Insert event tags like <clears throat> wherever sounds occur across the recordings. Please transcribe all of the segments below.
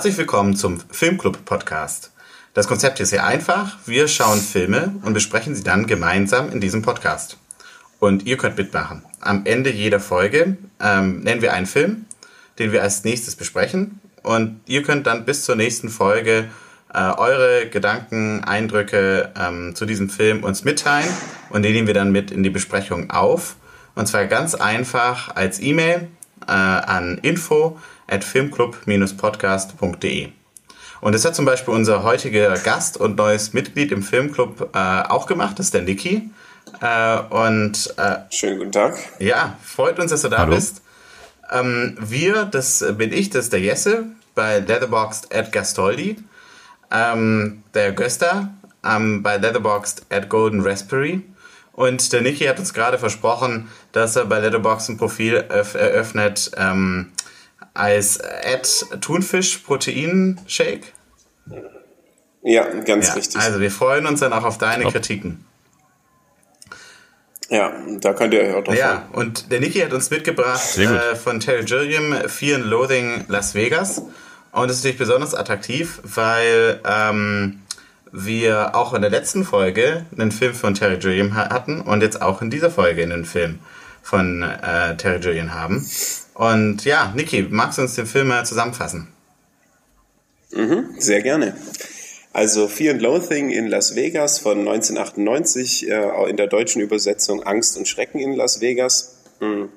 Herzlich willkommen zum Filmclub Podcast. Das Konzept ist sehr einfach. Wir schauen Filme und besprechen sie dann gemeinsam in diesem Podcast. Und ihr könnt mitmachen. Am Ende jeder Folge ähm, nennen wir einen Film, den wir als nächstes besprechen. Und ihr könnt dann bis zur nächsten Folge äh, eure Gedanken, Eindrücke ähm, zu diesem Film uns mitteilen und den nehmen wir dann mit in die Besprechung auf. Und zwar ganz einfach als E-Mail äh, an info at filmclub-podcast.de. Und das hat zum Beispiel unser heutiger Gast und neues Mitglied im Filmclub äh, auch gemacht, das ist der Niki. Äh, und äh, schönen guten Tag. Ja, freut uns, dass du da Hallo. bist. Ähm, wir, das bin ich, das ist der Jesse bei Leatherboxd at Gastoldi. Ähm, der Gösta ähm, bei Leatherboxd at Golden Raspberry. Und der Niki hat uns gerade versprochen, dass er bei Letterboxd ein Profil eröffnet ähm, als Ad Thunfisch Protein Shake. Ja, ganz ja, richtig. Also wir freuen uns dann auch auf deine Top. Kritiken. Ja, da könnt ihr euch auch drauf Ja, und der Niki hat uns mitgebracht äh, von Terry Gilliam Fear and Loathing Las Vegas. Und das ist natürlich besonders attraktiv, weil ähm, wir auch in der letzten Folge einen Film von Terry Gilliam hatten und jetzt auch in dieser Folge einen Film von äh, Terry Gilliam haben. Und ja, Niki, magst du uns den Film mal zusammenfassen? Mhm, sehr gerne. Also Fear and Loathing in Las Vegas von 1998, äh, in der deutschen Übersetzung Angst und Schrecken in Las Vegas, mhm.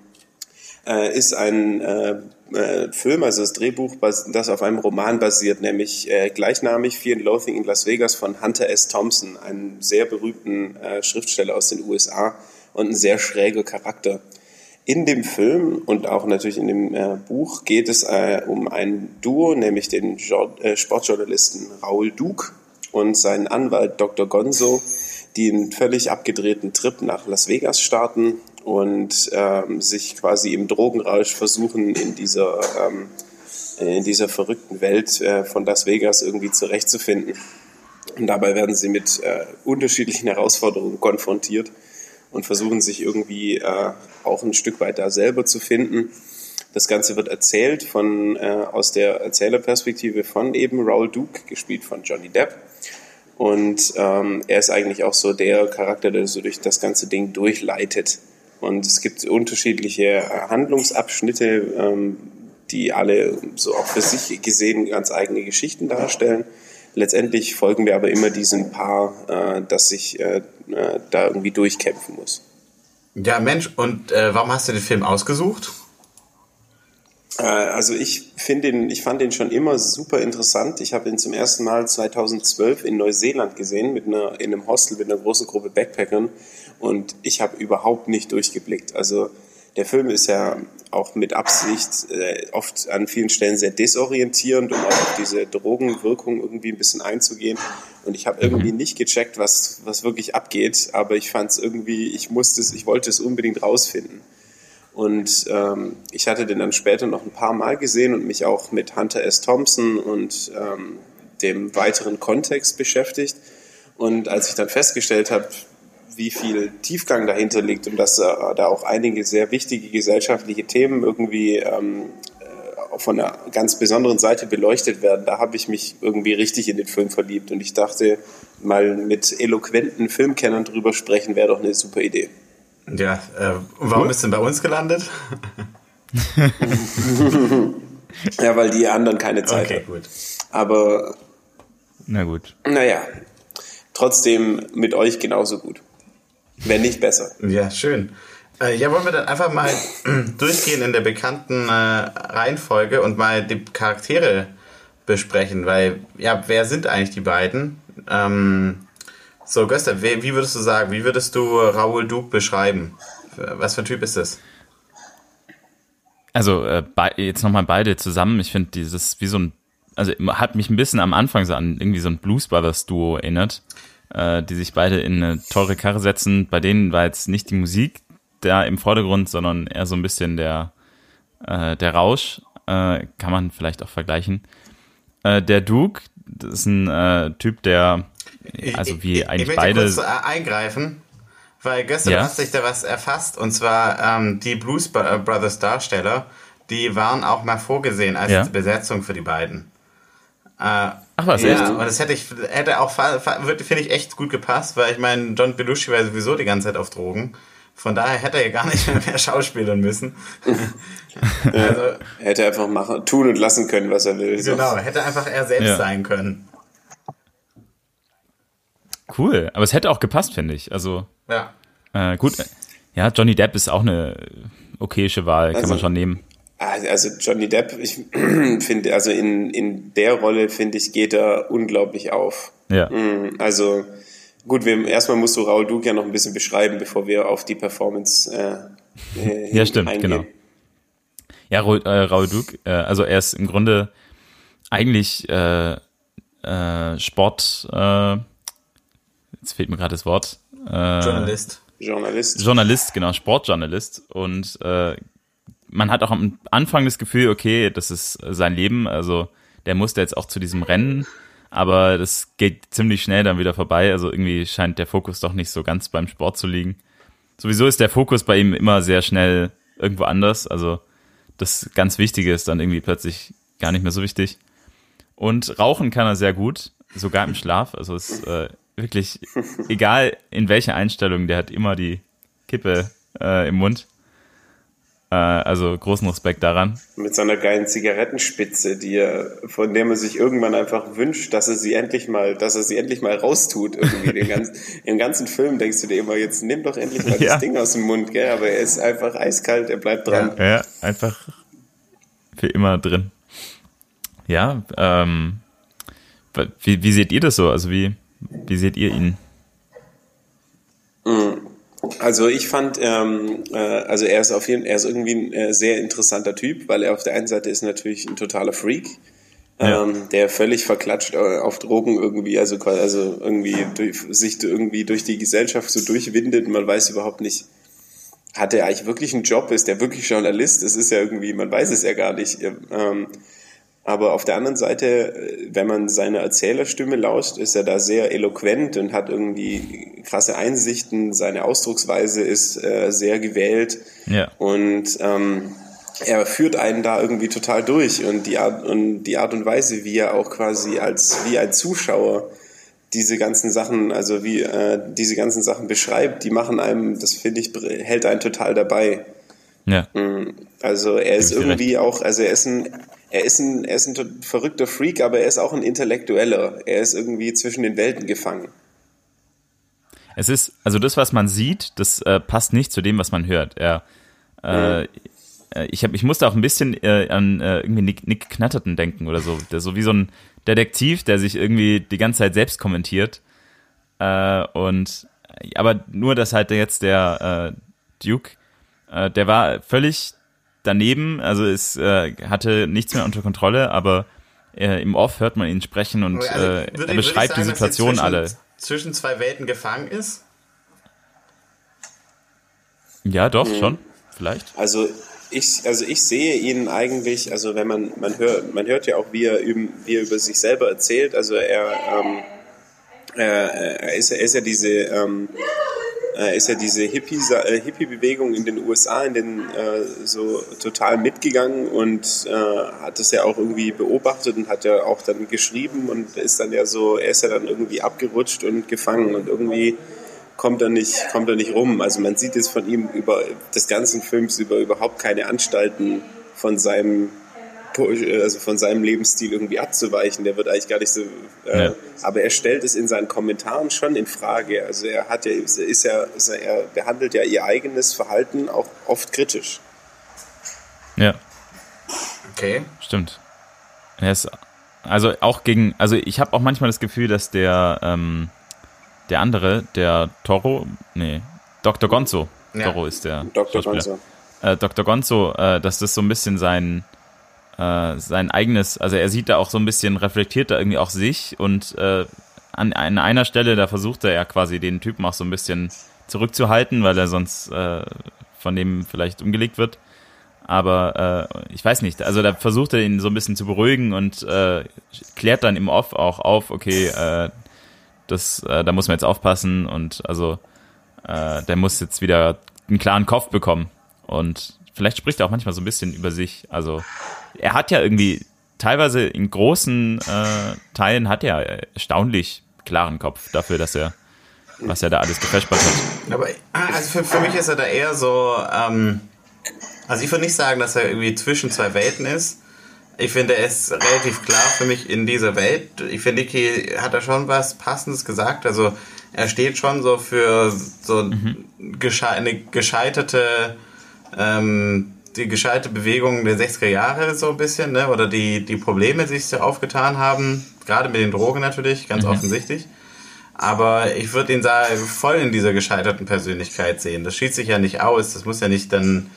äh, ist ein äh, äh, Film, also das Drehbuch, das auf einem Roman basiert, nämlich äh, gleichnamig Fear and Loathing in Las Vegas von Hunter S. Thompson, einem sehr berühmten äh, Schriftsteller aus den USA und ein sehr schräger Charakter. In dem Film und auch natürlich in dem äh, Buch geht es äh, um ein Duo, nämlich den jo äh, Sportjournalisten Raoul Duke und seinen Anwalt Dr. Gonzo, die einen völlig abgedrehten Trip nach Las Vegas starten und ähm, sich quasi im Drogenrausch versuchen, in dieser, ähm, in dieser verrückten Welt äh, von Las Vegas irgendwie zurechtzufinden. Und dabei werden sie mit äh, unterschiedlichen Herausforderungen konfrontiert und versuchen sich irgendwie äh, auch ein Stück weit da selber zu finden. Das Ganze wird erzählt von, äh, aus der Erzählerperspektive von eben Raoul Duke, gespielt von Johnny Depp. Und ähm, er ist eigentlich auch so der Charakter, der so durch das ganze Ding durchleitet. Und es gibt unterschiedliche äh, Handlungsabschnitte, ähm, die alle so auch für sich gesehen ganz eigene Geschichten darstellen. Letztendlich folgen wir aber immer diesem Paar, äh, das sich äh, äh, da irgendwie durchkämpfen muss. Ja, Mensch, und äh, warum hast du den Film ausgesucht? Äh, also ich finde ihn, ich fand ihn schon immer super interessant. Ich habe ihn zum ersten Mal 2012 in Neuseeland gesehen mit einer in einem Hostel mit einer großen Gruppe Backpackern und ich habe überhaupt nicht durchgeblickt. Also der Film ist ja auch mit Absicht äh, oft an vielen Stellen sehr desorientierend, um auch auf diese Drogenwirkung irgendwie ein bisschen einzugehen. Und ich habe mhm. irgendwie nicht gecheckt, was, was wirklich abgeht, aber ich fand es irgendwie, ich musste es, ich wollte es unbedingt rausfinden. Und ähm, ich hatte den dann später noch ein paar Mal gesehen und mich auch mit Hunter S. Thompson und ähm, dem weiteren Kontext beschäftigt. Und als ich dann festgestellt habe, wie viel Tiefgang dahinter liegt und dass äh, da auch einige sehr wichtige gesellschaftliche Themen irgendwie ähm, äh, von einer ganz besonderen Seite beleuchtet werden, da habe ich mich irgendwie richtig in den Film verliebt und ich dachte, mal mit eloquenten Filmkennern drüber sprechen wäre doch eine super Idee. Ja, äh, warum bist du denn bei uns gelandet? <laughs> ja, weil die anderen keine Zeit okay, haben. Gut. Aber na gut. Naja, trotzdem mit euch genauso gut. Wenn nicht besser. Ja, schön. Äh, ja, wollen wir dann einfach mal <clears throat> durchgehen in der bekannten äh, Reihenfolge und mal die Charaktere besprechen, weil, ja, wer sind eigentlich die beiden? Ähm, so, Göster, wie, wie würdest du sagen, wie würdest du Raoul Duke beschreiben? Was für ein Typ ist das? Also, äh, jetzt nochmal beide zusammen. Ich finde dieses wie so ein, also hat mich ein bisschen am Anfang so an irgendwie so ein Blues Brothers Duo erinnert äh, die sich beide in eine teure Karre setzen. Bei denen war jetzt nicht die Musik da im Vordergrund, sondern eher so ein bisschen der, äh, der Rausch. Äh, kann man vielleicht auch vergleichen. Äh, der Duke, das ist ein äh, Typ, der, also wie ich, eigentlich ich beide. Kurz eingreifen, weil gestern ja? hast sich da was erfasst und zwar ähm, die Blues Brothers Darsteller, die waren auch mal vorgesehen als ja? Besetzung für die beiden. Äh, Ach was, ja, echt? und das hätte ich, hätte auch, finde ich, echt gut gepasst, weil ich meine, John Belushi war sowieso die ganze Zeit auf Drogen. Von daher hätte er ja gar nicht <laughs> mehr schauspielern müssen. <laughs> also, er hätte einfach machen, tun und lassen können, was er will. Genau, hätte einfach er selbst ja. sein können. Cool, aber es hätte auch gepasst, finde ich. Also, ja. Äh, gut, ja, Johnny Depp ist auch eine okayische Wahl, also, kann man schon nehmen. Also Johnny Depp, ich <clears throat> finde, also in, in der Rolle, finde ich, geht er unglaublich auf. Ja. Also gut, wir, erstmal musst du Raul Duke ja noch ein bisschen beschreiben, bevor wir auf die Performance äh, <laughs> Ja, stimmt, eingehen. genau. Ja, Raul, äh, Raul Duke, äh, also er ist im Grunde eigentlich äh, äh, Sport, äh, jetzt fehlt mir gerade das Wort. Äh, Journalist. Journalist. Journalist, genau, Sportjournalist. Und äh, man hat auch am Anfang das Gefühl, okay, das ist sein Leben, also der musste jetzt auch zu diesem Rennen, aber das geht ziemlich schnell dann wieder vorbei. Also irgendwie scheint der Fokus doch nicht so ganz beim Sport zu liegen. Sowieso ist der Fokus bei ihm immer sehr schnell irgendwo anders. Also das ganz Wichtige ist dann irgendwie plötzlich gar nicht mehr so wichtig. Und rauchen kann er sehr gut, sogar im Schlaf. Also es ist äh, wirklich egal in welcher Einstellung, der hat immer die Kippe äh, im Mund. Äh, also großen Respekt daran. Mit seiner geilen Zigarettenspitze, die er, von der man sich irgendwann einfach wünscht, dass er sie endlich mal, dass er sie endlich mal raustut. Irgendwie ganzen, <laughs> im ganzen Film denkst du dir immer, jetzt nimm doch endlich mal <laughs> ja. das Ding aus dem Mund, gell? Aber er ist einfach eiskalt, er bleibt dran. Ja, ja einfach für immer drin. Ja, ähm, wie, wie seht ihr das so? Also wie, wie seht ihr ihn? Also ich fand, ähm, äh, also er ist auf jeden, er ist irgendwie ein äh, sehr interessanter Typ, weil er auf der einen Seite ist natürlich ein totaler Freak, ja. ähm, der völlig verklatscht äh, auf Drogen irgendwie, also also irgendwie durch, sich irgendwie durch die Gesellschaft so durchwindet. Man weiß überhaupt nicht, hat er eigentlich wirklich einen Job? Ist der wirklich Journalist? Es ist ja irgendwie, man weiß es ja gar nicht. Ähm, aber auf der anderen Seite, äh, wenn man seine Erzählerstimme lauscht, ist er da sehr eloquent und hat irgendwie krasse Einsichten. Seine Ausdrucksweise ist äh, sehr gewählt. Ja. Und ähm, er führt einen da irgendwie total durch. Und die Art und, die Art und Weise, wie er auch quasi als wie ein Zuschauer diese ganzen Sachen, also wie äh, diese ganzen Sachen beschreibt, die machen einem, das finde ich, hält einen total dabei. Ja. Mm, also er ist irgendwie auch, also er ist ein er ist ein, er ist ein verrückter Freak, aber er ist auch ein Intellektueller. Er ist irgendwie zwischen den Welten gefangen. Es ist, also das, was man sieht, das äh, passt nicht zu dem, was man hört. Er, äh, mhm. ich, hab, ich musste auch ein bisschen äh, an äh, irgendwie Nick, Nick Knatterton denken oder so. Der, so wie so ein Detektiv, der sich irgendwie die ganze Zeit selbst kommentiert. Äh, und aber nur, dass halt jetzt der äh, Duke, äh, der war völlig daneben, also es äh, hatte nichts mehr unter Kontrolle, aber äh, im Off hört man ihn sprechen und also, äh, er beschreibt sagen, die Situation alle. Zwischen zwei Welten gefangen ist? Ja, doch, mhm. schon, vielleicht. Also ich, also ich sehe ihn eigentlich, also wenn man, man hört, man hört ja auch, wie er, wie er über sich selber erzählt, also er, ähm, er, er, ist, er ist ja diese, ähm, äh, ist ja diese Hippie, äh, Hippie-Bewegung in den USA in den äh, so total mitgegangen und äh, hat das ja auch irgendwie beobachtet und hat ja auch dann geschrieben und ist dann ja so, er ist ja dann irgendwie abgerutscht und gefangen und irgendwie kommt er nicht, kommt er nicht rum. Also man sieht jetzt von ihm über des ganzen Films über überhaupt keine Anstalten von seinem also von seinem Lebensstil irgendwie abzuweichen. Der wird eigentlich gar nicht so. Äh, ja. Aber er stellt es in seinen Kommentaren schon in Frage. Also er hat ja, ist ja, ist ja, er behandelt ja ihr eigenes Verhalten auch oft kritisch. Ja. Okay. Stimmt. Er ist also auch gegen, also ich habe auch manchmal das Gefühl, dass der ähm, der andere, der Toro, nee, Dr. Gonzo, ja. Toro ist der Dr. Gonzo. Äh, Dr. Gonzo, äh, dass das so ein bisschen sein äh, sein eigenes, also er sieht da auch so ein bisschen, reflektiert da irgendwie auch sich und äh, an, an einer Stelle, da versucht er ja quasi den Typen auch so ein bisschen zurückzuhalten, weil er sonst äh, von dem vielleicht umgelegt wird. Aber äh, ich weiß nicht, also da versucht er ihn so ein bisschen zu beruhigen und äh, klärt dann im Off auch auf, okay, äh, das, äh, da muss man jetzt aufpassen und also äh, der muss jetzt wieder einen klaren Kopf bekommen. Und vielleicht spricht er auch manchmal so ein bisschen über sich. Also er hat ja irgendwie teilweise in großen äh, Teilen hat er erstaunlich klaren Kopf dafür, dass er, was er da alles gefespert hat. Aber also für, für mich ist er da eher so, ähm, also ich würde nicht sagen, dass er irgendwie zwischen zwei Welten ist. Ich finde, er ist relativ klar für mich in dieser Welt. Ich finde, Niki hat da schon was Passendes gesagt. Also er steht schon so für so mhm. gesche eine gescheiterte ähm, die gescheite Bewegung der 60er Jahre so ein bisschen, ne? oder die, die Probleme, die sich aufgetan haben, gerade mit den Drogen natürlich, ganz mhm. offensichtlich. Aber ich würde ihn da voll in dieser gescheiterten Persönlichkeit sehen. Das schließt sich ja nicht aus, das muss ja nicht dann.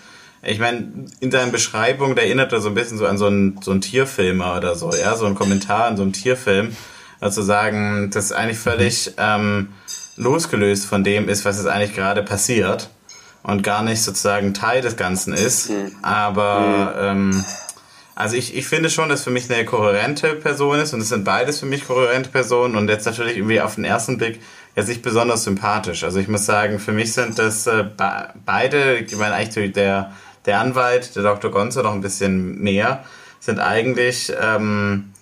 Ich meine, in seinen Beschreibungen, der erinnert er so ein bisschen so an so einen, so einen Tierfilmer oder so, ja, so ein Kommentar an so einem Tierfilm, also sagen, das eigentlich völlig ähm, losgelöst von dem ist, was jetzt eigentlich gerade passiert und gar nicht sozusagen Teil des Ganzen ist. Mhm. Aber mhm. ähm, also ich, ich finde schon, dass für mich eine kohärente Person ist und es sind beides für mich kohärente Personen und jetzt natürlich irgendwie auf den ersten Blick jetzt nicht besonders sympathisch. Also ich muss sagen, für mich sind das äh, beide, ich meine eigentlich der, der Anwalt, der Dr. Gonzo noch ein bisschen mehr, sind eigentlich ähm,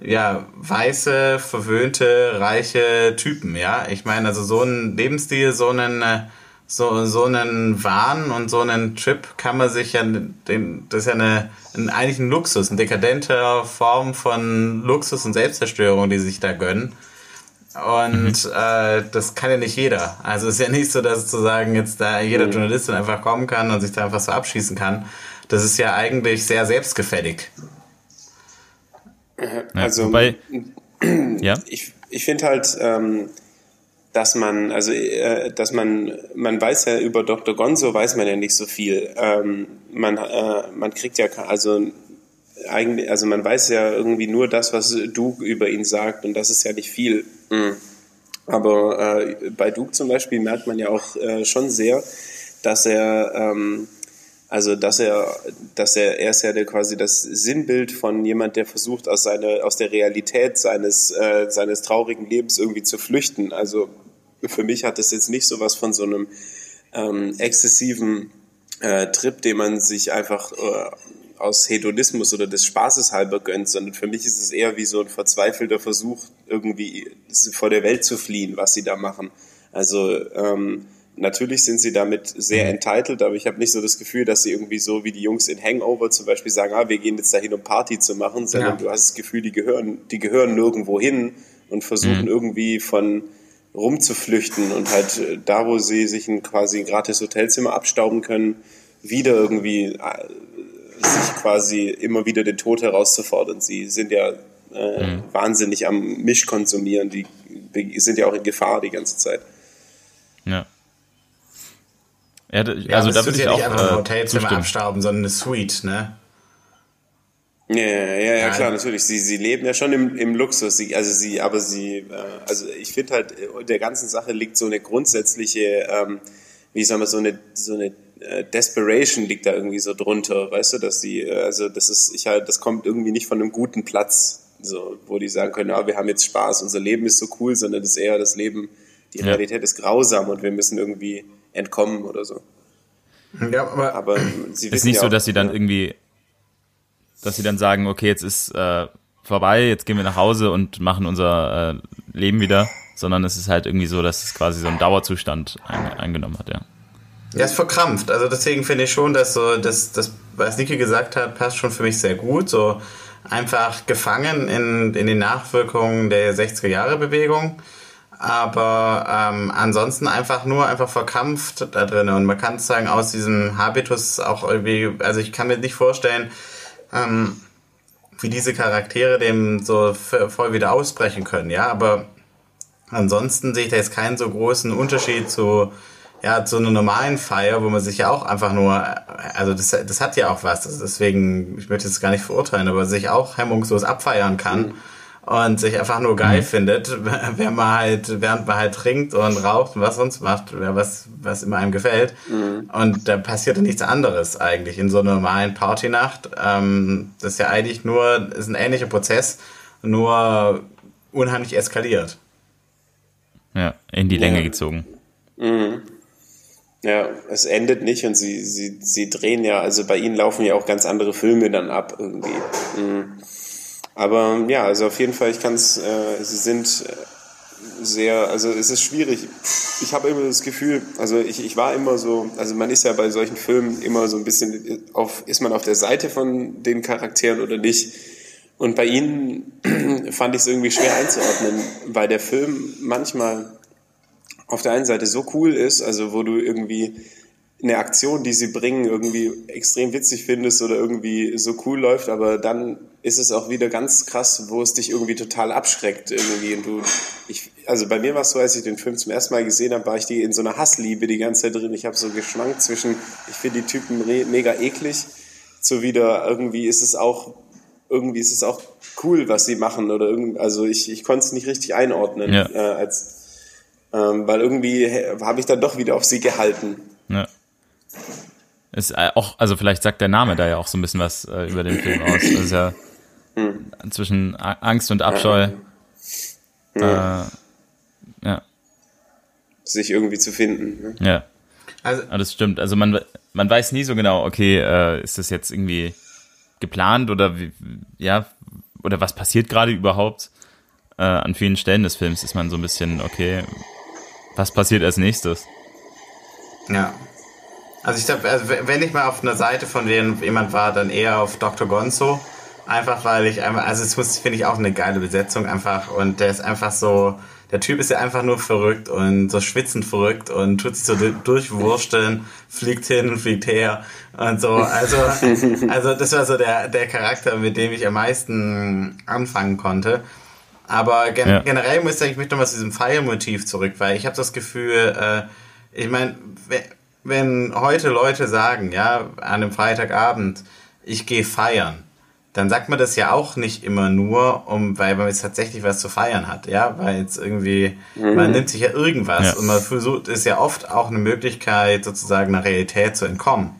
ja weiße, verwöhnte, reiche Typen, ja. Ich meine, also so ein Lebensstil, so einen äh, so, so einen Wahn und so einen Trip kann man sich ja, den, das ist ja eine, ein, eigentlich ein Luxus, eine dekadente Form von Luxus und Selbstzerstörung, die sich da gönnen. Und mhm. äh, das kann ja nicht jeder. Also es ist ja nicht so, dass sozusagen jetzt da jeder mhm. Journalist dann einfach kommen kann und sich da einfach so abschießen kann. Das ist ja eigentlich sehr selbstgefällig. Also, ja, wobei, <clears throat> ja? ich, ich finde halt, ähm, dass man, also äh, dass man, man weiß ja über Dr. Gonzo weiß man ja nicht so viel. Ähm, man, äh, man kriegt ja also eigentlich, also man weiß ja irgendwie nur das, was Duke über ihn sagt und das ist ja nicht viel. Mhm. Aber äh, bei Duke zum Beispiel merkt man ja auch äh, schon sehr, dass er ähm, also dass er, dass er, er ist ja der, quasi das Sinnbild von jemand, der versucht, aus, seine, aus der Realität seines, äh, seines traurigen Lebens irgendwie zu flüchten. Also für mich hat das jetzt nicht so was von so einem ähm, exzessiven äh, Trip, den man sich einfach äh, aus Hedonismus oder des Spaßes halber gönnt, sondern für mich ist es eher wie so ein verzweifelter Versuch, irgendwie vor der Welt zu fliehen, was sie da machen. Also ähm, natürlich sind sie damit sehr entitled, aber ich habe nicht so das Gefühl, dass sie irgendwie so wie die Jungs in Hangover zum Beispiel sagen, ah, wir gehen jetzt dahin, um Party zu machen, sondern ja. du hast das Gefühl, die gehören, die gehören nirgendwo hin und versuchen mhm. irgendwie von rumzuflüchten und halt äh, da, wo sie sich ein quasi gratis Hotelzimmer abstauben können, wieder irgendwie äh, sich quasi immer wieder den Tod herauszufordern. Sie sind ja äh, mhm. wahnsinnig am Mischkonsumieren, die, die sind ja auch in Gefahr die ganze Zeit. Ja. Ja, also da würde ich ja auch nicht einfach ein Hotelzimmer zustimmen. abstauben, sondern eine Suite, ne? Ja, ja, ja, ja, klar, natürlich. Sie, sie leben ja schon im, im Luxus. Sie, also sie, aber sie, äh, also ich finde halt, in der ganzen Sache liegt so eine grundsätzliche, ähm, wie sagen wir, so eine, so eine äh, Desperation liegt da irgendwie so drunter, weißt du, dass sie, äh, also das ist, ich halt, das kommt irgendwie nicht von einem guten Platz, so, wo die sagen können, ja, wir haben jetzt Spaß, unser Leben ist so cool, sondern das ist eher das Leben, die ja. Realität ist grausam und wir müssen irgendwie entkommen oder so. Ja, aber, aber sie wissen ist nicht ja so, dass sie dann irgendwie dass sie dann sagen, okay, jetzt ist äh, vorbei, jetzt gehen wir nach Hause und machen unser äh, Leben wieder, sondern es ist halt irgendwie so, dass es quasi so einen Dauerzustand ein, eingenommen hat, ja. Ja, ist verkrampft. Also deswegen finde ich schon, dass so das, das, was Niki gesagt hat, passt schon für mich sehr gut. So einfach gefangen in, in den Nachwirkungen der 60er Jahre Bewegung. Aber ähm, ansonsten einfach nur einfach verkrampft da drin. Und man kann sagen, aus diesem Habitus auch irgendwie, also ich kann mir nicht vorstellen, ähm, wie diese Charaktere dem so voll wieder ausbrechen können, ja, aber ansonsten sehe ich da jetzt keinen so großen Unterschied zu, ja, zu einer normalen Feier, wo man sich ja auch einfach nur, also das, das hat ja auch was, deswegen, ich möchte es gar nicht verurteilen, aber sich auch hemmungslos abfeiern kann. Mhm und sich einfach nur geil mhm. findet, <laughs> wenn man halt, während man halt trinkt und raucht und was sonst macht, was, was immer einem gefällt. Mhm. Und da passiert dann nichts anderes eigentlich in so einer normalen Partynacht. Ähm, das ist ja eigentlich nur, ist ein ähnlicher Prozess, nur unheimlich eskaliert. Ja, in die Länge ja. gezogen. Mhm. Ja, es endet nicht und sie, sie, sie drehen ja, also bei ihnen laufen ja auch ganz andere Filme dann ab irgendwie. Mhm. Aber ja, also auf jeden Fall, ich kann es, äh, sie sind sehr, also es ist schwierig. Ich habe immer das Gefühl, also ich, ich war immer so, also man ist ja bei solchen Filmen immer so ein bisschen auf, ist man auf der Seite von den Charakteren oder nicht? Und bei ihnen <clears throat> fand ich es irgendwie schwer einzuordnen, weil der Film manchmal auf der einen Seite so cool ist, also wo du irgendwie eine Aktion, die sie bringen, irgendwie extrem witzig findest oder irgendwie so cool läuft, aber dann ist es auch wieder ganz krass, wo es dich irgendwie total abschreckt irgendwie. Und du, ich, also bei mir war es so, als ich den Film zum ersten Mal gesehen habe, war ich die in so einer Hassliebe die ganze Zeit drin. Ich habe so geschwankt zwischen, ich finde die Typen mega eklig, zu wieder irgendwie ist es auch irgendwie ist es auch cool, was sie machen oder irgendwie, also ich, ich konnte es nicht richtig einordnen, ja. äh, als, ähm, weil irgendwie habe ich dann doch wieder auf sie gehalten. Ist äh, auch, also vielleicht sagt der Name da ja auch so ein bisschen was äh, über den Film aus. Das ist ja hm. zwischen Angst und Abscheu. Ja. Äh, ja. Sich irgendwie zu finden. Ne? Ja. Also, ja, das stimmt. Also man, man weiß nie so genau, okay, äh, ist das jetzt irgendwie geplant oder wie, ja, oder was passiert gerade überhaupt? Äh, an vielen Stellen des Films ist man so ein bisschen, okay, was passiert als nächstes? Ja. Also ich glaube, also wenn ich mal auf einer Seite von denen jemand war, dann eher auf Dr. Gonzo. Einfach weil ich einmal, also es muss, finde ich auch eine geile Besetzung einfach und der ist einfach so, der Typ ist ja einfach nur verrückt und so schwitzend verrückt und tut sich so durchwursteln, fliegt hin und fliegt her und so. Also, <laughs> also das war so der, der Charakter, mit dem ich am meisten anfangen konnte. Aber gen ja. generell muss ich mich nochmal zu diesem Feiermotiv zurück, weil ich habe das Gefühl, äh, ich meine, wenn heute Leute sagen, ja, an einem Freitagabend, ich gehe feiern, dann sagt man das ja auch nicht immer nur, um, weil man jetzt tatsächlich was zu feiern hat, ja, weil jetzt irgendwie, mhm. man nimmt sich ja irgendwas ja. und man versucht, ist ja oft auch eine Möglichkeit, sozusagen einer Realität zu entkommen.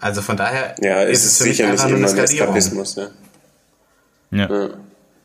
Also von daher ja, ist es für mich einfach nur eine Skalierung. Ja. ja.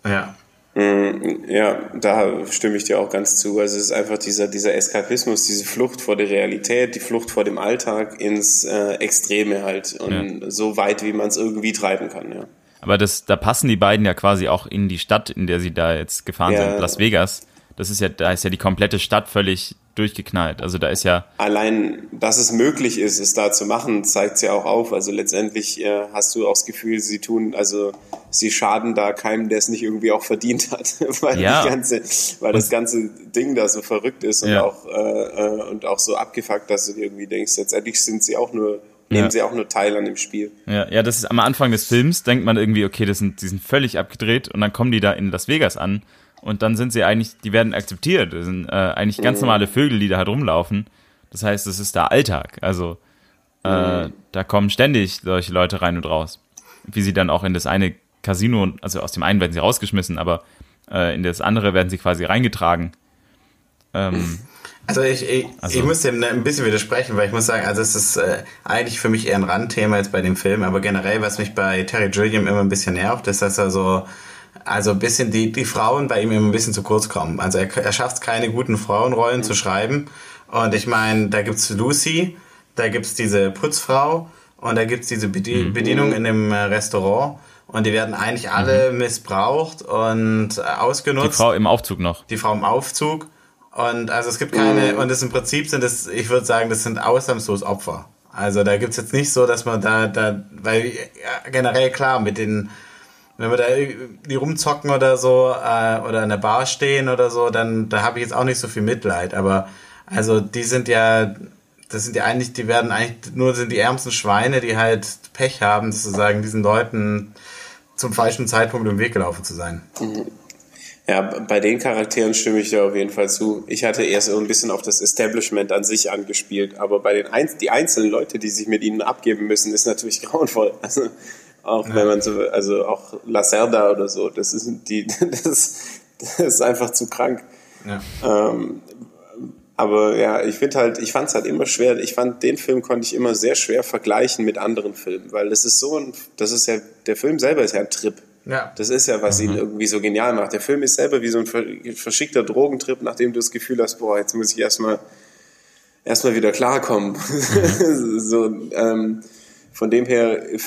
ja. Mm, ja, da stimme ich dir auch ganz zu. Also es ist einfach dieser, dieser Eskapismus, diese Flucht vor der Realität, die Flucht vor dem Alltag ins äh, Extreme halt und ja. so weit, wie man es irgendwie treiben kann, ja. Aber das, da passen die beiden ja quasi auch in die Stadt, in der sie da jetzt gefahren ja. sind, Las Vegas. Das ist ja, da ist ja die komplette Stadt völlig durchgeknallt. Also da ist ja. Allein, dass es möglich ist, es da zu machen, zeigt es ja auch auf. Also letztendlich äh, hast du auch das Gefühl, sie tun, also sie schaden da keinem, der es nicht irgendwie auch verdient hat. <laughs> weil, ja. die ganze, weil das ganze Ding da so verrückt ist und ja. auch, äh, äh, und auch so abgefuckt, dass du irgendwie denkst, letztendlich sind sie auch nur nehmen ja. sie auch nur teil an dem Spiel. Ja, ja, das ist am Anfang des Films, denkt man irgendwie, okay, das sind, die sind völlig abgedreht und dann kommen die da in Las Vegas an und dann sind sie eigentlich, die werden akzeptiert. Das sind äh, eigentlich ganz mhm. normale Vögel, die da halt rumlaufen. Das heißt, es ist da Alltag. Also äh, mhm. da kommen ständig solche Leute rein und raus. Wie sie dann auch in das eine Casino, also aus dem einen werden sie rausgeschmissen, aber äh, in das andere werden sie quasi reingetragen. Ähm, also ich, ich, also, ich muss dem ein bisschen widersprechen, weil ich muss sagen, also es ist äh, eigentlich für mich eher ein Randthema jetzt bei dem Film, aber generell, was mich bei Terry Gilliam immer ein bisschen nervt, ist, dass er so also ein bisschen die, die Frauen bei ihm immer ein bisschen zu kurz kommen. Also er, er schafft es keine guten Frauenrollen mhm. zu schreiben. Und ich meine, da gibt's Lucy, da gibt's diese Putzfrau und da gibt's diese Bedien mhm. Bedienung in dem äh, Restaurant. Und die werden eigentlich alle mhm. missbraucht und äh, ausgenutzt. Die Frau im Aufzug noch. Die Frau im Aufzug. Und also es gibt keine, mhm. und das im Prinzip sind das, ich würde sagen, das sind ausnahmslos Opfer. Also da gibt's jetzt nicht so, dass man da, da, weil ja, generell klar, mit den wenn wir da die rumzocken oder so äh, oder in der Bar stehen oder so, dann da habe ich jetzt auch nicht so viel Mitleid. Aber also die sind ja, das sind ja eigentlich, die werden eigentlich nur sind die ärmsten Schweine, die halt Pech haben, sozusagen diesen Leuten zum falschen Zeitpunkt im Weg gelaufen zu sein. Ja, bei den Charakteren stimme ich dir auf jeden Fall zu. Ich hatte erst so ein bisschen auf das Establishment an sich angespielt, aber bei den Einz die einzelnen Leute, die sich mit ihnen abgeben müssen, ist natürlich <laughs> grauenvoll. Also auch ja. wenn man so, also auch Lacerda oder so, das ist die, <laughs> das, das ist einfach zu krank. Ja. Ähm, aber ja, ich finde halt, ich fand es halt immer schwer. Ich fand den Film konnte ich immer sehr schwer vergleichen mit anderen Filmen, weil das ist so ein, das ist ja, der Film selber ist ja ein Trip. Ja. Das ist ja, was mhm. ihn irgendwie so genial macht. Der Film ist selber wie so ein verschickter Drogentrip, nachdem du das Gefühl hast, boah, jetzt muss ich erstmal erstmal wieder klarkommen. <laughs> Mhm. so, ähm, von dem her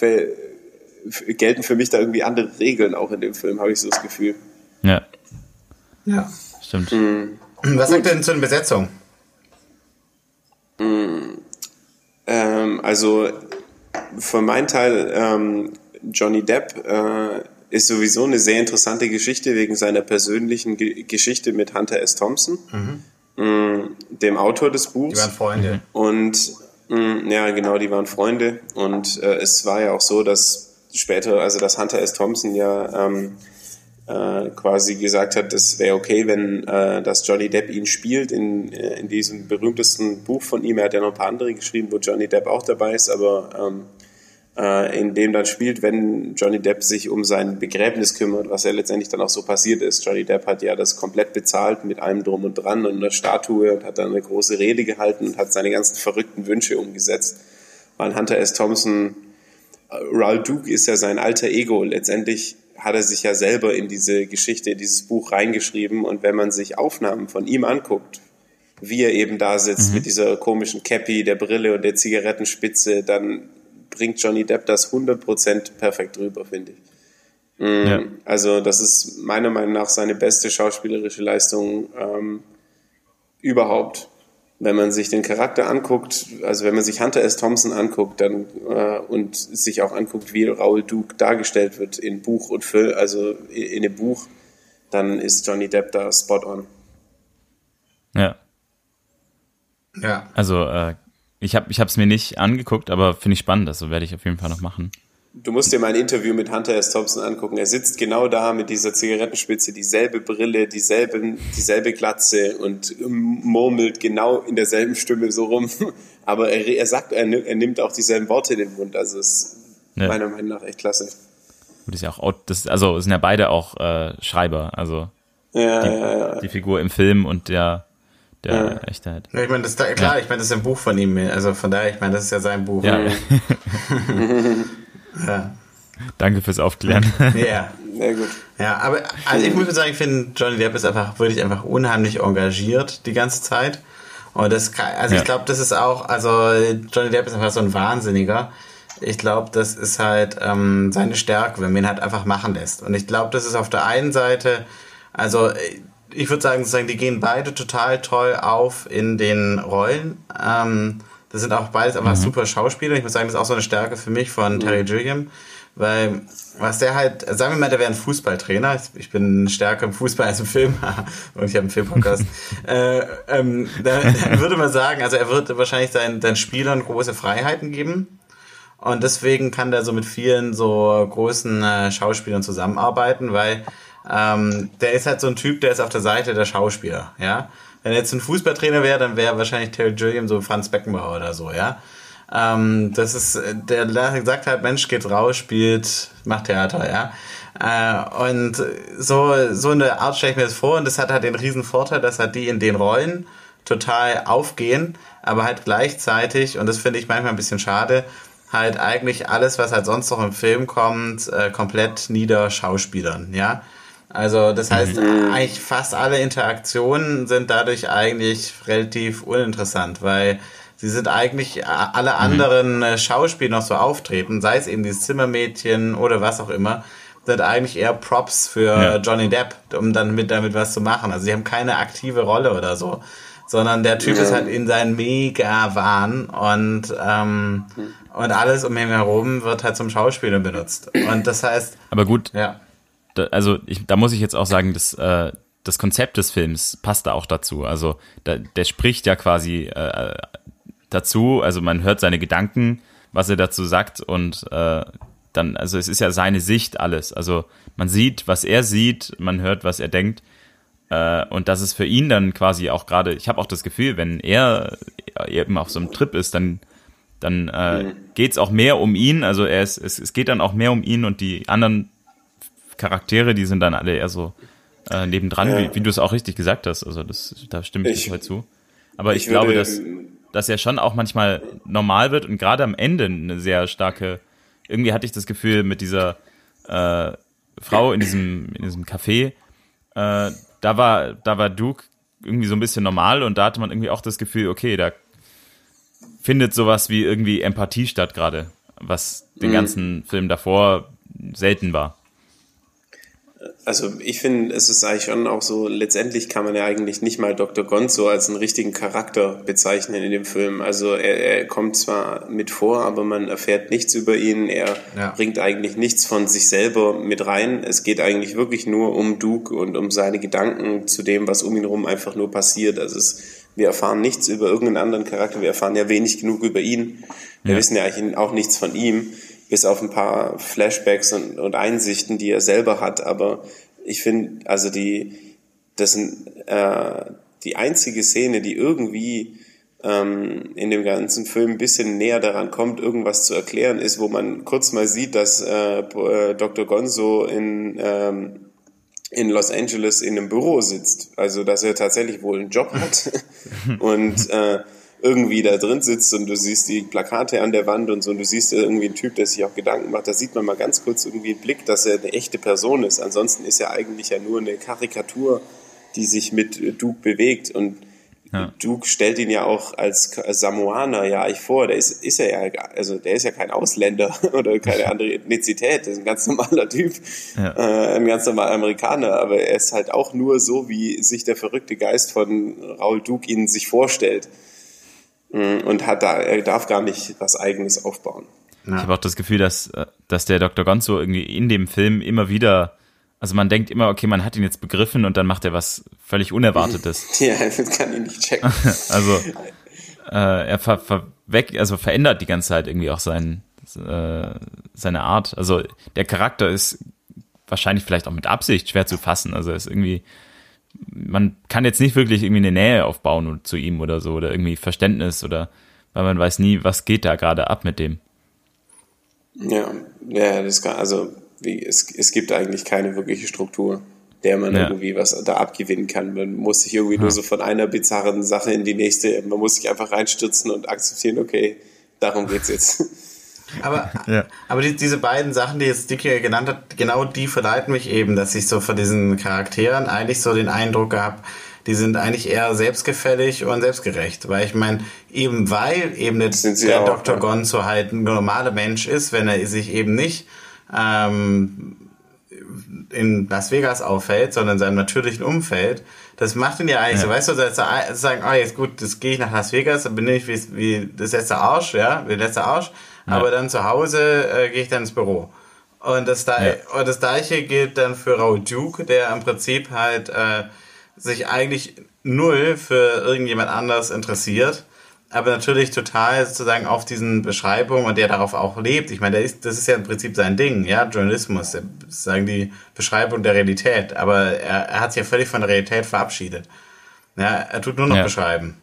gelten für mich da irgendwie andere Regeln auch in dem Film, habe ich so das Gefühl. Ja. Ja. Stimmt. Mhm. Was sagt denn zu den Besetzungen? Ähm, also für meinen Teil, ähm, Johnny Depp äh, ist sowieso eine sehr interessante Geschichte wegen seiner persönlichen Ge Geschichte mit Hunter S. Thompson, mhm. dem Autor des Buchs. Die waren Freunde. Und mh, ja, genau, die waren Freunde. Und äh, es war ja auch so, dass später, also dass Hunter S. Thompson ja ähm, äh, quasi gesagt hat, es wäre okay, wenn äh, dass Johnny Depp ihn spielt in, äh, in diesem berühmtesten Buch von ihm. Er hat ja noch ein paar andere geschrieben, wo Johnny Depp auch dabei ist, aber ähm, äh, in dem dann spielt, wenn Johnny Depp sich um sein Begräbnis kümmert, was ja letztendlich dann auch so passiert ist. Johnny Depp hat ja das komplett bezahlt mit allem drum und dran und einer Statue und hat dann eine große Rede gehalten und hat seine ganzen verrückten Wünsche umgesetzt. Weil Hunter S. Thompson, Raul Duke ist ja sein alter Ego. Letztendlich hat er sich ja selber in diese Geschichte, in dieses Buch reingeschrieben und wenn man sich Aufnahmen von ihm anguckt, wie er eben da sitzt mhm. mit dieser komischen Cappy, der Brille und der Zigarettenspitze, dann bringt Johnny Depp das 100% perfekt rüber, finde ich. Mhm. Ja. Also das ist meiner Meinung nach seine beste schauspielerische Leistung ähm, überhaupt. Wenn man sich den Charakter anguckt, also wenn man sich Hunter S. Thompson anguckt dann, äh, und sich auch anguckt, wie Raoul Duke dargestellt wird in Buch und Film, also in, in dem Buch, dann ist Johnny Depp da spot on. Ja. Ja. Also äh, ich habe ich es mir nicht angeguckt, aber finde ich spannend, also werde ich auf jeden Fall noch machen. Du musst dir mal ein Interview mit Hunter S. Thompson angucken. Er sitzt genau da mit dieser Zigarettenspitze, dieselbe Brille, dieselbe, dieselbe Glatze und murmelt genau in derselben Stimme so rum. <laughs> Aber er, er sagt, er, er nimmt auch dieselben Worte in den Mund. Also ist ja. meiner Meinung nach echt klasse. Gut, ist ja auch, das, also sind ja beide auch äh, Schreiber. Also ja, die, ja, ja. die Figur im Film und der der ja. Echtheit. Ja, ich meine, das da, klar, ja. ich meine, das ist ein Buch von ihm, also von daher, ich meine, das ist ja sein Buch. Ja. <laughs> <laughs> ja. Danke fürs Aufklären. Ja. <laughs> Sehr gut. Ja, aber also ich muss sagen, ich finde, Johnny Depp ist einfach wirklich einfach unheimlich engagiert die ganze Zeit. Und das kann, also ja. ich glaube, das ist auch, also Johnny Depp ist einfach so ein Wahnsinniger. Ich glaube, das ist halt ähm, seine Stärke, wenn man ihn halt einfach machen lässt. Und ich glaube, das ist auf der einen Seite, also ich würde sagen, sozusagen, die gehen beide total toll auf in den Rollen. Ähm, das sind auch beides einfach mhm. super Schauspieler. Ich muss sagen, das ist auch so eine Stärke für mich von mhm. Terry Gilliam. Weil, was der halt, sagen wir mal, der wäre ein Fußballtrainer. Ich bin stärker im Fußball als im Film. <laughs> Und ich habe einen Filmpodcast. <laughs> äh, ähm, dann, dann würde man sagen, also er würde wahrscheinlich seinen, seinen Spielern große Freiheiten geben. Und deswegen kann der so mit vielen so großen äh, Schauspielern zusammenarbeiten, weil ähm, der ist halt so ein Typ, der ist auf der Seite der Schauspieler, ja. Wenn er jetzt ein Fußballtrainer wäre, dann wäre wahrscheinlich Terry Gilliam so Franz Beckenbauer oder so, ja. Ähm, das ist, der sagt halt, Mensch, geht raus, spielt, macht Theater, ja. Äh, und so, so eine Art stelle ich mir das vor und das hat halt den riesen Vorteil, dass halt die in den Rollen total aufgehen, aber halt gleichzeitig, und das finde ich manchmal ein bisschen schade, halt eigentlich alles, was halt sonst noch im Film kommt, äh, komplett nieder Schauspielern, ja. Also das heißt, mhm. eigentlich fast alle Interaktionen sind dadurch eigentlich relativ uninteressant, weil sie sind eigentlich alle mhm. anderen mhm. Schauspieler noch so auftreten, sei es eben dieses Zimmermädchen oder was auch immer, sind eigentlich eher Props für ja. Johnny Depp, um dann mit damit was zu machen. Also sie haben keine aktive Rolle oder so, sondern der Typ ja. ist halt in seinen Mega-Wahn und ähm, mhm. und alles um ihn herum wird halt zum Schauspieler benutzt. Und das heißt. Aber gut. Ja also ich, da muss ich jetzt auch sagen, dass äh, das Konzept des Films passt da auch dazu. Also da, der spricht ja quasi äh, dazu, also man hört seine Gedanken, was er dazu sagt und äh, dann, also es ist ja seine Sicht alles. Also man sieht, was er sieht, man hört, was er denkt. Äh, und das ist für ihn dann quasi auch gerade, ich habe auch das Gefühl, wenn er eben auf so einem Trip ist, dann, dann äh, mhm. geht es auch mehr um ihn. Also er ist, es, es geht dann auch mehr um ihn und die anderen Charaktere, die sind dann alle eher so äh, nebendran, ja. wie, wie du es auch richtig gesagt hast. Also das, da stimme ich, ich voll zu. Aber ich, ich glaube, würde, dass, dass er schon auch manchmal normal wird und gerade am Ende eine sehr starke, irgendwie hatte ich das Gefühl mit dieser äh, Frau in diesem, in diesem Café, äh, da war, da war Duke irgendwie so ein bisschen normal und da hatte man irgendwie auch das Gefühl, okay, da findet sowas wie irgendwie Empathie statt gerade, was den mhm. ganzen Film davor selten war. Also ich finde, es ist eigentlich schon auch so, letztendlich kann man ja eigentlich nicht mal Dr. Gonzo als einen richtigen Charakter bezeichnen in dem Film. Also er, er kommt zwar mit vor, aber man erfährt nichts über ihn. Er ja. bringt eigentlich nichts von sich selber mit rein. Es geht eigentlich wirklich nur um Duke und um seine Gedanken zu dem, was um ihn herum einfach nur passiert. Also es, wir erfahren nichts über irgendeinen anderen Charakter. Wir erfahren ja wenig genug über ihn. Wir ja. wissen ja eigentlich auch nichts von ihm bis auf ein paar Flashbacks und, und Einsichten, die er selber hat. Aber ich finde, also die, das sind, äh, die einzige Szene, die irgendwie ähm, in dem ganzen Film ein bisschen näher daran kommt, irgendwas zu erklären, ist, wo man kurz mal sieht, dass äh, äh Dr. Gonzo in ähm, in Los Angeles in einem Büro sitzt. Also dass er tatsächlich wohl einen Job hat <laughs> und äh, irgendwie da drin sitzt und du siehst die Plakate an der Wand und so und du siehst irgendwie einen Typ, der sich auch Gedanken macht, da sieht man mal ganz kurz irgendwie einen Blick, dass er eine echte Person ist. Ansonsten ist er eigentlich ja nur eine Karikatur, die sich mit Duke bewegt und ja. Duke stellt ihn ja auch als Samoaner ja eigentlich vor. Der ist, ist er ja, also der ist ja kein Ausländer <laughs> oder keine <laughs> andere Ethnizität. Der ist ein ganz normaler Typ, ja. äh, ein ganz normaler Amerikaner. Aber er ist halt auch nur so, wie sich der verrückte Geist von Raul Duke ihn sich vorstellt. Mm, und hat da, er darf gar nicht was Eigenes aufbauen. Ja. Ich habe auch das Gefühl, dass, äh, dass der Dr. Gonzo irgendwie in dem Film immer wieder, also man denkt immer, okay, man hat ihn jetzt begriffen und dann macht er was völlig Unerwartetes. <laughs> ja, das kann ihn nicht checken. <laughs> also äh, er ver, ver weg, also verändert die ganze Zeit irgendwie auch sein, äh, seine Art. Also der Charakter ist wahrscheinlich vielleicht auch mit Absicht schwer zu fassen. Also er ist irgendwie man kann jetzt nicht wirklich irgendwie eine Nähe aufbauen zu ihm oder so oder irgendwie Verständnis oder weil man weiß nie, was geht da gerade ab mit dem. Ja, ja, das kann, also wie, es, es gibt eigentlich keine wirkliche Struktur, der man ja. irgendwie was da abgewinnen kann. Man muss sich irgendwie ja. nur so von einer bizarren Sache in die nächste, man muss sich einfach reinstürzen und akzeptieren, okay, darum geht's jetzt. Aber, <laughs> ja. aber die, diese beiden Sachen, die jetzt Dicky genannt hat, genau die verleiten mich eben, dass ich so von diesen Charakteren eigentlich so den Eindruck habe, die sind eigentlich eher selbstgefällig und selbstgerecht. Weil ich meine, eben weil eben der auch, Dr. Ja. Gonzo halt ein normaler Mensch ist, wenn er sich eben nicht ähm, in Las Vegas auffällt, sondern in seinem natürlichen Umfeld, das macht ihn ja eigentlich ja. so, weißt du, dass er sagen, ah, jetzt gut, das gehe ich nach Las Vegas, dann bin ich wie, wie das letzte Arsch, ja, wie der letzte Arsch, aber dann zu Hause äh, gehe ich dann ins Büro. Und das, ja. und das gleiche gilt dann für Raul Duke, der im Prinzip halt äh, sich eigentlich null für irgendjemand anders interessiert, aber natürlich total sozusagen auf diesen Beschreibungen und der darauf auch lebt. Ich meine, der ist, das ist ja im Prinzip sein Ding, ja, Journalismus, sozusagen die Beschreibung der Realität. Aber er, er hat sich ja völlig von der Realität verabschiedet. Ja, er tut nur noch ja. beschreiben.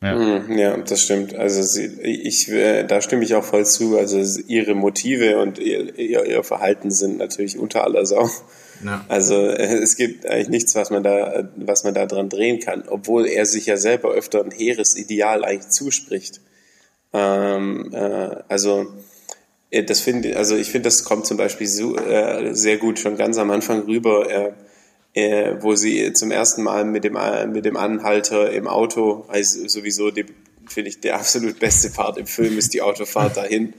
Ja. Hm, ja, das stimmt. Also sie, ich, äh, da stimme ich auch voll zu. Also ihre Motive und ihr, ihr, ihr Verhalten sind natürlich unter aller Sau. Ja. Also äh, es gibt eigentlich nichts, was man da, was man da dran drehen kann, obwohl er sich ja selber öfter ein hehres Ideal eigentlich zuspricht. Ähm, äh, also äh, das finde, also ich finde, das kommt zum Beispiel so, äh, sehr gut schon ganz am Anfang rüber. Er, äh, wo sie zum ersten Mal mit dem, mit dem Anhalter im Auto, also sowieso finde ich der absolut beste Part im Film ist die Autofahrt dahin.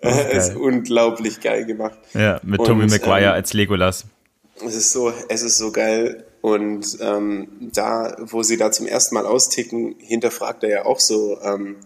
Das ist, <laughs> unglaublich geil gemacht. Ja, mit und, Tommy Maguire ähm, als Legolas. Es ist so, es ist so geil. Und ähm, da, wo sie da zum ersten Mal austicken, hinterfragt er ja auch so, ähm,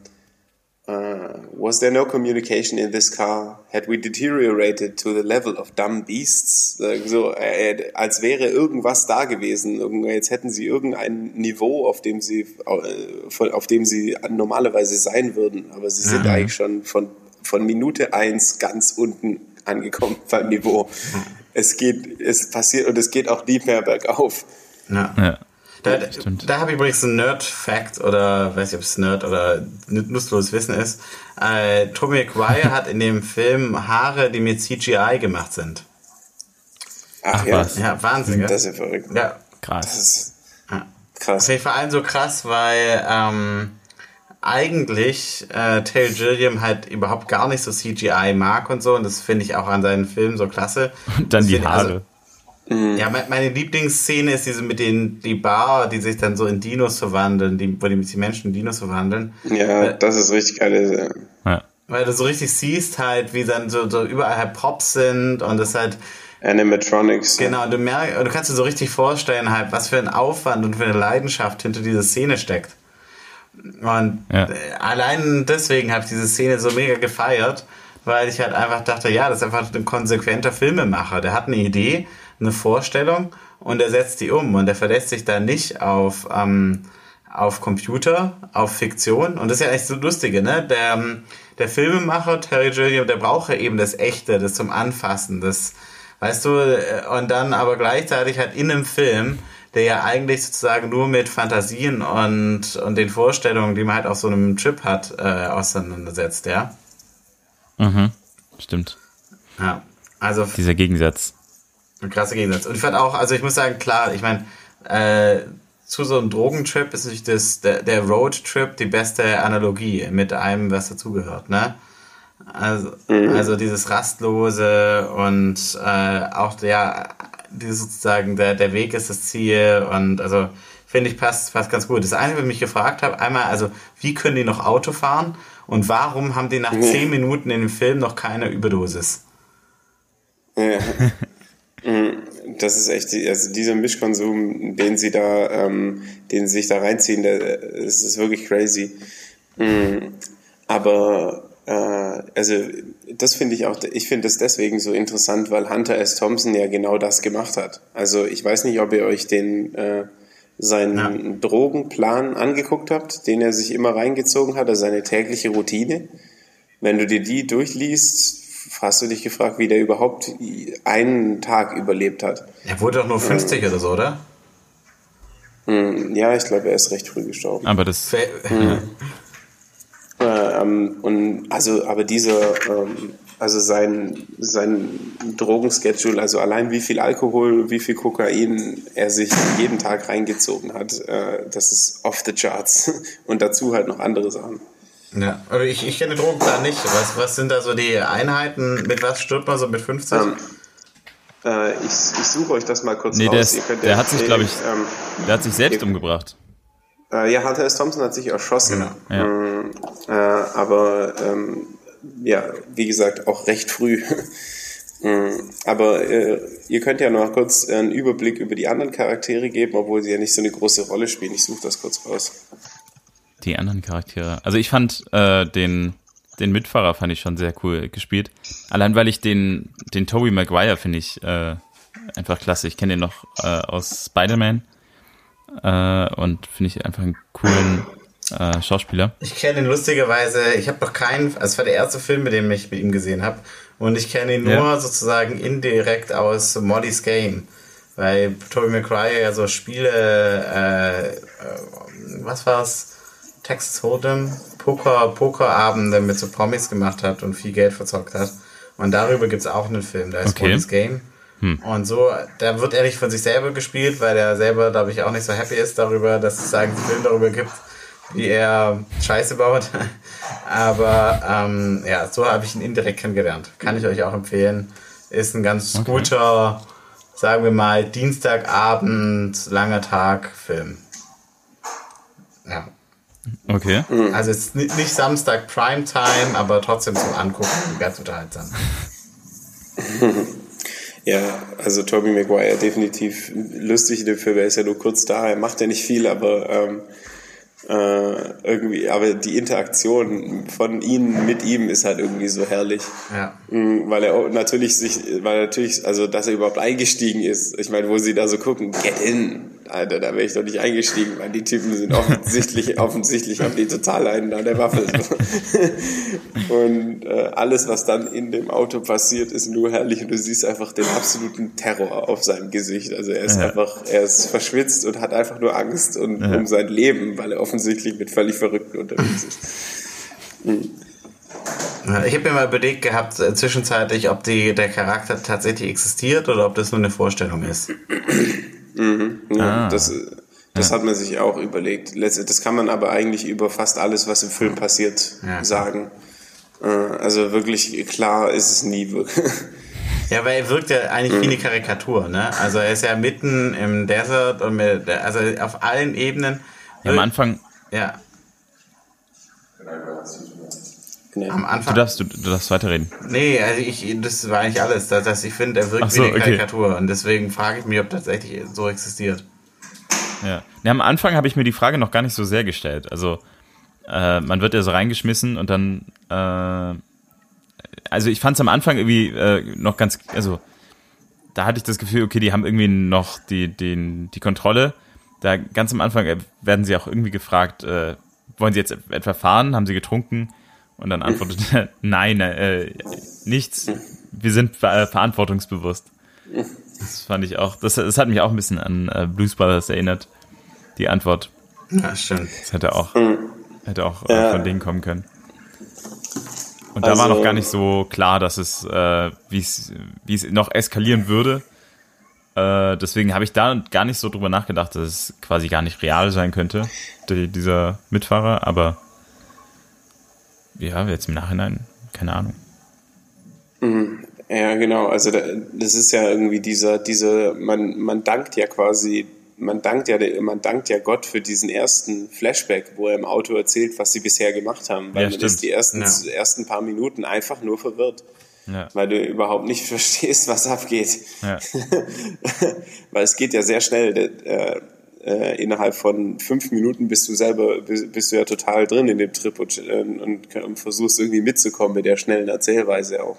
Uh, was there no communication in this car? Had we deteriorated to the level of dumb beasts? Uh, so, äh, als wäre irgendwas da gewesen. Jetzt hätten sie irgendein Niveau, auf dem sie, äh, auf dem sie normalerweise sein würden. Aber sie sind mhm. eigentlich schon von, von Minute eins ganz unten angekommen <laughs> beim Niveau. Mhm. Es geht, es passiert und es geht auch nie mehr bergauf. Ja. ja. Da, ja, da habe ich übrigens einen Nerd-Fact oder weiß nicht, ob es Nerd oder nutzloses Wissen ist. Äh, Tommy McGuire <laughs> hat in dem Film Haare, die mit CGI gemacht sind. Ach, Ach ja. Was? Ja, Wahnsinn. Das ist ja verrückt. Ja. Krass. Das ist ja. krass. Finde ich vor allem so krass, weil ähm, eigentlich äh, Taylor Gilliam halt überhaupt gar nicht so CGI mag und so. Und das finde ich auch an seinen Filmen so klasse. Und <laughs> dann das die Haare. Ja, meine Lieblingsszene ist diese mit den die Bar, die sich dann so in Dinos verwandeln, die, wo die, die Menschen in Dinos verwandeln. Ja, das ist richtig geil. Ja. weil du so richtig siehst halt, wie dann so, so überall halt Props sind und es halt Animatronics. Genau, du merkst, du kannst dir so richtig vorstellen halt, was für ein Aufwand und für eine Leidenschaft hinter dieser Szene steckt. Und ja. Äh, allein deswegen habe ich diese Szene so mega gefeiert, weil ich halt einfach dachte, ja, das ist einfach ein konsequenter Filmemacher. Der hat eine Idee, eine Vorstellung und er setzt die um und er verlässt sich da nicht auf, ähm, auf Computer, auf Fiktion. Und das ist ja echt so lustige, ne? Der, ähm, der Filmemacher, Terry Gilliam, der braucht ja eben das Echte, das zum Anfassen, das, weißt du, äh, und dann aber gleichzeitig halt in einem Film, der ja eigentlich sozusagen nur mit Fantasien und, und den Vorstellungen, die man halt auf so einem Trip hat, äh, auseinandersetzt, ja. Mhm, stimmt. Ja, also. Dieser Gegensatz. Ein krasser Gegensatz. Und ich fand auch, also ich muss sagen, klar, ich meine, äh, zu so einem Drogentrip ist natürlich das, der, der Roadtrip die beste Analogie mit allem, was dazugehört, ne? Also, mhm. also dieses Rastlose und äh, auch ja, dieses sozusagen der, der Weg ist das Ziel und also finde ich passt, passt ganz gut. Das eine, was ich mich gefragt habe, einmal, also wie können die noch Auto fahren und warum haben die nach mhm. zehn Minuten in dem Film noch keine Überdosis? Ja. Das ist echt, also dieser Mischkonsum, den sie da, ähm, den sie sich da reinziehen, der, das ist wirklich crazy. Mhm. Aber äh, also das finde ich auch, ich finde das deswegen so interessant, weil Hunter S. Thompson ja genau das gemacht hat. Also ich weiß nicht, ob ihr euch den äh, seinen ja. Drogenplan angeguckt habt, den er sich immer reingezogen hat, also seine tägliche Routine. Wenn du dir die durchliest, hast du dich gefragt, wie der überhaupt einen Tag überlebt hat. Er wurde doch nur 50 ähm, oder so, oder? Hm, ja, ich glaube, er ist recht früh gestorben. Aber das. Mhm. äh, ähm, und also, aber dieser, ähm, also sein, sein Drogenschedule, also allein wie viel Alkohol, wie viel Kokain er sich jeden Tag reingezogen hat, äh, das ist off the charts. <laughs> Und dazu halt noch andere Sachen. Ja, aber ich, ich kenne Drogenplan nicht. Was, was sind da so die Einheiten? Mit was stirbt man so mit 50? Um, ähm, äh, ich, ich suche euch das mal kurz nee, raus. Der, ist, der hat sich, glaube ich, ähm, der hat sich selbst ihr, umgebracht. Äh, ja, Hunter S. Thompson hat sich erschossen. Genau. Ja. Ähm, äh, aber ähm, ja, wie gesagt, auch recht früh. <laughs> Mm, aber äh, ihr könnt ja noch kurz einen Überblick über die anderen Charaktere geben, obwohl sie ja nicht so eine große Rolle spielen. Ich suche das kurz raus. Die anderen Charaktere. Also ich fand äh, den, den Mitfahrer fand ich schon sehr cool gespielt. Allein weil ich den, den Tobey Maguire finde ich äh, einfach klasse. Ich kenne den noch äh, aus Spider-Man äh, und finde ich einfach einen coolen äh, Schauspieler. Ich kenne ihn lustigerweise, ich habe noch keinen, also es war der erste Film, mit dem ich mit ihm gesehen habe. Und ich kenne ihn nur ja. sozusagen indirekt aus Molly's Game. Weil Tobey Maguire ja so Spiele, äh, äh was war's? Texas Hold'em, Poker, Pokerabende mit so Promis gemacht hat und viel Geld verzockt hat. Und darüber gibt es auch einen Film, da ist okay. Molly's Game. Hm. Und so, da wird er nicht von sich selber gespielt, weil er selber, glaube ich, auch nicht so happy ist darüber, dass es einen Film darüber gibt, wie er Scheiße baut. <laughs> Aber ähm, ja, so habe ich ihn indirekt kennengelernt. Kann ich euch auch empfehlen. Ist ein ganz okay. guter, sagen wir mal, Dienstagabend, langer Tag Film. Okay. Also es ist nicht Samstag Primetime, aber trotzdem zum Angucken ganz unterhaltsam. <laughs> Ja, also Tobey Maguire definitiv lustig in dem Film. Er ist ja nur kurz da, er macht ja nicht viel, aber ähm, äh, irgendwie, aber die Interaktion von ihnen mit ihm ist halt irgendwie so herrlich. Ja. Mhm, weil er natürlich sich, weil er natürlich, also dass er überhaupt eingestiegen ist. Ich meine, wo sie da so gucken, get in. Alter, da wäre ich doch nicht eingestiegen, weil die Typen sind offensichtlich, <laughs> offensichtlich haben die total einen an der Waffe. <laughs> und äh, alles, was dann in dem Auto passiert, ist nur herrlich und du siehst einfach den absoluten Terror auf seinem Gesicht. Also er ist ja. einfach, er ist verschwitzt und hat einfach nur Angst und, ja. um sein Leben, weil er offensichtlich mit völlig Verrückten unterwegs ist. <laughs> Mhm. Ich habe mir mal überlegt gehabt, äh, zwischenzeitlich, ob die, der Charakter tatsächlich existiert oder ob das nur eine Vorstellung ist. Mhm, ja, ah. Das, das ja. hat man sich auch überlegt. Das kann man aber eigentlich über fast alles, was im Film passiert, ja. sagen. Äh, also wirklich klar ist es nie wirklich. <laughs> Ja, weil er wirkt ja eigentlich mhm. wie eine Karikatur, ne? Also er ist ja mitten im Desert und mit, also auf allen Ebenen. Ja, am Anfang. Ja. Nee. Am Anfang. Du darfst, du, du darfst weiterreden. Nee, also ich, das war eigentlich alles. Das heißt, ich finde, er wirkt so, wie eine okay. Karikatur. Und deswegen frage ich mich, ob tatsächlich so existiert. Ja. ja am Anfang habe ich mir die Frage noch gar nicht so sehr gestellt. Also, äh, man wird ja so reingeschmissen und dann, äh, also ich fand es am Anfang irgendwie äh, noch ganz, also da hatte ich das Gefühl, okay, die haben irgendwie noch die, den, die Kontrolle. Da ganz am Anfang äh, werden sie auch irgendwie gefragt, äh, wollen sie jetzt etwa fahren? Haben sie getrunken? Und dann antwortet er, <laughs> nein, äh, nichts. Wir sind ver äh, verantwortungsbewusst. Das fand ich auch, das, das hat mich auch ein bisschen an äh, Blues Brothers erinnert, die Antwort. Ja, stimmt. Das hätte auch, hätte auch äh, Ja. von denen kommen können. Und da war Also- noch gar nicht so klar, dass es, äh, wie es, wie es noch eskalieren würde. Äh, deswegen habe ich da gar nicht so drüber nachgedacht, dass es quasi gar nicht real sein könnte, die, dieser Mitfahrer. Aber ja, jetzt im Nachhinein, keine Ahnung. Ja, genau. Also da, das ist ja irgendwie dieser, diese, man, man dankt ja quasi, man dankt ja, man dankt ja Gott für diesen ersten Flashback, wo er im Auto erzählt, was sie bisher gemacht haben, weil Ja, man ist stimmt. die ersten, Ja. ersten paar Minuten einfach nur verwirrt, Ja. weil du überhaupt nicht <laughs> verstehst, was abgeht. Ja. <laughs> weil es geht ja sehr schnell. Äh, innerhalb von fünf Minuten bist du selber, bist, bist du ja total drin in dem Trip und, äh, und, und versuchst irgendwie mitzukommen mit der schnellen Erzählweise auch.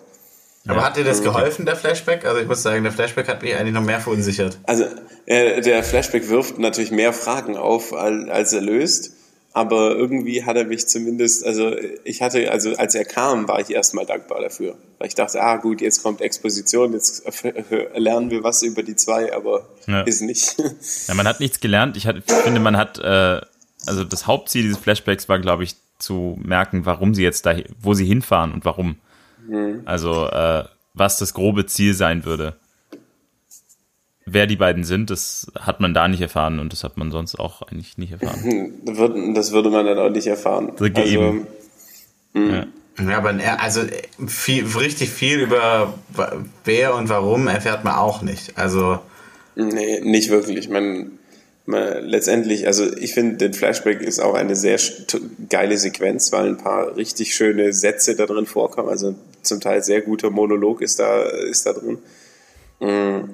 Aber hat dir das geholfen, der Flashback? Also ich muss sagen, der Flashback hat mich eigentlich noch mehr verunsichert. Also äh, der Flashback wirft natürlich mehr Fragen auf, al- als er löst. Aber irgendwie hat er mich zumindest, also ich hatte, also als er kam, war ich erstmal dankbar dafür. Weil ich dachte, ah gut, jetzt kommt Exposition, jetzt <laughs> lernen wir was über die zwei, aber Ja. ist nicht. <laughs> Ja, man hat nichts gelernt. Ich, hat, ich finde, man hat, äh, also das Hauptziel dieses Flashbacks war, glaube ich, zu merken, warum sie jetzt da, wo sie hinfahren und warum. Also, äh, was das grobe Ziel sein würde. Wer die beiden sind, das hat man da nicht erfahren und das hat man sonst auch eigentlich nicht erfahren. <laughs> Das würde- man dann auch nicht erfahren. So. Also, Ja, aber er- also viel, richtig viel über wer und warum erfährt man auch nicht. Also Nee, nicht wirklich. Man, man letztendlich, also ich finde, den Flashback ist auch eine sehr geile Sequenz, weil ein paar richtig schöne Sätze da drin vorkommen. Also zum Teil sehr guter Monolog ist da, ist da drin. Mm.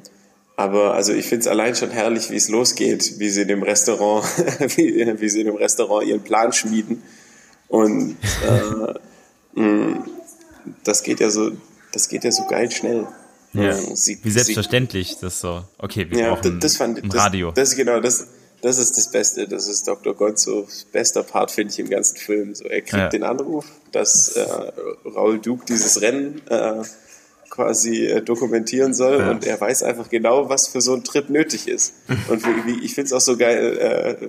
Aber also ich finde es allein schon herrlich, wie es losgeht, wie sie in dem Restaurant, <laughs> wie, wie sie in dem Restaurant ihren Plan schmieden. Und äh, <laughs> mm, das geht ja so, das geht ja so geil schnell. Ja. Mm, sie- Wie sie- selbstverständlich das so. Okay, wir ja, brauchen das fand ein das, Radio. Das ist genau das. Das ist das Beste. Das ist Dr. Gonzos bester Part, finde ich, im ganzen Film. So, er kriegt Ja. den Anruf, dass äh, Raul Duke dieses Rennen äh, quasi äh, dokumentieren soll Ja. und er weiß einfach genau, was für so ein Trip nötig ist. <laughs> Und wie, wie, ich finde es auch so geil, äh,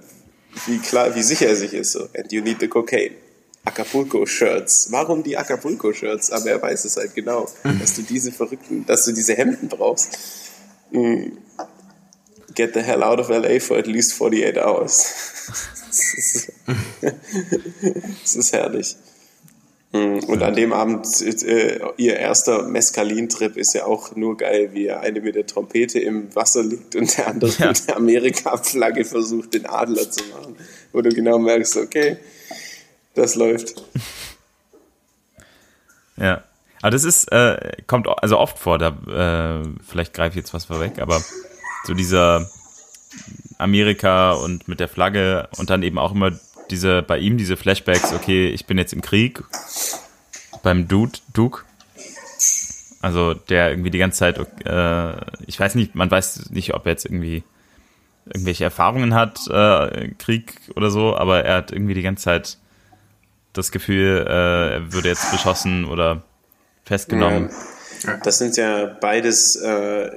wie klar, wie sicher er sich ist. So, and you need the cocaine. Acapulco-Shirts. Warum die Acapulco-Shirts? Aber er weiß es halt genau, <laughs> dass du diese verrückten, dass du diese Hemden brauchst. Mm. Get the hell out of LA for at least 48 hours. <laughs> Das ist, das ist herrlich. Mm, Und an dem Abend, äh, ihr erster Mescalin-Trip ist ja auch nur geil, wie er eine mit der Trompete im Wasser liegt und der andere Ja. mit der Amerika-Flagge versucht, den Adler zu machen. Wo du genau merkst, okay, das läuft. <laughs> Ja. Aber das ist, äh, kommt also oft vor, da, äh, vielleicht greife ich jetzt was vorweg, aber so dieser Amerika und mit der Flagge und dann eben auch immer diese, bei ihm diese Flashbacks, okay, ich bin jetzt im Krieg, beim Dude, Duke, also der irgendwie die ganze Zeit, äh, ich weiß nicht, man weiß nicht, ob er jetzt irgendwie irgendwelche Erfahrungen hat, äh, Krieg oder so, aber er hat irgendwie die ganze Zeit das Gefühl, äh, er würde jetzt beschossen oder festgenommen. Das sind ja beides äh,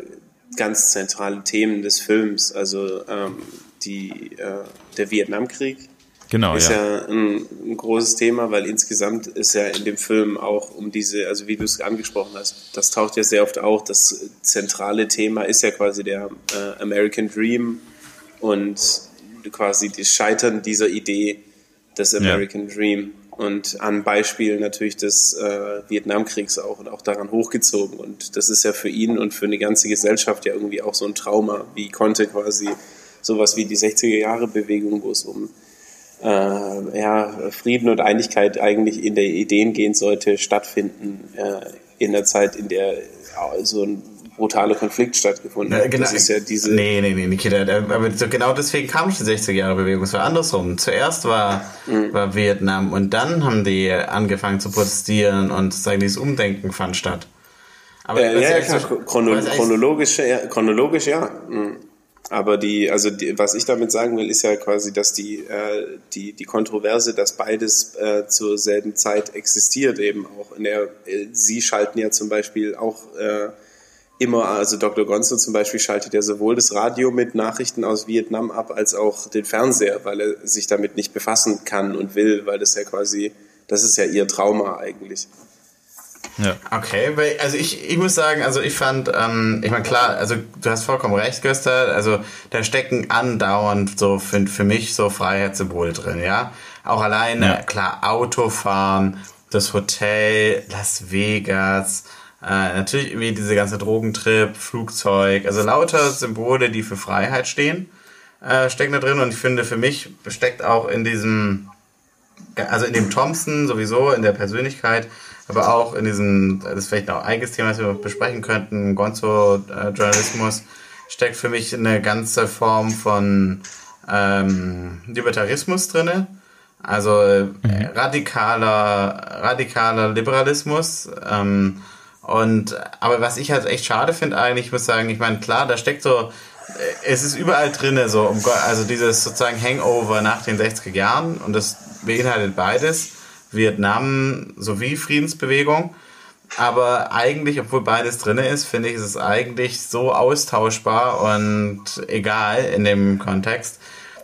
ganz zentrale Themen des Films. Also ähm, die, äh, der Vietnamkrieg Genau, ist ja. ja ein, ein großes Thema, weil insgesamt ist ja in dem Film auch um diese, also wie du es angesprochen hast, das taucht ja sehr oft auf. Das zentrale Thema ist ja quasi der äh, American Dream und quasi das Scheitern dieser Idee des American Dream. Und an Beispielen natürlich des äh, Vietnamkriegs auch und auch daran hochgezogen. Und das ist ja für ihn und für eine ganze Gesellschaft ja irgendwie auch so ein Trauma. Wie konnte quasi sowas wie die 60er Jahre Bewegung, wo es um äh, ja, Frieden und Einigkeit eigentlich in der Ideen gehen sollte, stattfinden äh, in der Zeit, in der so ein brutaler Konflikt stattgefunden hat. Ja, genau. Das ist ja diese. Nee, nee, nee, Nikita, aber genau deswegen kam die 60er-Jahre-Bewegung. Es war andersrum. Zuerst war, mhm. war Vietnam und dann haben die angefangen zu protestieren und sagen, dieses Umdenken fand statt. Aber äh, ja, ja, klar, so, chrono chronologisch, ja, chronologisch, ja. Mhm. Aber die, also die, was ich damit sagen will, ist ja quasi, dass die, äh, die, die Kontroverse, dass beides äh, zur selben Zeit existiert, eben auch in der, äh, sie schalten ja zum Beispiel auch äh, immer, also Dr. Gonzo zum Beispiel schaltet ja sowohl das Radio mit Nachrichten aus Vietnam ab, als auch den Fernseher, weil er sich damit nicht befassen kann und will, weil das ja quasi, das ist ja ihr Trauma eigentlich. Ja. Okay, weil, also ich, ich muss sagen, also ich fand, ähm, ich meine, klar, also du hast vollkommen recht, Göster, also da stecken andauernd so für, für mich so Freiheitssymbole drin, ja. Auch alleine, ja. klar, Autofahren, das Hotel, Las Vegas, äh, natürlich irgendwie diese ganze Drogentrip, Flugzeug, also lauter Symbole, die für Freiheit stehen, äh, stecken da drin und ich finde, für mich steckt auch in diesem, also in dem Thompson sowieso, in der Persönlichkeit, aber auch in diesem, das ist vielleicht noch ein eigenes Thema, das wir besprechen könnten, Gonzo-Journalismus, steckt für mich eine ganze Form von ähm, Libertarismus drinne. Also mhm. radikaler, radikaler Liberalismus. Ähm, und aber was ich halt echt schade finde eigentlich, ich muss sagen, ich meine, klar, da steckt so, es ist überall drinne so, also dieses sozusagen Hangover nach den 60er Jahren und das beinhaltet beides. Vietnam sowie Friedensbewegung. Aber eigentlich, obwohl beides drin ist, finde ich, ist es eigentlich so austauschbar und egal in dem Kontext,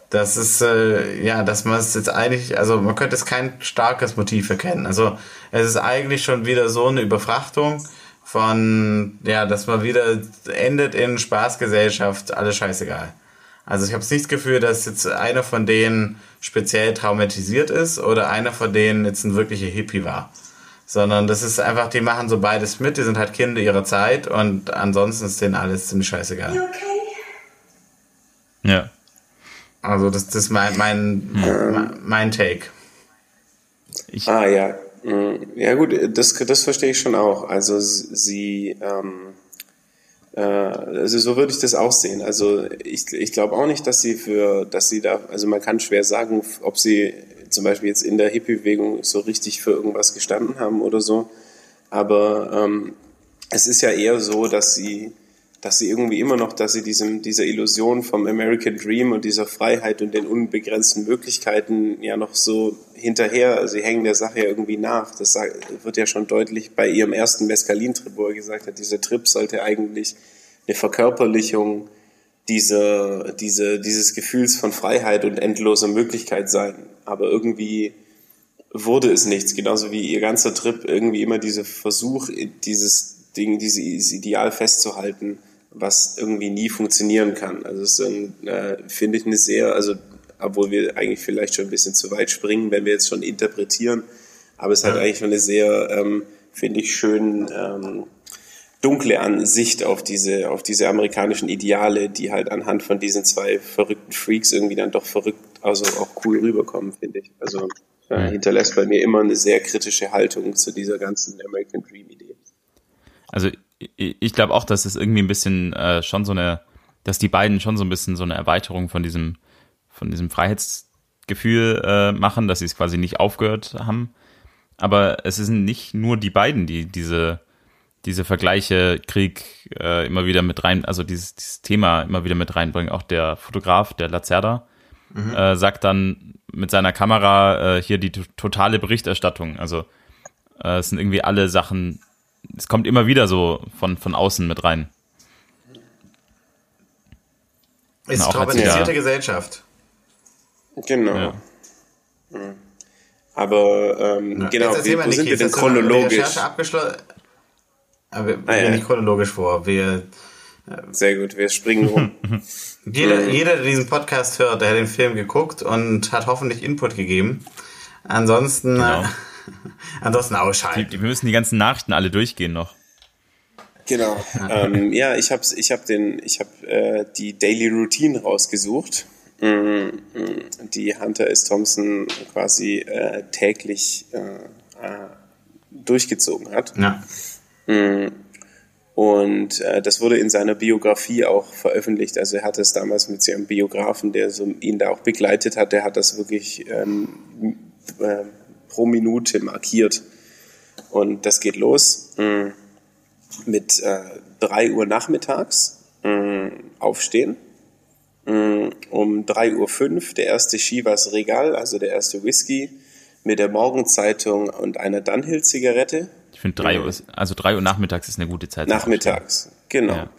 dass es, äh, ja, dass man es jetzt eigentlich, also man könnte es kein starkes Motiv erkennen. Also es ist eigentlich schon wieder so eine Überfrachtung von, ja, dass man wieder endet in Spaßgesellschaft, alles scheißegal. Also ich habe nicht das Gefühl, dass jetzt einer von denen speziell traumatisiert ist oder einer von denen jetzt ein wirklicher Hippie war. Sondern das ist einfach, die machen so beides mit, die sind halt Kinder ihrer Zeit und ansonsten ist denen alles ziemlich scheißegal. Okay? Ja. Also das, das ist mein, mein, ähm. mein Take. Ich ah ja. Mm, ja gut, das, das verstehe ich schon auch. Also sie, ähm, äh, also so würde ich das auch sehen. Also ich, ich glaube auch nicht, dass sie für, dass sie da, also man kann schwer sagen, ob sie zum Beispiel jetzt in der Hippie-Bewegung so richtig für irgendwas gestanden haben oder so. Aber ähm, es ist ja eher so, dass sie, dass sie irgendwie immer noch, dass sie diesem, dieser Illusion vom American Dream und dieser Freiheit und den unbegrenzten Möglichkeiten ja noch so hinterher, sie hängen der Sache ja irgendwie nach. Das wird ja schon deutlich bei ihrem ersten Mescalin-Trip, wo er gesagt hat, dieser Trip sollte eigentlich eine Verkörperlichung dieser, diese, dieses Gefühls von Freiheit und endloser Möglichkeit sein. Aber irgendwie wurde es nichts, genauso wie ihr ganzer Trip irgendwie immer dieser Versuch, dieses Ding, dieses Ideal festzuhalten, was irgendwie nie funktionieren kann. Also es ist, äh, finde ich, eine sehr, also obwohl wir eigentlich vielleicht schon ein bisschen zu weit springen, wenn wir jetzt schon interpretieren, aber es hat eigentlich schon eine sehr, ähm, finde ich, schön ähm, dunkle Ansicht auf diese, auf diese amerikanischen Ideale, die halt anhand von diesen zwei verrückten Freaks irgendwie dann doch verrückt, also auch cool rüberkommen, finde ich. Also äh, hinterlässt bei mir immer eine sehr kritische Haltung zu dieser ganzen American Dream Idee. Also ich, glaube auch, dass es irgendwie ein bisschen äh, schon so eine, dass die beiden schon so ein bisschen so eine Erweiterung von diesem, von diesem Freiheitsgefühl äh, machen, dass sie es quasi nicht aufgehört haben. Aber es sind nicht nur die beiden, die diese diese Vergleiche Krieg äh, immer wieder mit rein, also dieses, dieses Thema immer wieder mit reinbringen. Auch der Fotograf, der Lacerda, mhm. äh, sagt dann mit seiner Kamera äh, hier die totale Berichterstattung. Also äh, es sind irgendwie alle Sachen, es kommt immer wieder so von, von außen mit rein. Ist eine organisierte Gesellschaft. Genau. Ja. Mhm. Aber ähm, ja. genau, wie, wo sind wir denn chronologisch? Aber wir ah, gehen ja. nicht chronologisch vor. Wir, äh, Sehr gut, wir springen rum. <laughs> jeder, mhm. jeder, der diesen Podcast hört, der hat den Film geguckt und hat hoffentlich Input gegeben. Ansonsten, genau. Ansonsten ausschalten. Die, wir müssen die ganzen Nachrichten alle durchgehen noch. Genau. ähm, ja, ich habe ich hab den, ich habe äh, die Daily Routine rausgesucht mm, die Hunter S. Thompson quasi äh, täglich äh, äh, durchgezogen hat. Ja. Mm, und äh, das wurde in seiner Biografie auch veröffentlicht. Also er hat es damals mit seinem Biografen, der so ihn da auch begleitet hat, der hat das wirklich ähm, äh, pro Minute markiert. Und das geht los mh, mit äh, 3 Uhr nachmittags mh, aufstehen. Mh, um 3.05 Uhr der erste Chivas Regal, also der erste Whisky, mit der Morgenzeitung und einer Dunhill-Zigarette ich finde 3 Uhr, also 3 Uhr nachmittags ist eine gute Zeit. Nachmittags, genau. Ja.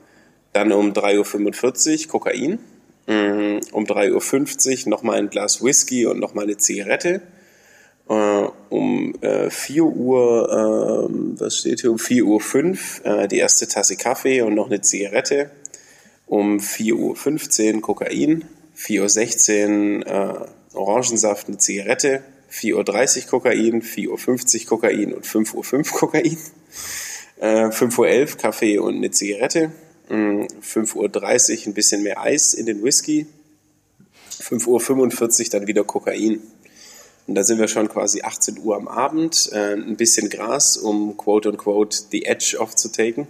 Dann um 3.45 Uhr Kokain. Mm, um 3.50 Uhr nochmal ein Glas Whisky und nochmal eine Zigarette. Uh, um äh, 4 Uhr, äh, was steht hier? Um 4 Uhr 5 äh, die erste Tasse Kaffee und noch eine Zigarette. Um 4 Uhr 15 Kokain. 4 Uhr äh, Orangensaft, eine Zigarette. 4.30 Uhr Kokain, 4.50 Uhr Kokain und 5.05 Uhr Kokain. Äh, 5.11 Uhr Kaffee und eine Zigarette. 5.30 mm, Uhr ein bisschen mehr Eis in den Whisky. 5.45 Uhr dann wieder Kokain. Und da sind wir schon quasi 18 Uhr am Abend. Äh, ein bisschen Gras, um quote unquote the edge aufzutaken.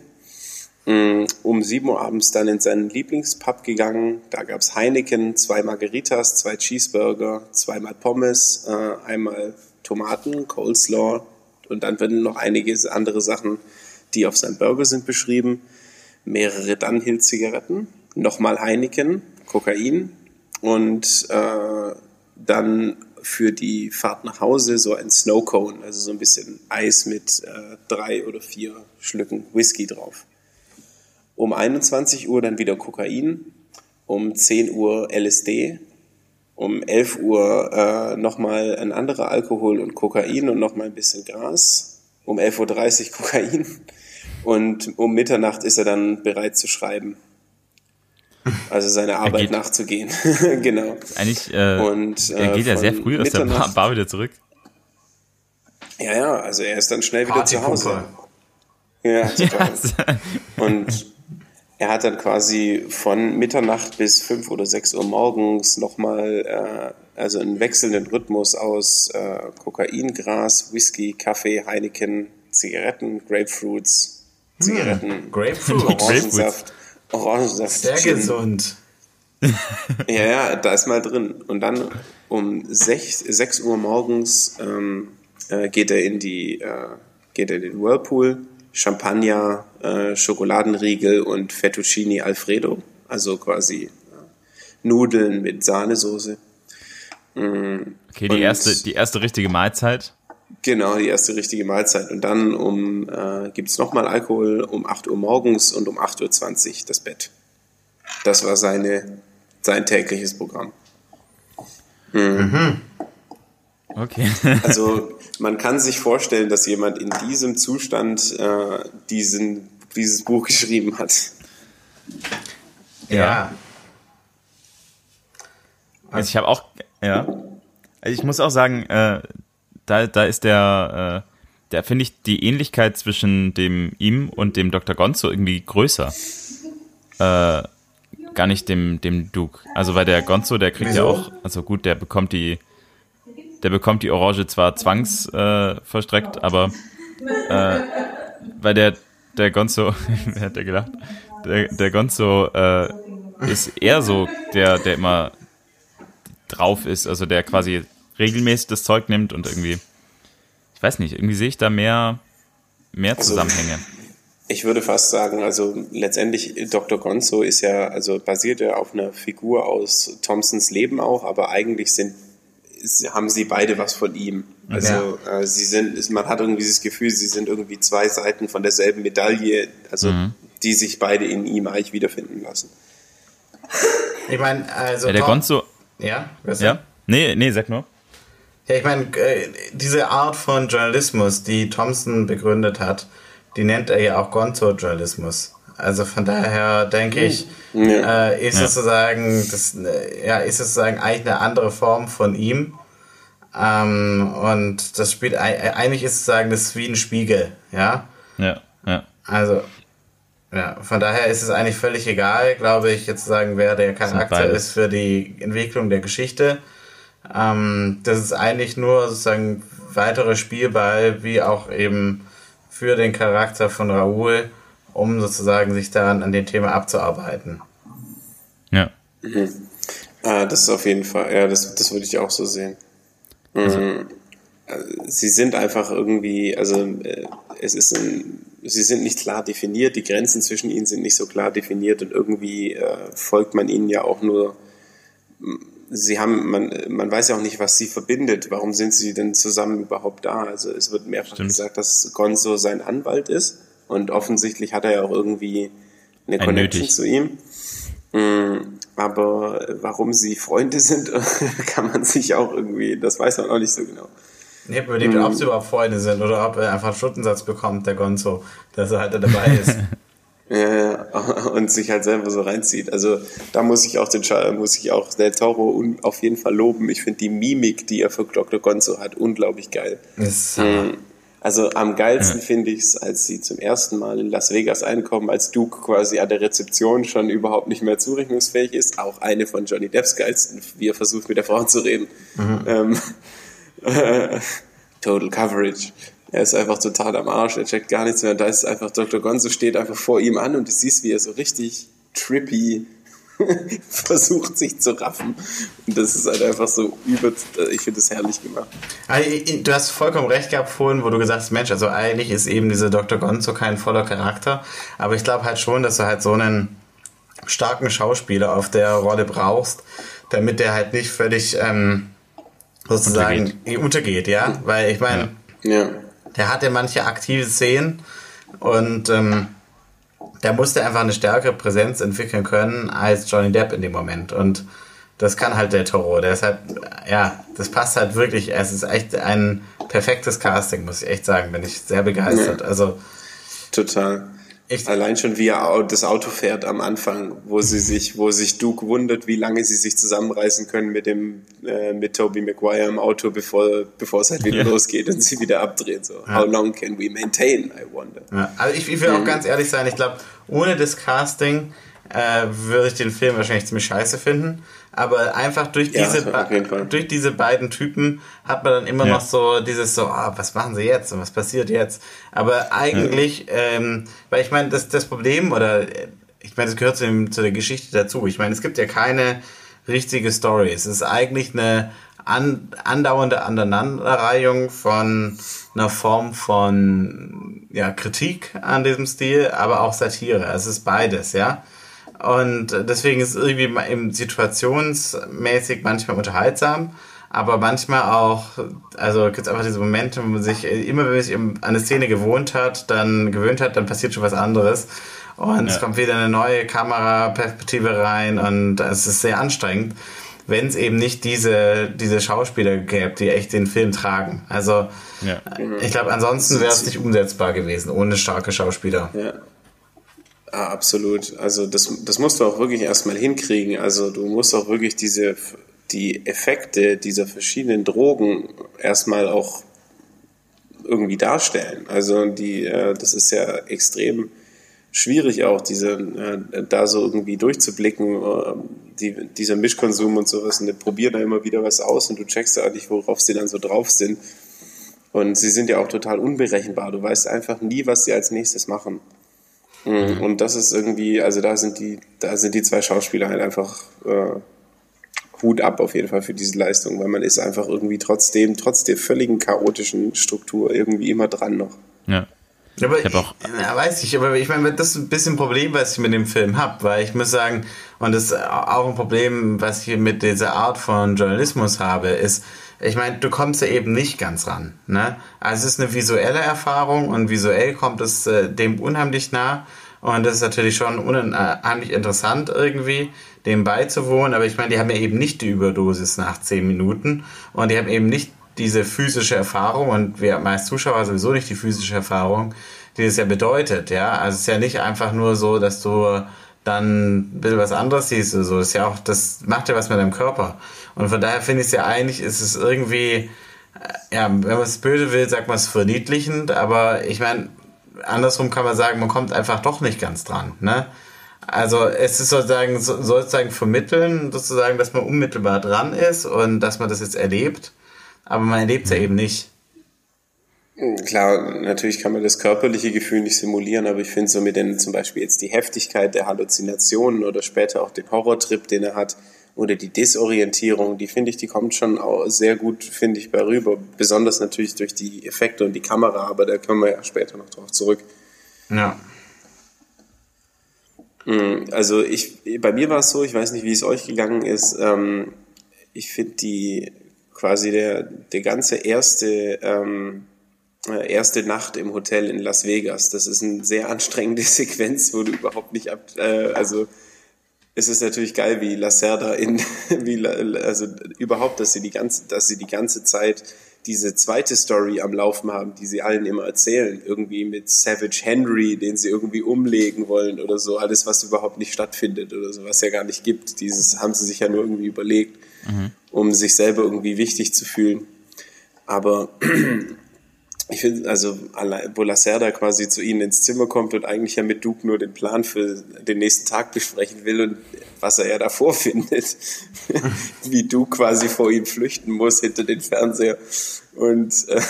Mm, um 7 Uhr abends dann in seinen Lieblingspub gegangen. Da gab es Heineken, zwei Margaritas, zwei Cheeseburger, zweimal Pommes, äh, einmal Tomaten, Coleslaw und dann werden noch einige andere Sachen, die auf seinem Burger sind, beschrieben. Mehrere Dunhill-Zigaretten, nochmal Heineken, Kokain und äh, dann für die Fahrt nach Hause so ein Snow Cone, also so ein bisschen Eis mit äh, drei oder vier Schlücken Whisky drauf. Um 21 Uhr dann wieder Kokain, um 10 Uhr LSD, um 11 Uhr äh, nochmal ein anderer Alkohol und Kokain und nochmal ein bisschen Gras, um 11.30 Uhr <laughs> Kokain und um Mitternacht ist er dann bereit zu schreiben. Also seine Arbeit nachzugehen. <laughs> genau. Eigentlich, äh, und, äh, er geht ja sehr früh aus der Bar, Bar, wieder zurück. Ja, ja, also er ist dann schnell wieder zu Hause. Ja, <laughs> total. und er hat dann quasi von Mitternacht bis fünf oder sechs Uhr morgens nochmal, äh, also einen wechselnden Rhythmus aus äh, Kokain, Gras, Whisky, Kaffee, Heineken, Zigaretten, Grapefruits, hm, Zigaretten, hm, Grapefruit, Orangensaft, Orangensaft. Sehr Gin. gesund. <laughs> ja, ja, da ist mal drin. Und dann um sechs, sechs Uhr morgens ähm, äh, geht er in die, äh, geht er in den Whirlpool Champagner, äh, Schokoladenriegel und Fettuccini Alfredo, also quasi äh, Nudeln mit Sahnesoße. Mm, okay, die erste, die erste richtige Mahlzeit. Genau, die erste richtige Mahlzeit. Und dann um äh, gibt es nochmal Alkohol um 8 Uhr morgens und um 8.20 Uhr das Bett. Das war seine, sein tägliches Programm. Mhm. Mhm. Okay. <laughs> also man kann sich vorstellen, dass jemand in diesem Zustand äh, diesen, dieses Buch <laughs> geschrieben hat. Ja. Also ich habe auch, ja. Also ich muss auch sagen, äh, da, da ist der, äh, da finde ich die Ähnlichkeit zwischen dem ihm und dem Dr. Gonzo irgendwie größer. Äh, gar nicht dem, dem Duke. Also weil der Gonzo, der kriegt Wieso? ja auch, also gut, der bekommt die der bekommt die Orange zwar zwangsverstreckt, äh, aber äh, weil der, der Gonzo, <laughs> wer hat der gedacht? Der, der Gonzo äh, ist eher so der, der immer drauf ist, also der quasi regelmäßig das Zeug nimmt und irgendwie, ich weiß nicht, irgendwie sehe ich da mehr, mehr also, Zusammenhänge. Also, ich würde fast sagen, also letztendlich Dr. Gonzo ist ja, also basiert ja auf einer Figur aus Thompsons Leben auch, aber eigentlich sind haben sie beide was von ihm. Also ja. äh, sie sind, man hat irgendwie das Gefühl, sie sind irgendwie zwei Seiten von derselben Medaille, also mhm. die sich beide in ihm eigentlich wiederfinden lassen. Ich meine, also ja, der Gonzo. Ja, was ja. Nee, nee, sag nur. Ja, ich meine, äh, diese Art von Journalismus, die Thompson begründet hat, die nennt er ja auch Gonzo-Journalismus. Also von daher denke ich, ja. äh, ist ja. sozusagen das, ja, ist sozusagen eigentlich eine andere Form von ihm. Ähm, und das spielt eigentlich ist sozusagen das wie ein Spiegel, ja. Ja, ja. Also Ja, von daher ist es eigentlich völlig egal, glaube ich, jetzt zu sagen, wer der Charakter ist für die Entwicklung der Geschichte. Ähm, das ist eigentlich nur sozusagen weitere Spielball, wie auch eben für den Charakter von Raoul, um sozusagen sich daran an dem Thema abzuarbeiten. Ja. Mhm. Ah, das ist auf jeden Fall, ja, das, das würde ich auch so sehen. Mhm. Also. Sie sind einfach irgendwie, also äh, es ist ein, sie sind nicht klar definiert, die Grenzen zwischen ihnen sind nicht so klar definiert und irgendwie äh, folgt man ihnen ja auch nur sie haben, man, man weiß ja auch nicht, was sie verbindet. Warum sind sie denn zusammen überhaupt da? Also es wird mehrfach Stimmt. gesagt, dass Gonzo sein Anwalt ist und offensichtlich hat er ja auch irgendwie eine Ein Connection nötig. zu ihm. Mm, aber warum sie Freunde sind, <laughs> kann man sich auch irgendwie, das weiß man auch nicht so genau. Ich habe überlegt, ob sie überhaupt Freunde sind oder ob er einfach einen Stundensatz bekommt, der Gonzo, dass er halt dabei ist. <laughs> Ja, <laughs> und sich halt selber so reinzieht. Also da muss ich auch den muss ich auch Del Toro auf jeden Fall loben. Ich finde die Mimik, die er für Dr. Gonzo hat, unglaublich geil. Ist, hm. also am geilsten ja. finde ich es, als sie zum ersten Mal in Las Vegas einkommen, als Duke quasi an der Rezeption schon überhaupt nicht mehr zurechnungsfähig ist. Auch eine von Johnny Depps geilsten, wie er versucht mit der Frau zu reden. Mhm. Ähm, <laughs> Total Coverage. Er ist einfach total am Arsch, er checkt gar nichts mehr. Da ist einfach Dr. Gonzo steht einfach vor ihm an und du siehst, wie er so richtig trippy <laughs> versucht, sich zu raffen. Und das ist halt einfach so über, ich finde das herrlich gemacht. Also, du hast vollkommen recht gehabt vorhin, wo du gesagt hast, Mensch, also eigentlich ist eben dieser Dr. Gonzo kein voller Charakter. Aber ich glaube halt schon, dass du halt so einen starken Schauspieler auf der Rolle brauchst, damit der halt nicht völlig ähm, sozusagen untergeht, untergeht ja? Weil ich meine, ja. ja der hatte manche aktive Szenen und ähm, der musste einfach eine stärkere Präsenz entwickeln können als Johnny Depp in dem Moment. Und das kann halt der Toro. Halt, ja, das passt halt wirklich. Es ist echt ein perfektes Casting, muss ich echt sagen. Bin ich sehr begeistert. Also total. Ich Allein schon wie er das Auto fährt am Anfang, wo sie sich, wo sich Duke wundert, wie lange sie sich zusammenreißen können mit dem äh, mit Toby Maguire im Auto, bevor bevor es halt wieder ja. losgeht und sie wieder abdreht. So, ja. how long can we maintain? I wonder. Ja. Also ich, ich will auch mhm. ganz ehrlich sein. Ich glaube, ohne das Casting äh, würde ich den Film wahrscheinlich ziemlich scheiße finden. Aber einfach durch diese, durch diese beiden Typen hat man dann immer ja. noch so dieses so, ah, was machen sie jetzt und was passiert jetzt? Aber eigentlich, ja. ähm, weil ich meine, das, das Problem oder ich meine, das gehört zu, dem, zu der Geschichte dazu. Ich meine, es gibt ja keine richtige Story. Es ist eigentlich eine an, andauernde Aneinanderreihung von einer Form von ja, Kritik an diesem Stil, aber auch Satire. Es ist beides, ja. Und deswegen ist es irgendwie situationsmäßig manchmal unterhaltsam, aber manchmal auch, also gibt es einfach diese Momente, wo man sich immer, wenn man sich an eine Szene gewohnt hat, dann gewöhnt hat, dann passiert schon was anderes. Und ja. es kommt wieder eine neue Kameraperspektive rein und es ist sehr anstrengend, wenn es eben nicht diese, diese Schauspieler gäbe, die echt den Film tragen. Also ja. ich glaube, ansonsten wäre es nicht umsetzbar gewesen, ohne starke Schauspieler. Ja. Ah, absolut. Also das, das musst du auch wirklich erstmal hinkriegen. Also du musst auch wirklich diese, die Effekte dieser verschiedenen Drogen erstmal auch irgendwie darstellen. Also die, äh, das ist ja extrem schwierig auch, diese, äh, da so irgendwie durchzublicken, äh, die, dieser Mischkonsum und sowas. Und die probieren da immer wieder was aus und du checkst ja nicht, worauf sie dann so drauf sind. Und sie sind ja auch total unberechenbar. Du weißt einfach nie, was sie als nächstes machen. Mhm. Und das ist irgendwie, also da sind die, da sind die zwei Schauspieler halt einfach äh, Hut ab auf jeden Fall für diese Leistung, weil man ist einfach irgendwie trotzdem, trotz der völligen chaotischen Struktur irgendwie immer dran noch. Ja. Aber ich, auch, ja, weiß ich, aber ich meine, das ist ein bisschen ein Problem, was ich mit dem Film habe, weil ich muss sagen, und das ist auch ein Problem, was ich mit dieser Art von Journalismus habe, ist, ich meine, du kommst ja eben nicht ganz ran. Ne? Also es ist eine visuelle Erfahrung und visuell kommt es äh, dem unheimlich nah. Und das ist natürlich schon unheimlich interessant irgendwie, dem beizuwohnen. Aber ich meine, die haben ja eben nicht die Überdosis nach zehn Minuten und die haben eben nicht diese physische Erfahrung und wir meist Zuschauer sowieso nicht die physische Erfahrung, die das ja bedeutet. Ja, also es ist ja nicht einfach nur so, dass du dann ein bisschen was anderes siehst. So, das ist ja auch, das macht ja was mit deinem Körper. Und von daher finde ich es ja eigentlich, ist es irgendwie, äh, ja, wenn man es böse will, sagt man es verniedlichend, aber ich meine, andersrum kann man sagen, man kommt einfach doch nicht ganz dran. Ne? Also es ist sozusagen, sozusagen vermitteln, sozusagen, dass man unmittelbar dran ist und dass man das jetzt erlebt, aber man erlebt es ja eben nicht. Klar, natürlich kann man das körperliche Gefühl nicht simulieren, aber ich finde so mit den zum Beispiel jetzt die Heftigkeit der Halluzinationen oder später auch den Horrortrip, den er hat, oder die Desorientierung, die finde ich, die kommt schon auch sehr gut, finde ich, bei rüber. Besonders natürlich durch die Effekte und die Kamera, aber da kommen wir ja später noch drauf zurück. Ja. Hm, also ich, bei mir war es so, ich weiß nicht, wie es euch gegangen ist. Ähm, ich finde die quasi der, der ganze erste ähm, äh, erste Nacht im Hotel in Las Vegas. Das ist eine sehr anstrengende <laughs> Sequenz, wo du überhaupt nicht ab, äh, also es ist natürlich geil, wie Lacerda in, <laughs> wie, also überhaupt, dass sie die ganze, dass sie die ganze Zeit diese zweite Story am Laufen haben, die sie allen immer erzählen, irgendwie mit Savage Henry, den sie irgendwie umlegen wollen oder so, alles, was überhaupt nicht stattfindet oder so, was ja gar nicht gibt. Dieses haben sie sich ja nur irgendwie überlegt, mhm. um sich selber irgendwie wichtig zu fühlen. Aber ich finde, also wo Lacerda quasi zu ihnen ins Zimmer kommt und eigentlich ja mit Duke nur den Plan für den nächsten Tag besprechen will und was er ja davor <laughs> findet, <laughs> wie Duke quasi vor ihm flüchten muss hinter den Fernseher und äh,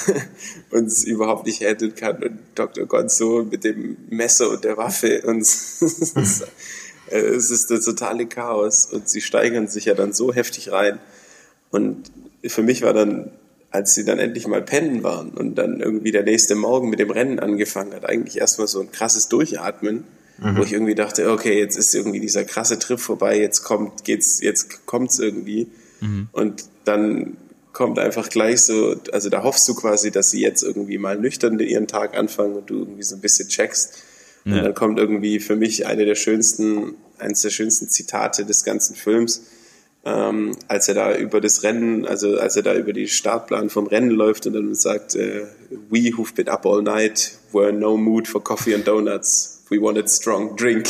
uns überhaupt nicht retten kann und Dr. Gonzo mit dem Messer und der Waffe und <laughs> es ist das totale Chaos und sie steigern sich ja dann so heftig rein und für mich war dann als sie dann endlich mal pennen waren und dann irgendwie der nächste Morgen mit dem Rennen angefangen hat, eigentlich erstmal so ein krasses Durchatmen, mhm. wo ich irgendwie dachte, okay, jetzt ist irgendwie dieser krasse Trip vorbei, jetzt kommt, geht's, jetzt kommt's irgendwie. Mhm. Und dann kommt einfach gleich so, also da hoffst du quasi, dass sie jetzt irgendwie mal nüchtern ihren Tag anfangen und du irgendwie so ein bisschen checkst. Ja. Und dann kommt irgendwie für mich eine der schönsten, eines der schönsten Zitate des ganzen Films ähm, als er da über das Rennen, also als er da über die Startplan vom Rennen läuft und dann sagt, äh, we who've been up all night were no mood for coffee and donuts. We wanted strong drink.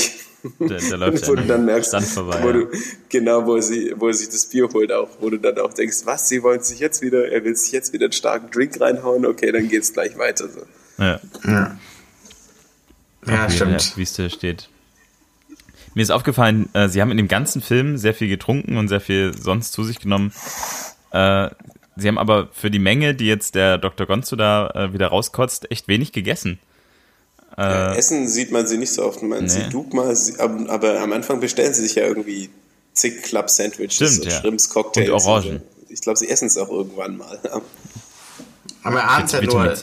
Der, der <laughs> läuft wo du dann merkst, vorbei, wo du, genau, wo, sie, wo er sich das Bier holt auch, wo du dann auch denkst, was, sie wollen sich jetzt wieder, er will sich jetzt wieder einen starken Drink reinhauen, okay, dann geht's gleich weiter. So. Ja. Ja, ja stimmt. Wie es da steht. Mir ist aufgefallen, äh, sie haben in dem ganzen Film sehr viel getrunken und sehr viel sonst zu sich genommen. Äh, sie haben aber für die Menge, die jetzt der Dr. Gonzo da äh, wieder rauskotzt, echt wenig gegessen. Ja, äh, Essen sieht man sie nicht so oft. Man nee. sieht Duke mal, aber, aber, am Anfang bestellen sie sich ja irgendwie zig Club-Sandwiches und ja. Shrimps, Cocktails. Und Orangen. Und ich glaube, sie essen es auch irgendwann mal. <laughs> Aber er ahnt ja nur,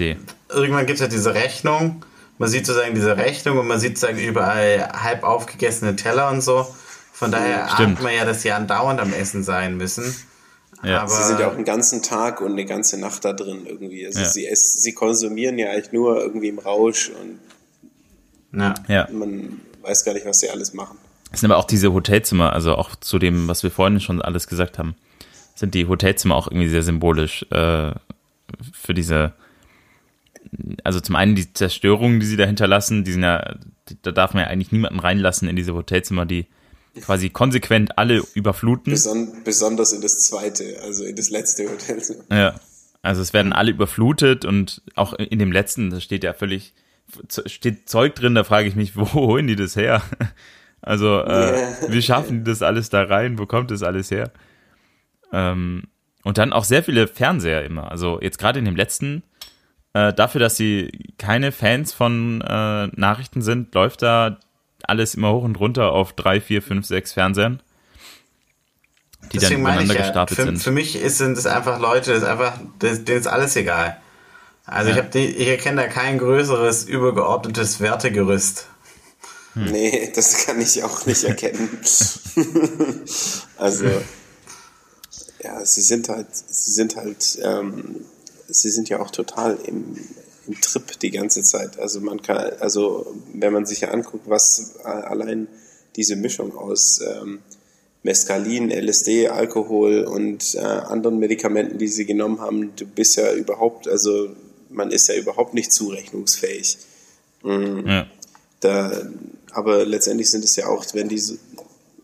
irgendwann gibt es ja diese Rechnung man sieht sozusagen diese Rechnung und man sieht sozusagen überall halb aufgegessene Teller und so. Von daher ahnt man ja, dass sie andauernd am Essen sein müssen. Ja. Aber sie sind ja auch einen ganzen Tag und eine ganze Nacht da drin irgendwie. Also ja. sie, es, sie konsumieren ja eigentlich nur irgendwie im Rausch und ja. man weiß gar nicht, was sie alles machen. Es sind aber auch diese Hotelzimmer, also auch zu dem, was wir vorhin schon alles gesagt haben, sind die Hotelzimmer auch irgendwie sehr symbolisch äh, für diese also zum einen die Zerstörungen, die sie da hinterlassen, die sind ja, da darf man ja eigentlich niemanden reinlassen in diese Hotelzimmer, die quasi konsequent alle überfluten. Beson besonders in das zweite, also in das letzte Hotelzimmer. Ja. Also es werden alle überflutet und auch in dem letzten, da steht ja völlig, steht Zeug drin, da frage ich mich, wo <laughs> holen die das her? Also, äh, yeah. wie schaffen die das alles da rein? Wo kommt das alles her? Ähm, und dann auch sehr viele Fernseher immer. Also jetzt gerade in dem letzten, äh, dafür, dass sie keine Fans von äh, Nachrichten sind, läuft da alles immer hoch und runter auf drei, vier, fünf, sechs Fernsehern, die Deswegen dann übereinander ja, gestartet für, sind. Für mich ist, sind es einfach Leute, das ist einfach, denen ist alles egal. Also ja. ich, ich erkenne da kein größeres übergeordnetes Wertegerüst. Hm. Nee, das kann ich auch nicht <laughs> erkennen. <laughs> also ja, sie sind halt, sie sind halt ähm, sie sind ja auch total im, im Trip die ganze Zeit. Also man kann, also wenn man sich ja anguckt, was allein diese Mischung aus ähm, Mescalin, LSD, Alkohol und äh, anderen Medikamenten, die sie genommen haben, du bist ja überhaupt, also man ist ja überhaupt nicht zurechnungsfähig. Mhm. Ja. Da, aber letztendlich sind es ja auch, wenn diese,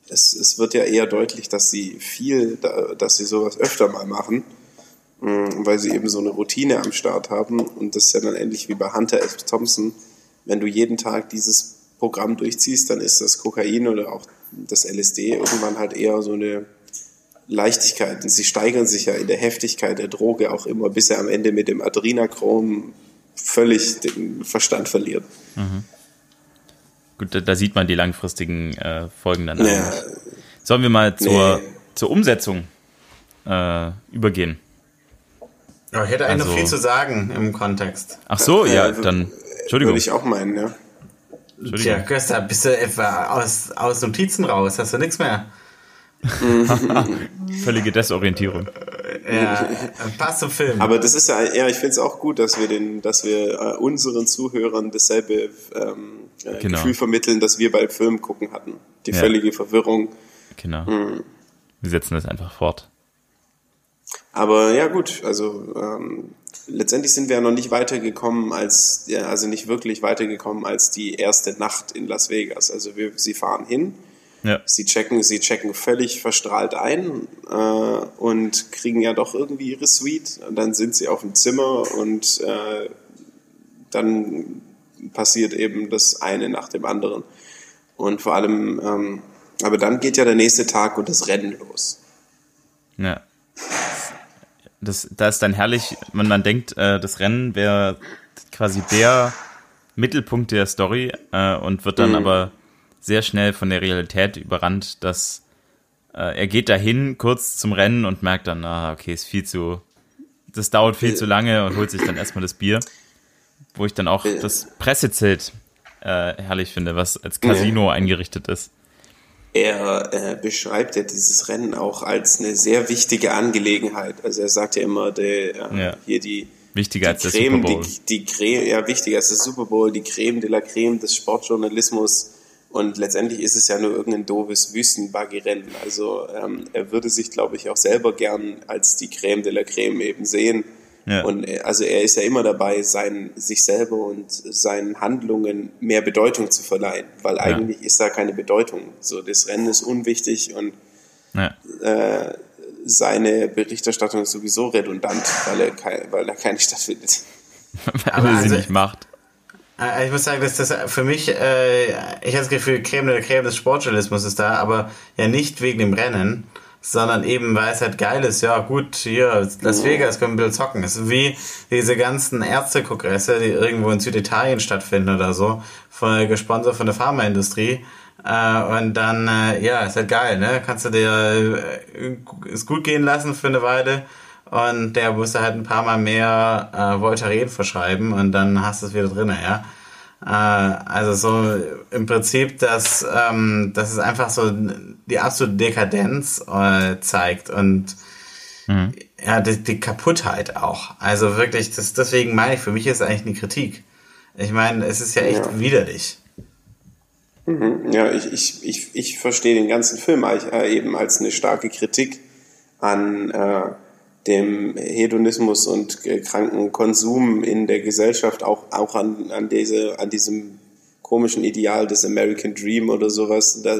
es, es wird ja eher deutlich, dass sie viel, dass sie sowas öfter mal machen weil sie eben so eine Routine am Start haben und das ist ja dann ähnlich wie bei Hunter S. Thompson, wenn du jeden Tag dieses Programm durchziehst, dann ist das Kokain oder auch das LSD irgendwann halt eher so eine Leichtigkeit. Und sie steigern sich ja in der Heftigkeit der Droge auch immer, bis er am Ende mit dem Adrenachrom völlig den Verstand verliert. Mhm. Gut, da, da, sieht man die langfristigen äh, Folgen dann. Ja. Sollen wir mal zur, nee. zur Umsetzung äh, übergehen? Ja, ich hätte eigentlich also, noch viel zu sagen im Kontext. Ach so, ja, äh, dann. Entschuldigung. Würde ich auch meinen, ja. Tja, Gösta, bist du etwa aus, aus Notizen raus? Hast du nichts mehr? <laughs> Völlige Desorientierung. Ja, passt zum Film. Aber das ist ja, ja, ich finde es auch gut, dass wir den, dass wir äh, unseren Zuhörern dasselbe ähm, äh, genau. Gefühl vermitteln, das wir bei Film gucken hatten. Die ja. völlige Verwirrung. Genau. Mhm. Wir setzen das einfach fort. Aber ja gut, also ähm, letztendlich sind wir ja noch nicht weitergekommen als, ja, also nicht wirklich weitergekommen als die erste Nacht in Las Vegas. Also wir, sie fahren hin, ja. sie checken, sie checken völlig verstrahlt ein äh, und kriegen ja doch irgendwie ihre Suite. Und dann sind sie auf dem Zimmer und äh, dann passiert eben das eine nach dem anderen. Und vor allem, ähm, aber dann geht ja der nächste Tag und das Rennen los. Ja. Das, da ist dann herrlich, wenn man denkt, äh, das Rennen wäre quasi der Mittelpunkt der Story äh, und wird dann mhm. aber sehr schnell von der Realität überrannt, dass äh, er geht dahin kurz zum Rennen und merkt dann, ah, okay, ist viel zu, das dauert viel zu lange und holt sich dann erstmal das Bier, wo ich dann auch das Pressezelt äh, herrlich finde, was als Casino eingerichtet ist er äh, beschreibt ja dieses Rennen auch als eine sehr wichtige Angelegenheit. Also er sagt ja immer, der, äh, ja. hier die, wichtiger die als Creme, der Super Bowl. Die, die Creme, ja, wichtiger als der Super Bowl, die Creme de la Creme des Sportjournalismus. Und letztendlich ist es ja nur irgendein doofes Wüstenbuggy-Rennen. Also ähm, er würde sich, glaube ich, auch selber gern als die Creme de la Creme eben sehen. Ja. Und äh, also er ist ja immer dabei, sein, sich selber und seinen Handlungen mehr Bedeutung zu verleihen, weil ja. eigentlich ist da keine Bedeutung. So, das Rennen ist unwichtig und ja. äh, seine Berichterstattung ist sowieso redundant, weil er, kein, weil er keine <laughs> stattfindet. weil er sie also, nicht macht. Äh, ich muss sagen, dass das für mich, äh, ich habe das Gefühl, Creme der Creme des Sportjournalismus ist da, aber ja nicht wegen dem Rennen, sondern eben, weil es halt geil ist. Ja, gut, hier, Las Vegas können wir zocken. Es ist wie diese ganzen Ärztekongresse, die irgendwo in Süditalien stattfinden oder so, von, gesponsert von der Pharmaindustrie. Äh, und dann, äh, ja, ist halt geil, ne? Kannst du dir äh, es gut gehen lassen für eine Weile. Und der musste halt ein paar Mal mehr äh, Voltaren verschreiben und dann hast du es wieder drin, ja. Äh, also so im Prinzip, dass, ähm, dass es einfach so die absolute Dekadenz äh, zeigt und mhm. ja, die, die Kaputtheit auch. Also wirklich, das, deswegen meine ich, für mich ist es eigentlich eine Kritik. Ich meine, es ist ja echt ja. widerlich. Mhm. Ja, ich, ich, ich, ich verstehe den ganzen Film äh, eben als eine starke Kritik an äh, dem Hedonismus und kranken Konsum in der Gesellschaft, auch, auch an, an, diese, an diesem komischen Ideal des American Dream oder sowas. Da,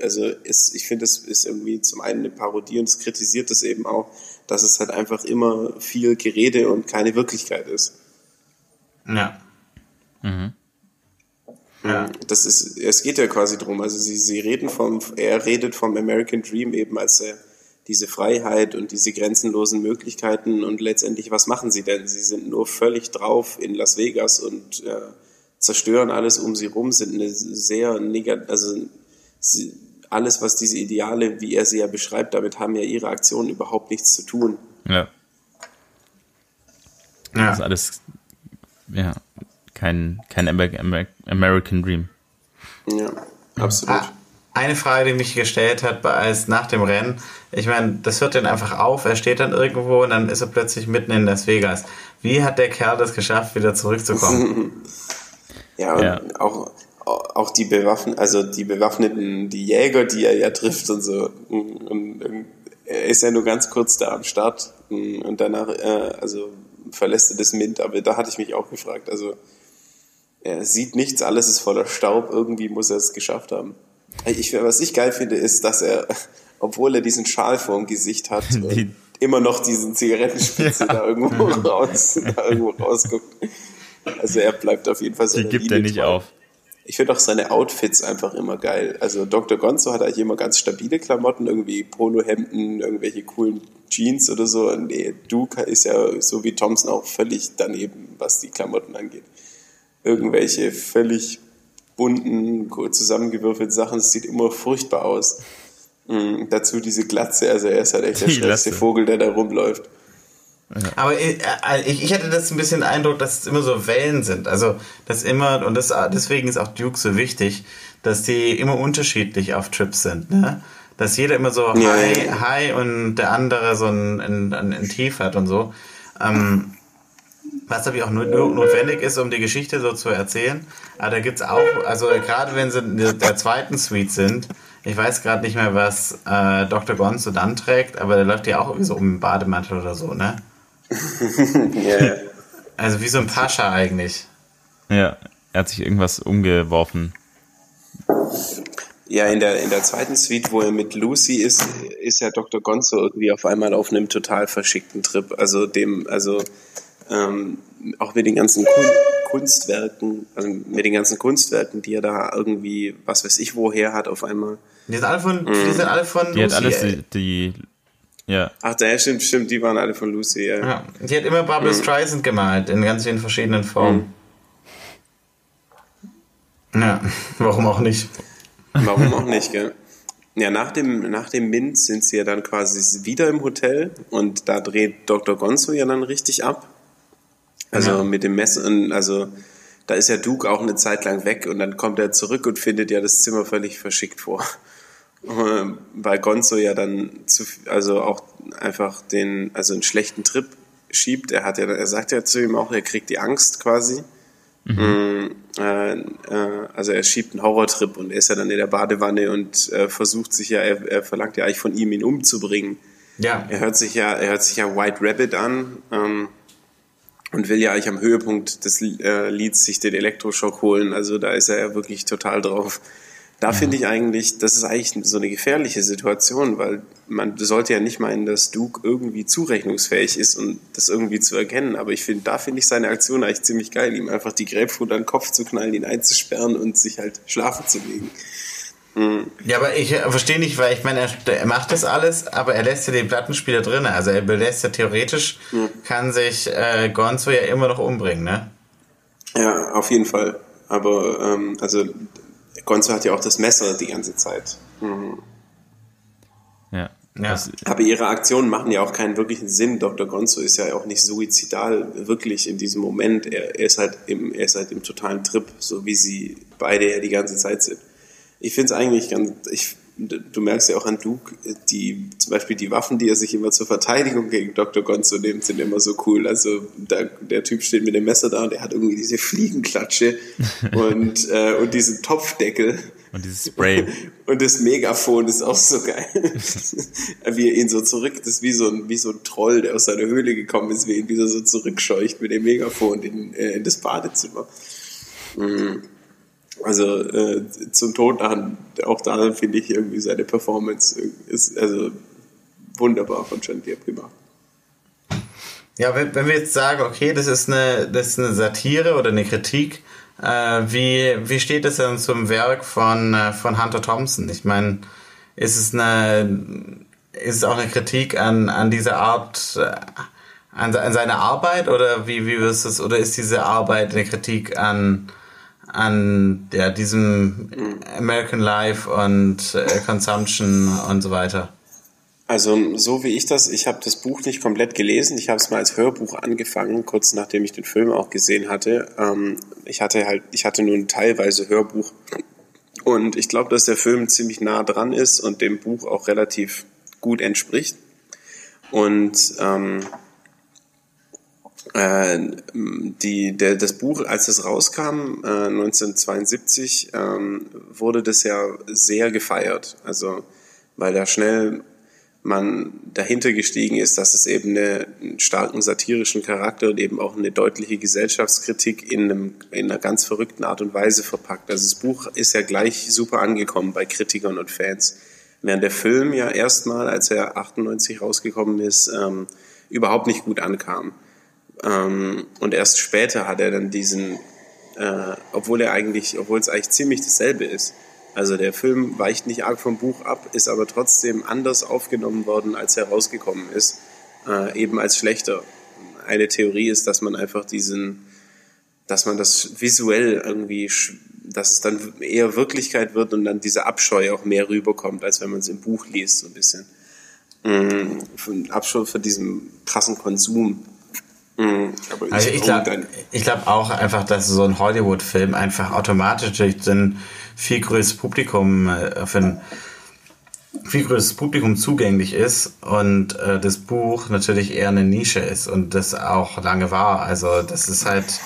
also ist, ich finde, es ist irgendwie zum einen eine Parodie und es kritisiert es eben auch, dass es halt einfach immer viel Gerede und keine Wirklichkeit ist. Ja. Mhm. Ja. Das ist, es geht ja quasi drum. Also sie, sie reden vom, er redet vom American Dream eben als er diese Freiheit und diese grenzenlosen Möglichkeiten und letztendlich, was machen sie denn? Sie sind nur völlig drauf in Las Vegas und äh, zerstören alles um sie rum, sind eine sehr negativ, also sie, alles, was diese Ideale, wie er sie ja beschreibt, damit haben ja ihre Aktionen überhaupt nichts zu tun. Ja. ja. Das ist alles, ja, kein, kein American Dream. Ja, absolut. Ah, eine Frage, die mich gestellt hat, als nach dem Rennen, ich meine, das hört dann einfach auf, er steht dann irgendwo und dann ist er plötzlich mitten in Las Vegas. Wie hat der Kerl das geschafft, wieder zurückzukommen? <laughs> ja, und ja. auch auch die bewaffneten, also die bewaffneten, die Jäger, die er ja trifft und so. Und, und er ist ja nur ganz kurz da am Start und danach, äh, also verlässt er das Mint. Aber da hatte ich mich auch gefragt. Also er sieht nichts, alles ist voller Staub. Irgendwie muss er es geschafft haben. Ich, was ich geil finde, ist, dass er, obwohl er diesen Schal vorm Gesicht hat, <laughs> immer noch diesen Zigarettenspitze ja. da irgendwo <laughs> raus, da irgendwo rausguckt. Also er bleibt auf jeden Fall seine Die gibt Liebe er nicht treu. auf. Ich finde auch seine Outfits einfach immer geil. Also Dr. Gonzo hat eigentlich immer ganz stabile Klamotten, irgendwie Polohemden, irgendwelche coolen Jeans oder so. Nee, Duke ist ja so wie Thompson auch völlig daneben, was die Klamotten angeht. Irgendwelche völlig bunten, zusammengewürfelten Sachen, es sieht immer furchtbar aus. Mhm, dazu diese Glatze, also er ist halt echt der schlechteste Vogel, der da rumläuft. Aber ich, äh, ich, ich hatte das ein bisschen Eindruck, dass es immer so Wellen sind. Also, dass immer, und das, deswegen ist auch Duke so wichtig, dass die immer unterschiedlich auf Trips sind. Ne? Dass jeder immer so ja, High, ja. High und der andere so ein, ein, ein, ein Tief hat und so. Ähm, was natürlich auch nur, notwendig ist, um die Geschichte so zu erzählen. Aber da gibt's auch, also gerade wenn sie in der zweiten Suite sind, ich weiß gerade nicht mehr, was äh, Dr. Gonzo dann trägt, aber der läuft ja auch irgendwie so um den Bademantel oder so, ne? <laughs> yeah. Also wie so ein Pascha eigentlich. Ja, er hat sich irgendwas umgeworfen. Ja, in der, in der zweiten Suite, wo er mit Lucy ist, ist ja Dr. Gonzo irgendwie auf einmal auf einem total verschickten Trip. Also dem, also ähm, auch mit den ganzen Kun Kunstwerken, also mit den ganzen Kunstwerken, die er da irgendwie, was weiß ich, woher hat auf einmal. Die sind alle von, die sind alle von die Lucy. Hat alles die, die ja. Ach, der stimmt, stimmt, die waren alle von Lucy, ja. ja die hat immer Barbara mhm. Streisand gemalt, in ganz vielen verschiedenen Formen. Mhm. Ja, warum auch nicht? Warum auch nicht, gell? Ja, nach dem, nach dem Mint sind sie ja dann quasi wieder im Hotel und da dreht Dr. Gonzo ja dann richtig ab. Also ja. mit dem Messer, also da ist ja Duke auch eine Zeit lang weg und dann kommt er zurück und findet ja das Zimmer völlig verschickt vor. <laughs> Weil Gonzo ja dann zu, also auch einfach den, also einen schlechten Trip schiebt. Er hat ja, er sagt ja zu ihm auch, er kriegt die Angst quasi. Mhm. Mm, äh, äh, also er schiebt einen Horrortrip und er ist ja dann in der Badewanne und äh, versucht sich ja, er, er, verlangt ja eigentlich von ihm, ihn umzubringen. Ja. Er hört sich ja, er hört sich ja White Rabbit an ähm, und will ja eigentlich am Höhepunkt des äh, Lieds sich den Elektroschock holen. Also da ist er ja wirklich total drauf. Da finde ich eigentlich, das ist eigentlich so eine gefährliche Situation, weil man sollte ja nicht meinen, dass Duke irgendwie zurechnungsfähig ist und das irgendwie zu erkennen. Aber ich finde, da finde ich seine Aktion eigentlich ziemlich geil, ihm einfach die Grapefruit an den Kopf zu knallen, ihn einzusperren und sich halt schlafen zu legen. Ja, aber ich verstehe nicht, weil ich meine, er, er, macht das alles, aber er lässt ja den Plattenspieler drin. Also er belässt ja theoretisch, mhm. kann sich äh, Gonzo ja immer noch umbringen, ne? Ja, auf jeden Fall. Aber ähm, also Gonzo hat ja auch das Messer die ganze Zeit. Mhm. Ja. Ja. Aber ihre Aktionen machen ja auch keinen wirklichen Sinn. Dr. Gonzo ist ja auch nicht suizidal wirklich in diesem Moment. Er, er, ist halt im, er ist halt im totalen Trip, so wie sie beide ja die ganze Zeit sind. Ich finde es eigentlich ganz, ich du merkst ja auch an Duke, die, zum Beispiel die Waffen, die er sich immer zur Verteidigung gegen Dr. Gonzo nimmt, sind immer so cool. Also da, der Typ steht mit dem Messer da und er hat irgendwie diese Fliegenklatsche <laughs> und, äh, und diesen Topfdeckel. Und dieses Spray. <laughs> Und das Megafon ist auch so geil. <laughs> wie er ihn so zurück, das ist wie so ein, wie so ein Troll, der aus seiner Höhle gekommen ist, wie er ihn wieder so zurückscheucht mit dem Megafon in, äh, in das Badezimmer. Mhm. Also äh, zum Tod an, auch da finde ich irgendwie seine Performance ist also wunderbar von Depp gemacht. Ja, wenn, wenn wir jetzt sagen, okay, das ist eine, das ist eine Satire oder eine Kritik, äh, wie, wie steht es denn zum Werk von, äh, von Hunter Thompson? Ich meine, ist es eine, ist es auch eine Kritik an, an diese Art, äh, an, an seine Arbeit oder wie, wie wirst es, oder ist diese Arbeit eine Kritik an, an ja, diesem American Life und äh, Consumption und so weiter? Also so wie ich das, ich habe das Buch nicht komplett gelesen, ich habe es mal als Hörbuch angefangen, kurz nachdem ich den Film auch gesehen hatte. Ähm, ich hatte halt, ich hatte nur teilweise Hörbuch und ich glaube, dass der Film ziemlich nah dran ist und dem Buch auch relativ gut entspricht. Und ähm, äh, die, der, das Buch, als es rauskam, äh, 1972, ähm, wurde das ja sehr gefeiert. Also, weil da schnell man dahinter gestiegen ist, dass es eben eine, einen starken satirischen Charakter und eben auch eine deutliche Gesellschaftskritik in, einem, in einer ganz verrückten Art und Weise verpackt. Also das Buch ist ja gleich super angekommen bei Kritikern und Fans. Während der Film ja erstmal, als er 98 rausgekommen ist, ähm, überhaupt nicht gut ankam Ähm, und erst später hat er dann diesen, äh, obwohl er eigentlich, obwohl es eigentlich ziemlich dasselbe ist. Also der Film weicht nicht arg vom Buch ab, ist aber trotzdem anders aufgenommen worden, als er rausgekommen ist, äh, eben als schlechter. Eine Theorie ist, dass man einfach diesen, dass man das visuell irgendwie, dass es dann eher Wirklichkeit wird und dann dieser Abscheu auch mehr rüberkommt, als wenn man es im Buch liest, so ein bisschen. Mhm. Abscheu für diesen krassen Konsum. Mhm. Ich, also ich glaube glaub auch einfach, dass so ein Hollywood-Film einfach automatisch durch ein viel größeres Publikum, äh, für ein viel größeres Publikum zugänglich ist und äh, das Buch natürlich eher eine Nische ist und das auch lange war. Also das ist halt,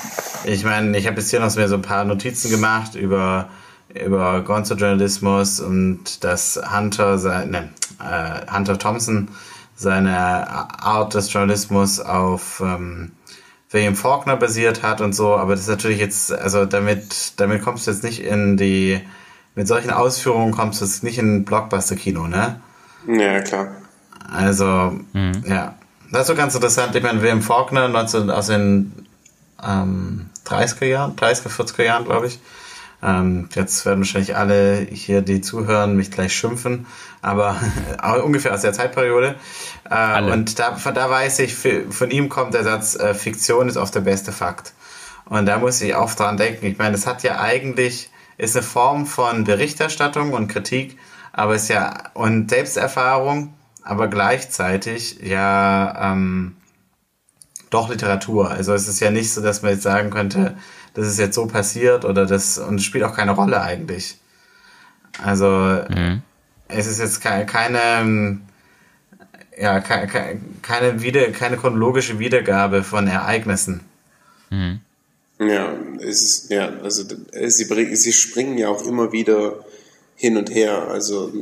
ich meine, ich habe jetzt hier noch so ein paar Notizen gemacht über über Gonzo-Journalismus und dass Hunter seine äh, Hunter Thompson seine Art des Journalismus auf ähm, William Faulkner basiert hat und so, aber das ist natürlich jetzt, also damit, damit kommst du jetzt nicht in die, mit solchen Ausführungen kommst du jetzt nicht in Blockbuster-Kino, ne? Ja, klar. Also, mhm. ja. Das ist so ganz interessant. Ich meine, William Faulkner 19, aus den ähm, 30er Jahren, 30er, 40er Jahren, glaube ich, ähm, jetzt werden wahrscheinlich alle hier, die zuhören, mich gleich schimpfen, aber <laughs> ungefähr aus der Zeitperiode. Äh, und da, von da weiß ich, von ihm kommt der Satz, äh, Fiktion ist oft der beste Fakt. Und da muss ich auch dran denken. Ich meine, es hat ja eigentlich, ist eine Form von Berichterstattung und Kritik, aber ist ja, und Selbsterfahrung, aber gleichzeitig ja ähm, doch Literatur. Also es ist ja nicht so, dass man jetzt sagen könnte, das ist jetzt so passiert oder das und es spielt auch keine Rolle eigentlich. Also mhm. es ist jetzt keine, keine ja, keine, keine, wieder, keine chronologische Wiedergabe von Ereignissen. Mhm. Ja, es ist, ja, also sie, sie springen ja auch immer wieder hin und her. Also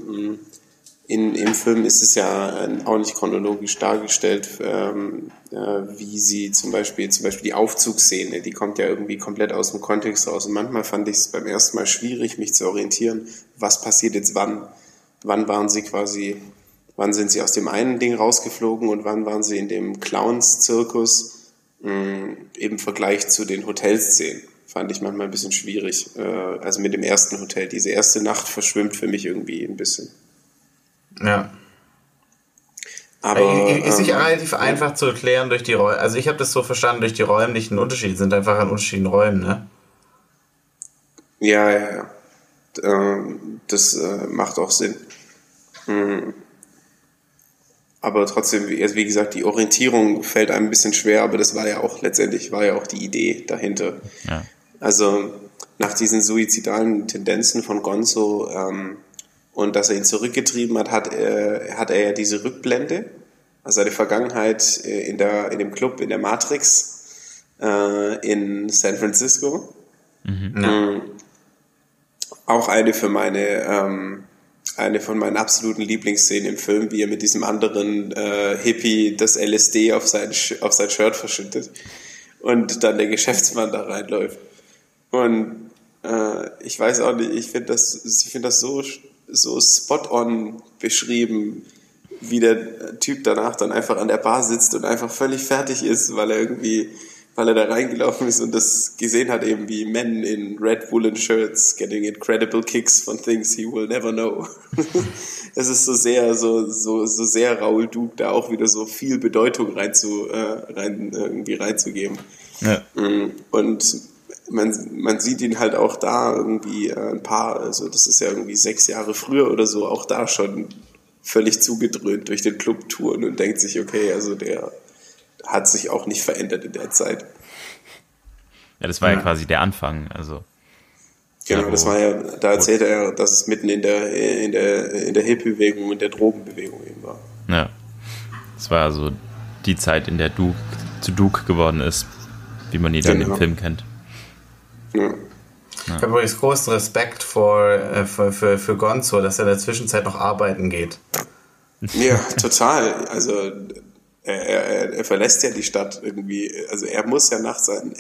in, im Film ist es ja äh, auch nicht chronologisch dargestellt, ähm, äh, wie sie zum Beispiel, zum Beispiel die Aufzugsszene, die kommt ja irgendwie komplett aus dem Kontext raus. Und manchmal fand ich es beim ersten Mal schwierig, mich zu orientieren, was passiert jetzt wann. Wann waren sie quasi, wann sind sie aus dem einen Ding rausgeflogen und wann waren sie in dem Clowns-Zirkus mm, im Vergleich zu den Hotelszenen fand ich manchmal ein bisschen schwierig. Äh, also mit dem ersten Hotel. Diese erste Nacht verschwimmt für mich irgendwie ein bisschen. Ja. Aber ist nicht ähm, relativ ja. einfach zu erklären durch die Räume. Also ich habe das so verstanden, durch die räumlichen Unterschiede sind einfach an unterschiedlichen Räumen, ne? Ja, ja, ja. Ähm, das äh, macht auch Sinn. Hm. Aber trotzdem, wie gesagt, die Orientierung fällt einem ein bisschen schwer, aber das war ja auch letztendlich war ja auch die Idee dahinter. Ja. Also nach diesen suizidalen Tendenzen von Gonzo ähm, und dass er ihn zurückgetrieben hat, hat, äh, hat er ja diese Rückblende, also seine Vergangenheit äh, in, der, in dem Club, in der Matrix äh, in San Francisco. Mhm. Mhm. Auch eine für meine, ähm, eine von meinen absoluten Lieblingsszenen im Film, wie er mit diesem anderen äh, Hippie das LSD auf sein, auf sein Shirt verschüttet und dann der Geschäftsmann da reinläuft. Und äh, ich weiß auch nicht, ich finde das, ich finde das so so spot-on beschrieben, wie der Typ danach dann einfach an der Bar sitzt und einfach völlig fertig ist, weil er irgendwie, weil er da reingelaufen ist und das gesehen hat, eben wie Men in red woolen shirts getting incredible kicks von things he will never know. <laughs> Es ist so sehr, so, so, so sehr Raoul Duke, da auch wieder so viel Bedeutung rein zu, äh, rein, irgendwie reinzugeben. Ja. Mm, und man, man sieht ihn halt auch da irgendwie äh, ein paar, also das ist ja irgendwie sechs Jahre früher oder so, auch da schon völlig zugedröhnt durch den Clubtouren und denkt sich, okay, also der hat sich auch nicht verändert in der Zeit. Ja, das war ja, ja quasi der Anfang, also. Genau, ja, das war ja, da erzählt er, dass es mitten in der, in der, in der Hippie-Bewegung und der Drogenbewegung eben war. Ja. Das war also die Zeit, in der Duke zu Duke geworden ist, wie man ihn dann genau. im Film kennt. Ja. Ich habe übrigens großen Respekt vor, äh, für, für, für Gonzo, dass er in der Zwischenzeit noch arbeiten geht. Ja, total. Also er, er, er, verlässt ja die Stadt irgendwie. Also er muss ja nach seinen,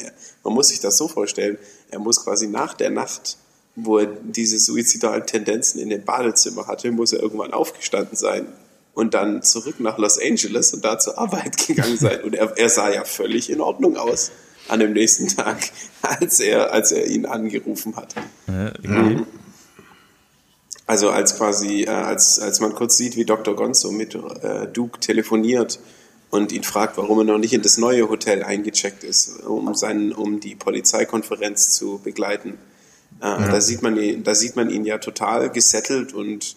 man muss sich das so vorstellen, er muss quasi nach der Nacht, wo er diese suizidalen Tendenzen in dem Badezimmer hatte, muss er irgendwann aufgestanden sein und dann zurück nach Los Angeles und da zur Arbeit <laughs> gegangen sein. Und er, er sah ja völlig in Ordnung aus an dem nächsten Tag, <laughs> als er, als er ihn angerufen hat. Mhm. Also als quasi, äh, als, als man kurz sieht, wie Dr. Gonzo mit äh, Duke telefoniert und ihn fragt, warum er noch nicht in das neue Hotel eingecheckt ist, um, seinen, um die Polizeikonferenz zu begleiten. Äh, ja. da, sieht man, ihn, da sieht man ihn ja total gesettelt und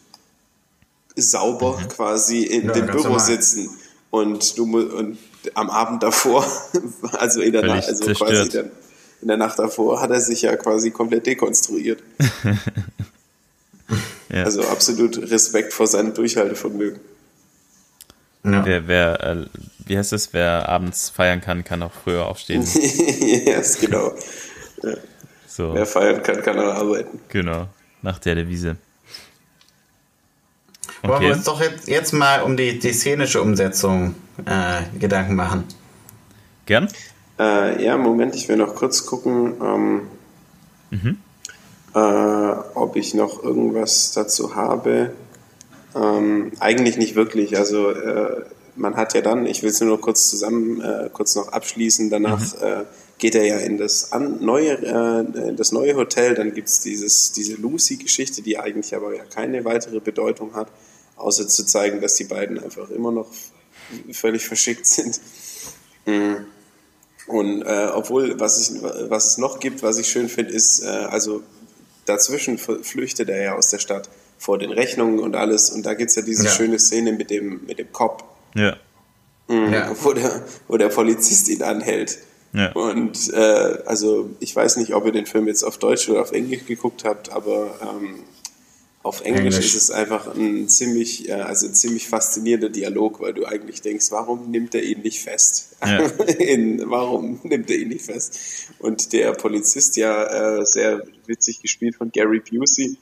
sauber mhm. quasi in ja, dem Büro normal. sitzen. Und, du, und am Abend davor, <laughs> also in der, Nacht, also quasi der, in der Nacht davor, hat er sich ja quasi komplett dekonstruiert. <laughs> ja. Also absolut Respekt vor seinem Durchhaltevermögen. Ja. Wer, wer äh, wie heißt es, wer abends feiern kann, kann auch früher aufstehen. <laughs> yes, genau. Ja. So. Wer feiern kann, kann auch arbeiten. Genau, nach der Devise. Okay. Wollen wir uns doch jetzt, jetzt mal um die, die szenische Umsetzung äh, Gedanken machen? Gern? Äh, ja, Moment, ich will noch kurz gucken, ähm, mhm. äh, ob ich noch irgendwas dazu habe. Ähm, eigentlich nicht wirklich. Also äh, man hat ja dann, ich will es nur kurz zusammen, äh, kurz noch abschließen, danach mhm. äh, geht er ja in das an, neue, äh, das neue Hotel, dann gibt es diese Lucy-Geschichte, die eigentlich aber ja keine weitere Bedeutung hat, außer zu zeigen, dass die beiden einfach immer noch völlig verschickt sind. Mhm. Und äh, obwohl, was, ich, was es noch gibt, was ich schön finde, ist, äh, also dazwischen flüchtet er ja aus der Stadt vor den Rechnungen und alles. Und da gibt es ja diese ja. schöne Szene mit dem, mit dem Cop. Ja. Mhm, ja. Wo, der, wo der Polizist ihn anhält. Ja. Und äh, also ich weiß nicht, ob ihr den Film jetzt auf Deutsch oder auf Englisch geguckt habt, aber ähm, auf Englisch, Englisch, ist es einfach ein ziemlich, also ein ziemlich faszinierender Dialog, weil du eigentlich denkst, warum nimmt er ihn nicht fest? Ja. <laughs> In, warum nimmt er ihn nicht fest? Und der Polizist, ja äh, sehr witzig gespielt von Gary Busey,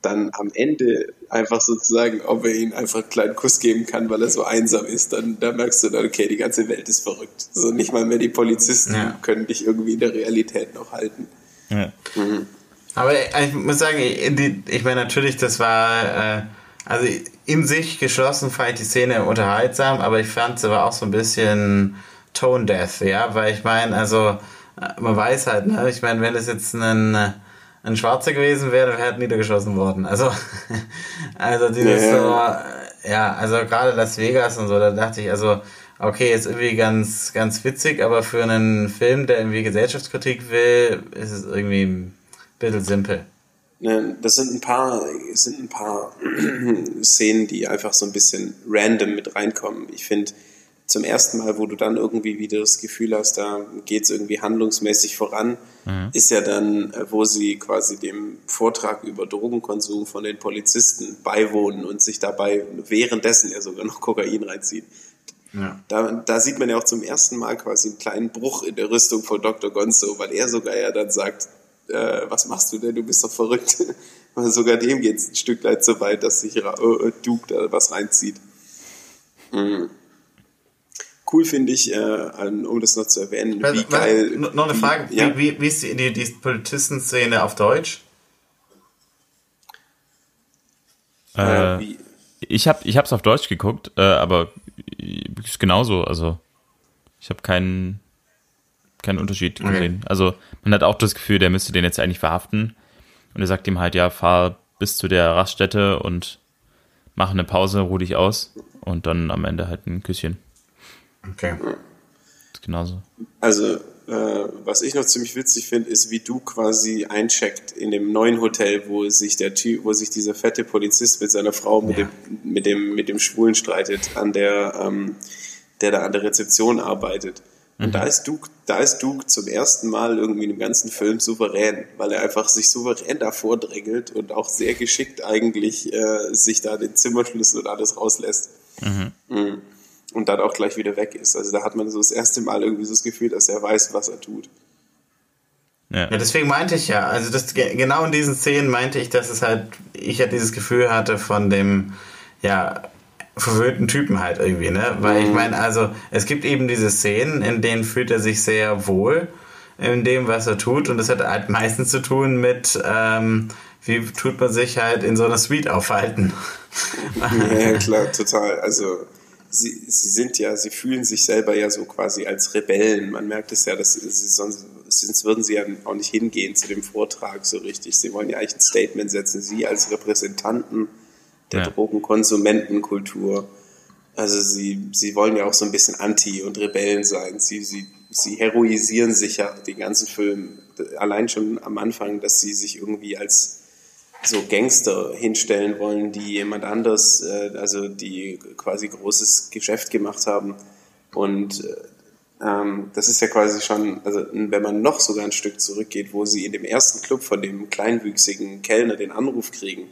dann am Ende einfach sozusagen, ob er ihm einfach einen kleinen Kuss geben kann, weil er so einsam ist, dann da merkst du dann, okay, die ganze Welt ist verrückt. So nicht mal mehr die Polizisten ja. können dich irgendwie in der Realität noch halten. Ja. Mhm. Aber ich muss sagen, ich meine natürlich, das war äh, also in sich geschlossen fand ich die Szene unterhaltsam, aber ich fand sie war auch so ein bisschen Tone Death, ja, weil ich meine, also äh, man weiß halt, ne, ich meine, wenn es jetzt ein ein Schwarzer gewesen wäre, wäre halt niedergeschossen worden. Also, <laughs> also dieses ja. so, ja, also gerade Las Vegas und so, da dachte ich, also, okay, ist irgendwie ganz, ganz witzig, aber für einen Film, der irgendwie Gesellschaftskritik will, ist es irgendwie bisschen simpel. Ne, das sind ein paar, sind ein paar <clears throat> Szenen, die einfach so ein bisschen random mit reinkommen. Ich finde, zum ersten Mal, wo du dann irgendwie wieder das Gefühl hast, da geht es irgendwie handlungsmäßig voran, mhm. ist ja dann, äh, wo sie quasi dem Vortrag über Drogenkonsum von den Polizisten beiwohnen und sich dabei währenddessen ja sogar noch Kokain reinziehen. Ja. Da, da sieht man ja auch zum ersten Mal quasi einen kleinen Bruch in der Rüstung von Dr. Gonzo, weil er sogar ja dann sagt, äh, was machst du denn, du bist doch verrückt. <laughs> sogar dem geht es ein Stück weit so weit, dass sich äh, Duke da was reinzieht. Mhm cool finde ich, äh, um das noch zu erwähnen, was, wie geil. Was, noch eine Frage, wie, ja? wie, wie, ist die, die, die Polizistenszene auf Deutsch? Äh, äh ich habe ich hab's auf Deutsch geguckt, äh, aber ist genauso, also ich habe keinen keinen Unterschied okay. gesehen. Also man hat auch das Gefühl, der müsste den jetzt eigentlich verhaften und er sagt ihm halt, ja, fahr bis zu der Raststätte und mach eine Pause, ruh dich aus und dann am Ende halt ein Küsschen. Okay. genauso. Also, äh, was ich noch ziemlich witzig finde, ist, wie du quasi eincheckt in dem neuen Hotel, wo sich der Typ, wo sich dieser fette Polizist mit seiner Frau mit ja. dem mit dem mit dem Schwulen streitet, an der ähm, der da an der Rezeption arbeitet. Und mhm. da ist Duke, da ist Duke zum ersten Mal irgendwie im ganzen Film souverän, weil er einfach sich souverän davor drängelt und auch sehr geschickt eigentlich äh, sich da den Zimmerschlüssel und alles rauslässt. Mhm. Mhm und dann auch gleich wieder weg ist. Also da hat man so das erste Mal irgendwie so das Gefühl, dass er weiß, was er tut. Ja. ja, deswegen meinte ich ja, also das, genau in diesen Szenen meinte ich, dass es halt, ich ja dieses Gefühl hatte von dem, ja, verwöhnten Typen halt irgendwie, ne? Weil mhm. ich meine, also es gibt eben diese Szenen, in denen fühlt er sich sehr wohl in dem, was er tut und das hat halt meistens zu tun mit, ähm, wie tut man sich halt in so einer Suite aufhalten? ja, klar, total. Also sie, sie sind ja, sie fühlen sich selber ja so quasi als Rebellen. Man merkt es ja, dass sie sonst, sonst würden sie ja auch nicht hingehen zu dem Vortrag so richtig. Sie wollen ja eigentlich ein Statement setzen. Sie als Repräsentanten der ja. Drogenkonsumentenkultur. Also sie, sie wollen ja auch so ein bisschen Anti- und Rebellen sein. Sie, sie, sie heroisieren sich ja den ganzen Film. Allein schon am Anfang, dass sie sich irgendwie als so Gangster hinstellen wollen, die jemand anders, äh, also die quasi großes Geschäft gemacht haben. Und äh, ähm, das ist ja quasi schon, also wenn man noch sogar ein Stück zurückgeht, wo sie in dem ersten Club von dem kleinwüchsigen Kellner den Anruf kriegen,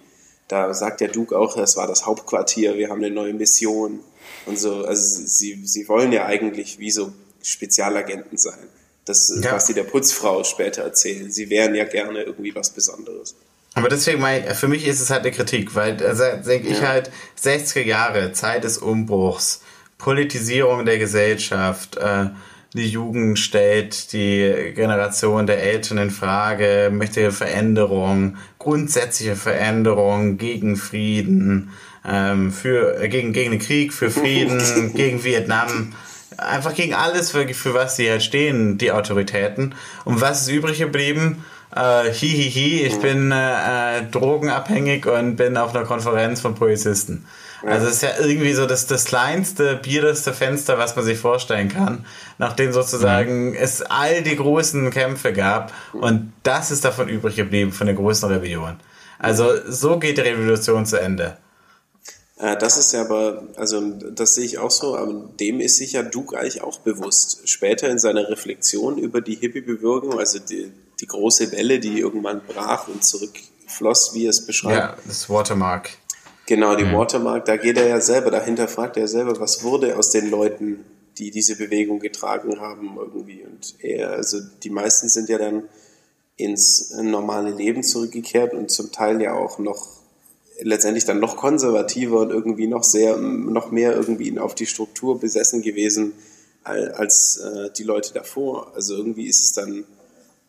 da sagt der Duke auch, das war das Hauptquartier, wir haben eine neue Mission und so. Also sie, sie wollen ja eigentlich wie so Spezialagenten sein. Das, ja. was sie der Putzfrau später erzählen. Sie wären ja gerne irgendwie was Besonderes. Aber deswegen, mein, für mich ist es halt eine Kritik, weil also, denke ich halt, 60er Jahre, Zeit des Umbruchs, Politisierung der Gesellschaft, äh, die Jugend stellt die Generation der Eltern in Frage, möchte Veränderung, grundsätzliche Veränderung gegen Frieden, ähm, für, äh, gegen, gegen den Krieg, für Frieden, <laughs> gegen Vietnam, einfach gegen alles, für, für was sie halt stehen, die Autoritäten. Und was ist übrig geblieben? äh, hihihi, hi, hi, ich bin äh, äh, drogenabhängig und bin auf einer Konferenz von Polizisten. Ja. Also es ist ja irgendwie so das, das kleinste, biereste Fenster, was man sich vorstellen kann, nachdem sozusagen mhm. es all die großen Kämpfe gab und das ist davon übrig geblieben, von der großen Rebellion. Also so geht die Revolution zu Ende. Äh, das ist ja aber, also das sehe ich auch so, aber dem ist sich ja Duke eigentlich auch bewusst. Später in seiner Reflexion über die Hippie-Bewegung, also die, die große Welle, die irgendwann brach und zurückfloss, wie er es beschreibt. Ja, das Watermark. Genau, die mhm. Watermark, da geht er ja selber, dahinter fragt er selber, was wurde aus den Leuten, die diese Bewegung getragen haben irgendwie. Und er, also die meisten sind ja dann ins normale Leben zurückgekehrt und zum Teil ja auch noch letztendlich dann noch konservativer und irgendwie noch sehr, noch mehr irgendwie auf die Struktur besessen gewesen als äh, die Leute davor. Also irgendwie ist es dann,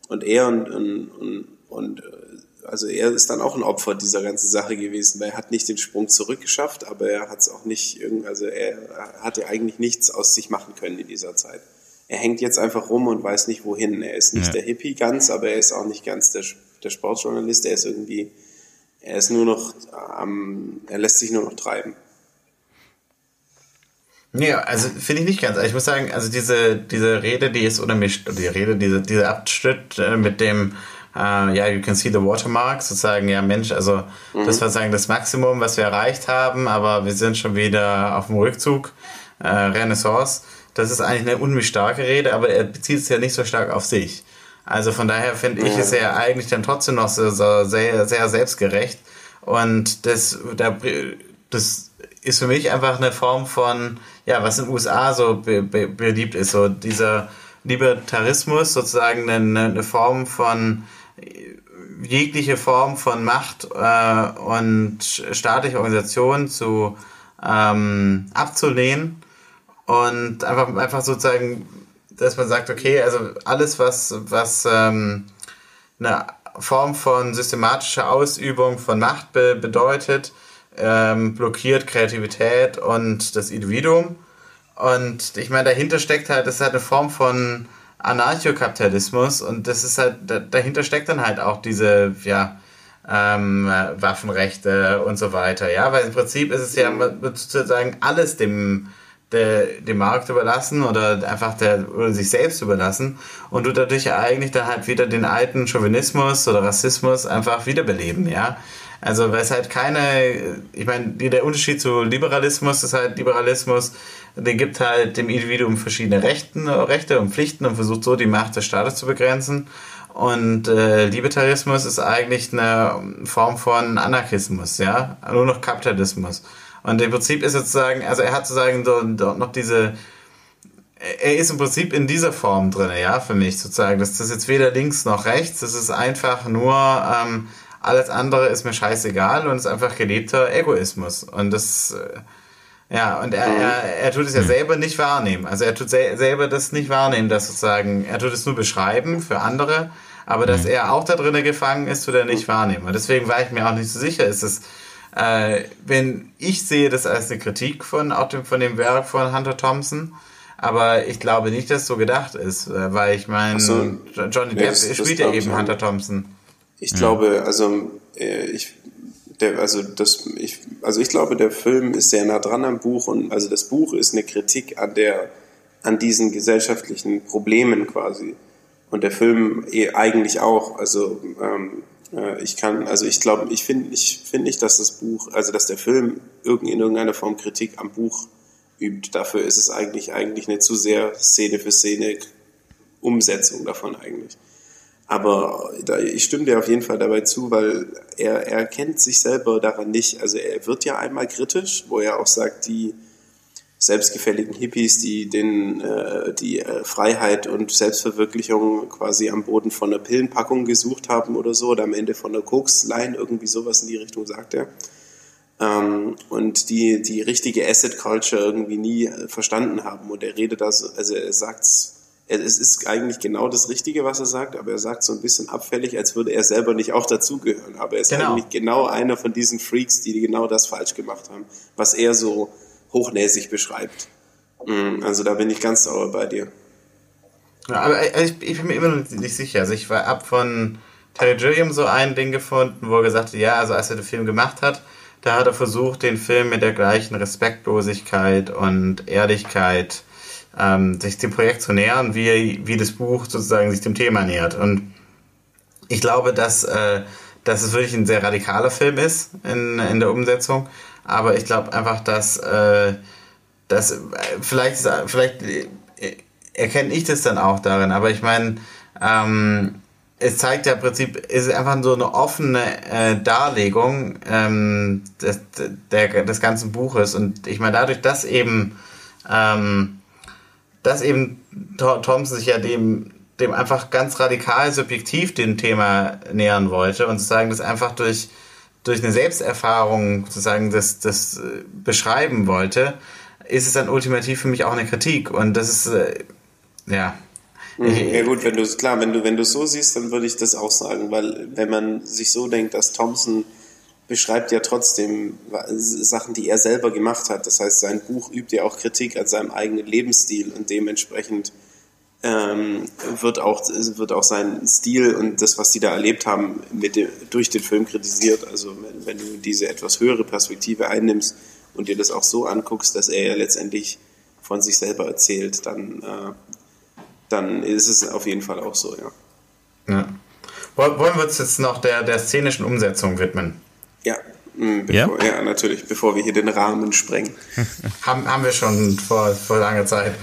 und er und, und, und, und äh, also er ist dann auch ein Opfer dieser ganzen Sache gewesen, weil er hat nicht den Sprung zurückgeschafft, aber er hat es auch nicht, also er hatte eigentlich nichts aus sich machen können in dieser Zeit. Er hängt jetzt einfach rum und weiß nicht wohin. Er ist nicht ja. der Hippie ganz, aber er ist auch nicht ganz der, der Sportjournalist. Er ist irgendwie er ist nur noch am, er lässt sich nur noch treiben. Nee, also finde ich nicht ganz. Ich muss sagen, also diese, diese Rede, die ist, oder mich, die Rede, diese, dieser Abschnitt äh, mit dem, äh, ja, you can see the watermark, sozusagen, ja, Mensch, also mhm. das war sozusagen das Maximum, was wir erreicht haben, aber wir sind schon wieder auf dem Rückzug, äh, Renaissance. Das ist eigentlich eine unheimlich starke Rede, aber er bezieht es ja nicht so stark auf sich. Also von daher finde ich es ja eigentlich dann trotzdem noch so, so sehr, sehr selbstgerecht. Und das, das ist für mich einfach eine Form von, ja, was in den USA so be, be, beliebt ist, so dieser Libertarismus, sozusagen eine, eine Form von jegliche Form von Macht äh, und staatliche Organisation zu ähm, abzulehnen und einfach, einfach sozusagen dass man sagt, okay, also alles, was, was ähm, eine Form von systematischer Ausübung von Macht be bedeutet, ähm, blockiert Kreativität und das Individuum. Und ich meine, dahinter steckt halt, das ist halt eine Form von Anarchokapitalismus und das ist halt, dahinter steckt dann halt auch diese, ja, ähm, Waffenrechte und so weiter, ja, weil im Prinzip ist es ja sozusagen alles dem der, dem Markt überlassen oder einfach der, oder sich selbst überlassen und du dadurch ja eigentlich dann halt wieder den alten Chauvinismus oder Rassismus einfach wiederbeleben, ja. Also weil es halt keine, ich meine, der Unterschied zu Liberalismus ist halt Liberalismus, den gibt halt dem Individuum verschiedene Rechten, Rechte und Pflichten und versucht so die Macht des Staates zu begrenzen. Und äh, Libertarismus ist eigentlich eine Form von Anarchismus, ja, nur noch Kapitalismus. Und im Prinzip ist sozusagen, also er hat sozusagen dort noch diese, er ist im Prinzip in dieser Form drin, ja, für mich sozusagen. Das ist jetzt weder links noch rechts, das ist einfach nur, ähm, alles andere ist mir scheißegal und es ist einfach gelebter Egoismus. Und das, äh, ja, und er, er, er tut es ja selber nicht wahrnehmen. Also er tut sel selber das nicht wahrnehmen, dass sozusagen, er tut es nur beschreiben für andere, Aber dass mhm. er auch da drinnen gefangen ist, tut er nicht wahrnehmen. Und deswegen war ich mir auch nicht so sicher, ist es, äh, wenn ich sehe das als eine Kritik von, auch dem, von dem Werk von Hunter Thompson, aber ich glaube nicht, dass es so gedacht ist, äh, weil ich meine, so, Johnny Depp nee, spielt ja eben Hunter Thompson. Ich glaube, also äh, ich der, also das, ich, also ich glaube, der Film ist sehr nah dran am Buch und also das Buch ist eine Kritik an der, an diesen gesellschaftlichen Problemen quasi. Und der Film eh eigentlich auch. Also ähm, äh, ich kann, also ich glaube, ich finde, ich finde nicht, dass das Buch, also dass der Film in irgendeiner Form Kritik am Buch übt. Dafür ist es eigentlich, eigentlich eine zu sehr Szene für Szene Umsetzung davon eigentlich. Aber da, ich stimme dir auf jeden Fall dabei zu, weil er, er kennt sich selber daran nicht. Also er wird ja einmal kritisch, wo er auch sagt, die selbstgefälligen Hippies, die den, äh, die äh, Freiheit und Selbstverwirklichung quasi am Boden von einer Pillenpackung gesucht haben oder so, oder am Ende von einer Koksline, irgendwie sowas in die Richtung sagt er ähm, und die die richtige Asset Culture irgendwie nie äh, verstanden haben. Und er redet da so, also er sagt es ist eigentlich genau das Richtige, was er sagt, aber er sagt so ein bisschen abfällig, als würde er selber nicht auch dazugehören. Aber er ist genau. eigentlich genau einer von diesen Freaks, die genau das falsch gemacht haben, was er so hochnäsig beschreibt. Mm, also da bin ich ganz sauer bei dir. Ja, aber äh, ich, ich, bin mir immer noch nicht sicher. Also ich war ab von Terry Gilliam so ein Ding gefunden, wo er gesagt hat, ja, also als er den Film gemacht hat, da hat er versucht, den Film mit der gleichen Respektlosigkeit und Ehrlichkeit ähm, sich dem Projekt zu nähern, wie, wie das Buch sozusagen sich dem Thema nähert. Und ich glaube, dass, äh, dass es wirklich ein sehr radikaler Film ist in, in der Umsetzung. Aber ich glaube einfach, dass, äh, dass äh, vielleicht, vielleicht erkenne ich das dann auch darin. Aber ich meine, ähm, es zeigt ja im Prinzip, es ist einfach so eine offene äh, Darlegung ähm, des, der, des ganzen Buches. Und ich meine, dadurch, dass eben, ähm, dass eben Thompson sich ja dem, dem einfach ganz radikal subjektiv dem Thema nähern wollte und sozusagen das einfach durch, durch eine Selbsterfahrung sozusagen das, das äh, beschreiben wollte, ist es dann ultimativ für mich auch eine Kritik. Und das ist, äh, ja, Mhm. Ja gut, wenn du es klar, wenn du wenn du so siehst, dann würde ich das auch sagen, weil wenn man sich so denkt, dass Thompson beschreibt ja trotzdem Sachen, die er selber gemacht hat. Das heißt, sein Buch übt ja auch Kritik an seinem eigenen Lebensstil und dementsprechend ähm, wird, auch, wird auch sein Stil und das, was die da erlebt haben, mit dem, durch den Film kritisiert. Also wenn, wenn, du diese etwas höhere Perspektive einnimmst und dir das auch so anguckst, dass er ja letztendlich von sich selber erzählt, dann äh, dann ist es auf jeden Fall auch so, ja. ja. Wollen wir uns jetzt noch der, der szenischen Umsetzung widmen? Ja, bevor, ja? ja? natürlich, bevor wir hier den Rahmen sprengen. <laughs> haben, haben wir schon vor, vor langer Zeit.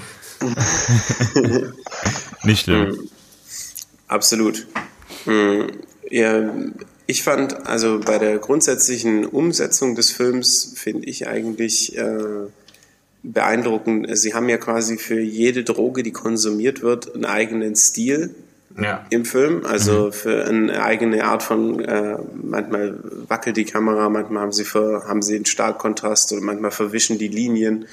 <laughs> Nicht schlimm. Mm, absolut. Mm, ja, ich fand, also bei der grundsätzlichen Umsetzung des Films finde ich eigentlich äh, beeindruckend. Sie haben ja quasi für jede Droge, die konsumiert wird, einen eigenen Stil ja. im Film. Also mhm. für eine eigene Art von, äh, manchmal wackelt die Kamera, manchmal haben sie, für, haben sie einen Starkkontrast oder manchmal verwischen die Linien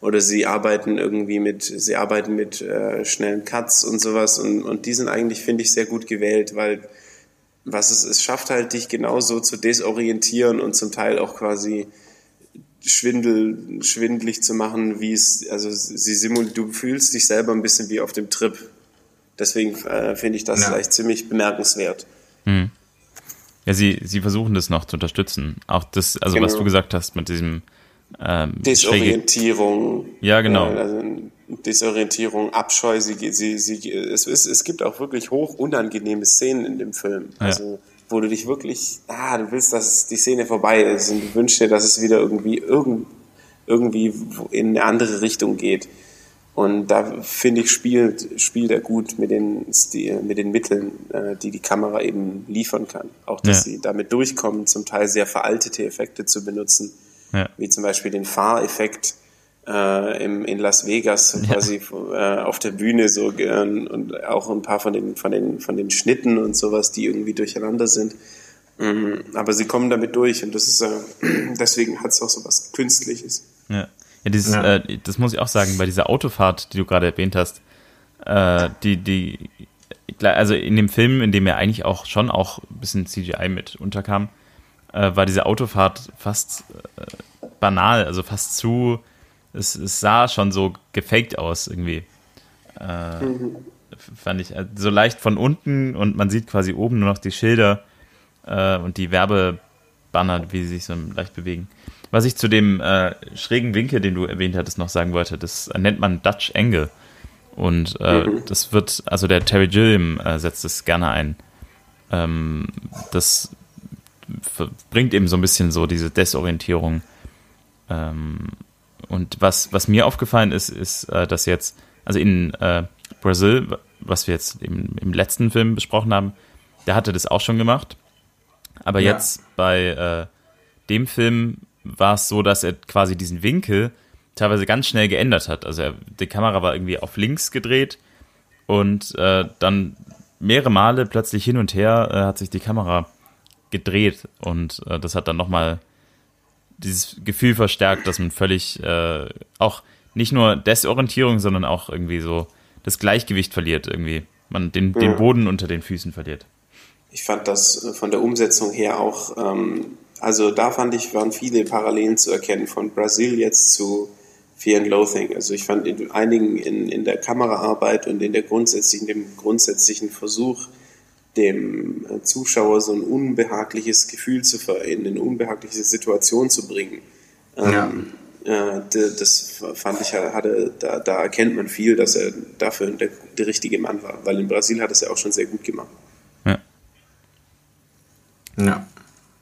oder sie arbeiten irgendwie mit, sie arbeiten mit äh, schnellen Cuts und sowas und, und die sind eigentlich, finde ich, sehr gut gewählt, weil was es, es schafft halt, dich genauso zu desorientieren und zum Teil auch quasi schwindel, schwindlig zu machen, wie es, also sie simul du fühlst dich selber ein bisschen wie auf dem Trip. Deswegen äh, finde ich das ja. vielleicht ziemlich bemerkenswert. Hm. Ja, sie, sie versuchen das noch zu unterstützen. Auch das, also genau. was du gesagt hast mit diesem ähm, Desorientierung. Schräge. Ja, genau. Äh, also Desorientierung, Abscheu. Sie, sie, sie, es, ist, es gibt auch wirklich hoch unangenehme Szenen in dem Film. Ja. Also wo du dich wirklich, ah, du willst, dass die Szene vorbei ist und du wünschst dir, dass es wieder irgendwie irgend, irgendwie in eine andere Richtung geht. Und da finde ich, spielt, spielt er gut mit den, mit den Mitteln, äh, die die Kamera eben liefern kann. Auch, dass ja. sie damit durchkommen, zum Teil sehr veraltete Effekte zu benutzen, ja. wie zum Beispiel den Fahreffekt äh, im, in Las Vegas ja. quasi äh, auf der Bühne so äh, und auch ein paar von den, von, den, von den Schnitten und sowas, die irgendwie durcheinander sind. Mhm. Aber sie kommen damit durch und das ist äh, <clears throat> deswegen hat es auch so was Künstliches. Ja, ja, dieses, ja. Äh, das muss ich auch sagen, bei dieser Autofahrt, die du gerade erwähnt hast, äh, die, die also in dem Film, in dem er eigentlich auch schon auch ein bisschen CGI mit unterkam, äh, war diese Autofahrt fast äh, banal, also fast zu, es, es, sah schon so gefaked aus irgendwie. Äh, mhm. Fand ich also so leicht von unten und man sieht quasi oben nur noch die Schilder äh, und die Werbebanner, wie sie sich so leicht bewegen. Was ich zu dem äh, schrägen Winkel, den du erwähnt hattest, noch sagen wollte, das nennt man Dutch Angle. Und äh, mhm. das wird, also der Terry Gilliam äh, setzt es gerne ein. Ähm, das bringt eben so ein bisschen so diese Desorientierung. Ähm, und was, was mir aufgefallen ist, ist, äh, dass jetzt, also in äh, Brasil, was wir jetzt im, im letzten Film besprochen haben, der hatte das auch schon gemacht. Aber ja. jetzt bei äh, dem Film war es so, dass er quasi diesen Winkel teilweise ganz schnell geändert hat. Also er, die Kamera war irgendwie auf links gedreht und äh, dann mehrere Male plötzlich hin und her äh, hat sich die Kamera gedreht und äh, das hat dann nochmal dieses Gefühl verstärkt, dass man völlig äh, auch nicht nur Desorientierung, sondern auch irgendwie so das Gleichgewicht verliert irgendwie. Man den, den Boden unter den Füßen verliert. Ich fand das äh, von der Umsetzung her auch, ähm, also da fand ich, waren viele Parallelen zu erkennen von Brasil jetzt zu Fear and Loathing. Also ich fand in einigen in, in der Kameraarbeit und in der grundsätzlichen, dem grundsätzlichen Versuch, dem äh, Zuschauer so ein unbehagliches Gefühl zu in eine unbehagliche Situation zu bringen. Ähm, ja. Äh, das fand ich, hatte, da, da erkennt man viel, dass er dafür der, der richtige Mann war, weil in Brasil hat es ja auch schon sehr gut gemacht. Ja.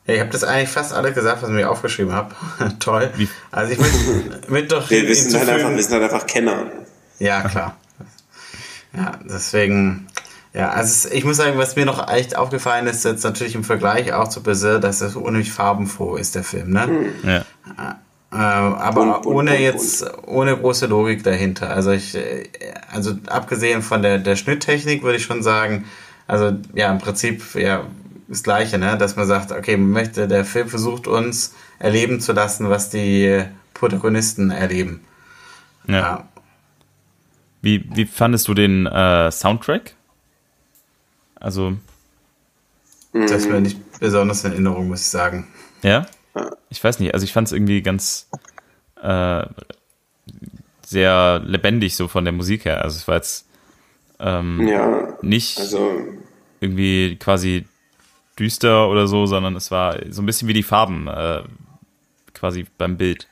Ja. Ich habe das eigentlich fast alle gesagt, was ich mir aufgeschrieben habe. <laughs> Toll. Also ich mit, mit <laughs> doch. Wir, wir, sind halt einfach, wir sind halt einfach Kenner. Ja, klar. Ja, deswegen. Ja, also ich muss sagen, was mir noch echt aufgefallen ist, jetzt natürlich im Vergleich auch zu Berserk, dass es unheimlich farbenfroh ist, der Film, ne? Hm. Ja. Äh, aber bunt, bunt, ohne bunt, jetzt, ohne große Logik dahinter. Also ich, äh, also abgesehen von der, der Schnitttechnik würde ich schon sagen, also ja, im Prinzip, ja, das Gleiche, ne? dass man sagt, okay, man möchte, der Film versucht uns erleben zu lassen, was die Protagonisten erleben. Ja. ja. Wie, wie fandest du den äh, Soundtrack? Also. Das ist mir nicht besonders in Erinnerung, muss ich sagen. Ja? Ich weiß nicht, also ich fand es irgendwie ganz äh, sehr lebendig so von der Musik her. Also es war jetzt ähm, ja, nicht also, irgendwie quasi düster oder so, sondern es war so ein bisschen wie die Farben äh, quasi beim Bild.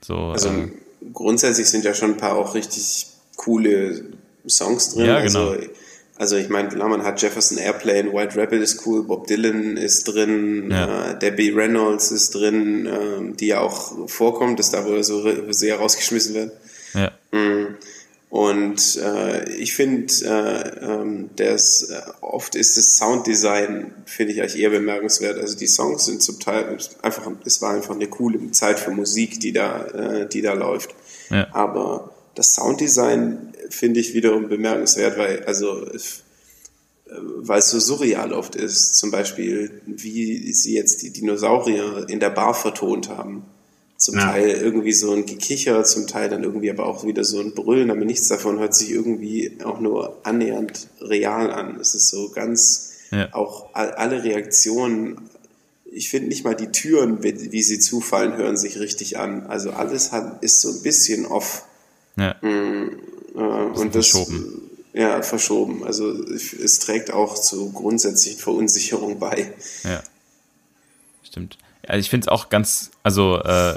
So, also äh, grundsätzlich sind ja schon ein paar auch richtig coole Songs drin. Ja, genau. Also, also ich meine, klar, man hat Jefferson Airplane, White Rabbit ist cool, Bob Dylan ist drin, ja. äh, Debbie Reynolds ist drin, äh, die ja auch vorkommt, dass da wohl so sehr rausgeschmissen wird. Ja. Mhm. Und äh, ich finde, äh, ähm, das, äh, oft ist das Sounddesign, finde ich eigentlich eher bemerkenswert. Also die Songs sind zum Teil einfach, es war einfach eine coole Zeit für Musik, die da, äh, die da läuft. Ja. Aber das Sounddesign finde ich wiederum bemerkenswert, weil, also, äh, weil es so surreal oft ist. Zum Beispiel, wie sie jetzt die Dinosaurier in der Bar vertont haben zum ja. Teil irgendwie so ein Gekicher, zum Teil dann irgendwie aber auch wieder so ein Brüllen, aber nichts davon hört sich irgendwie auch nur annähernd real an. Es ist so ganz, ja. auch alle Reaktionen, ich finde nicht mal die Türen, wie sie zufallen, hören sich richtig an. Also alles hat, ist so ein bisschen off. Ja. Mm, äh, und das, verschoben. Ja, verschoben. Also es trägt auch zu grundsätzlichen Verunsicherung bei. Ja. Stimmt. Also ich finde es auch ganz, also äh,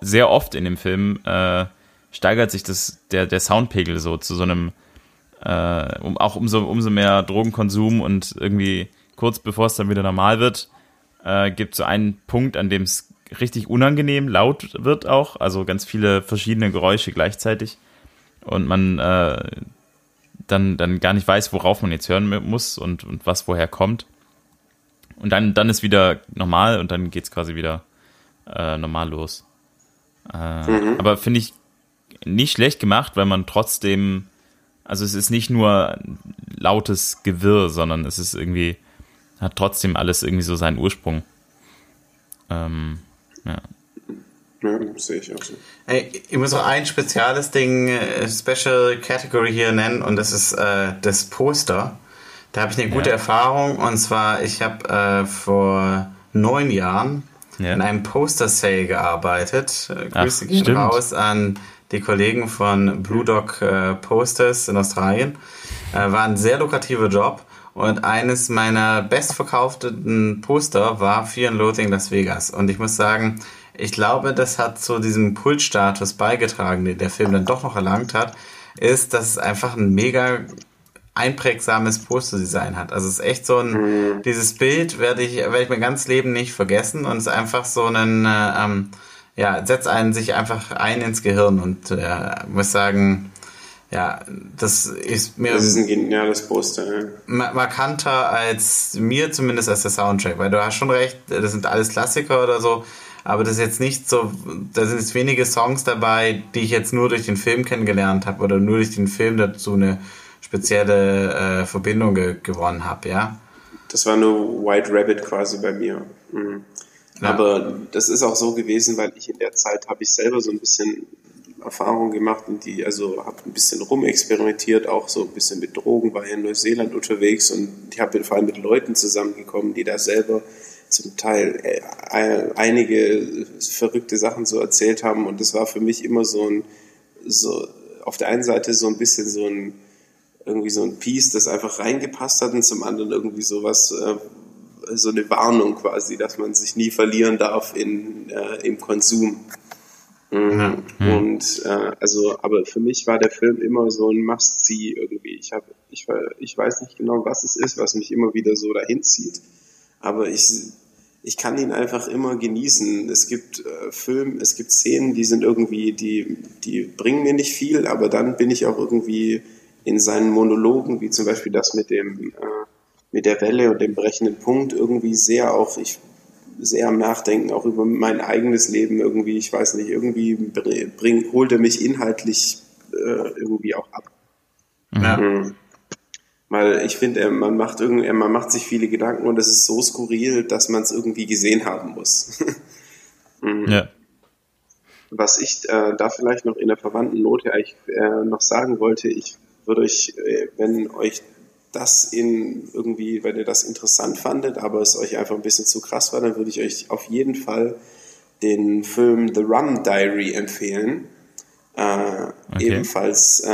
sehr oft in dem Film äh, steigert sich das, der, der Soundpegel so zu so einem, äh, um, auch umso, umso mehr Drogenkonsum und irgendwie kurz bevor es dann wieder normal wird, äh, gibt so einen Punkt, an dem es richtig unangenehm laut wird auch, also ganz viele verschiedene Geräusche gleichzeitig und man äh, dann, dann gar nicht weiß, worauf man jetzt hören muss und, und was woher kommt. Und dann, dann ist wieder normal und dann geht es quasi wieder äh, normal los. Äh, mhm. Aber finde ich nicht schlecht gemacht, weil man trotzdem, also es ist nicht nur lautes Gewirr, sondern es ist irgendwie, hat trotzdem alles irgendwie so seinen Ursprung. Ähm, ja. Ja, sehe ich auch so. Hey, ich muss auch ein spezielles Ding, äh, Special Category hier nennen und das ist äh, das Poster. Da habe ich eine gute ja. Erfahrung und zwar, ich habe äh, vor neun Jahren ja. in einem Poster-Sale gearbeitet. Äh, Grüße Ach, gehen raus an die Kollegen von Blue Dog äh, Posters in Australien. Äh, war ein sehr lukrativer Job und eines meiner bestverkauften Poster war Fear and Loathing Las Vegas. Und ich muss sagen, ich glaube, das hat zu diesem Kultstatus beigetragen, den der Film dann doch noch erlangt hat, ist, dass es einfach ein mega einprägsames Posterdesign hat. Also es ist echt so ein, mhm. dieses Bild werde ich, werde ich mein ganzes Leben nicht vergessen und es ist einfach so ein, äh, ähm, ja, setzt einen sich einfach ein ins Gehirn und äh, muss sagen, ja, das ist mir. Das ist ein geniales Poster, ja. Markanter als mir zumindest als der Soundtrack, weil du hast schon recht, das sind alles Klassiker oder so, aber das ist jetzt nicht so, da sind jetzt wenige Songs dabei, die ich jetzt nur durch den Film kennengelernt habe oder nur durch den Film dazu eine spezielle äh, Verbindung ge gewonnen habe, ja. Das war nur White Rabbit quasi bei mir. Mhm. Ja. Aber das ist auch so gewesen, weil ich in der Zeit habe ich selber so ein bisschen Erfahrungen gemacht und die, also habe ein bisschen rumexperimentiert, auch so ein bisschen mit Drogen, war in Neuseeland unterwegs und ich habe vor allem mit Leuten zusammengekommen, die da selber zum Teil äh, einige verrückte Sachen so erzählt haben und das war für mich immer so ein, so auf der einen Seite so ein bisschen so ein irgendwie so ein Piece, das einfach reingepasst hat und zum anderen irgendwie sowas, äh, so eine Warnung quasi, dass man sich nie verlieren darf in, äh, im Konsum. Mhm. Mhm. Und äh, also, aber für mich war der Film immer so ein Must-See irgendwie. Ich habe, ich, ich weiß nicht genau, was es ist, was mich immer wieder so dahin zieht. Aber ich, ich kann ihn einfach immer genießen. Es gibt äh, Filme, es gibt Szenen, die sind irgendwie, die, die bringen mir nicht viel, aber dann bin ich auch irgendwie in seinen Monologen, wie zum Beispiel das mit dem äh, mit der Welle und dem brechenden Punkt irgendwie sehr auch ich sehr am Nachdenken auch über mein eigenes Leben irgendwie ich weiß nicht irgendwie bringt holt er mich inhaltlich äh, irgendwie auch ab ja. Mhm. weil ich finde man macht irgendwie man macht sich viele Gedanken und es ist so skurril dass man es irgendwie gesehen haben muss <laughs> mhm. ja was ich äh, da vielleicht noch in der verwandten Note eigentlich äh, noch sagen wollte, ich würde euch, äh, wenn euch das in irgendwie, wenn ihr das interessant fandet, aber es euch einfach ein bisschen zu krass war, dann würde ich euch auf jeden Fall den Film The Rum Diary empfehlen. Äh, okay. Ebenfalls äh,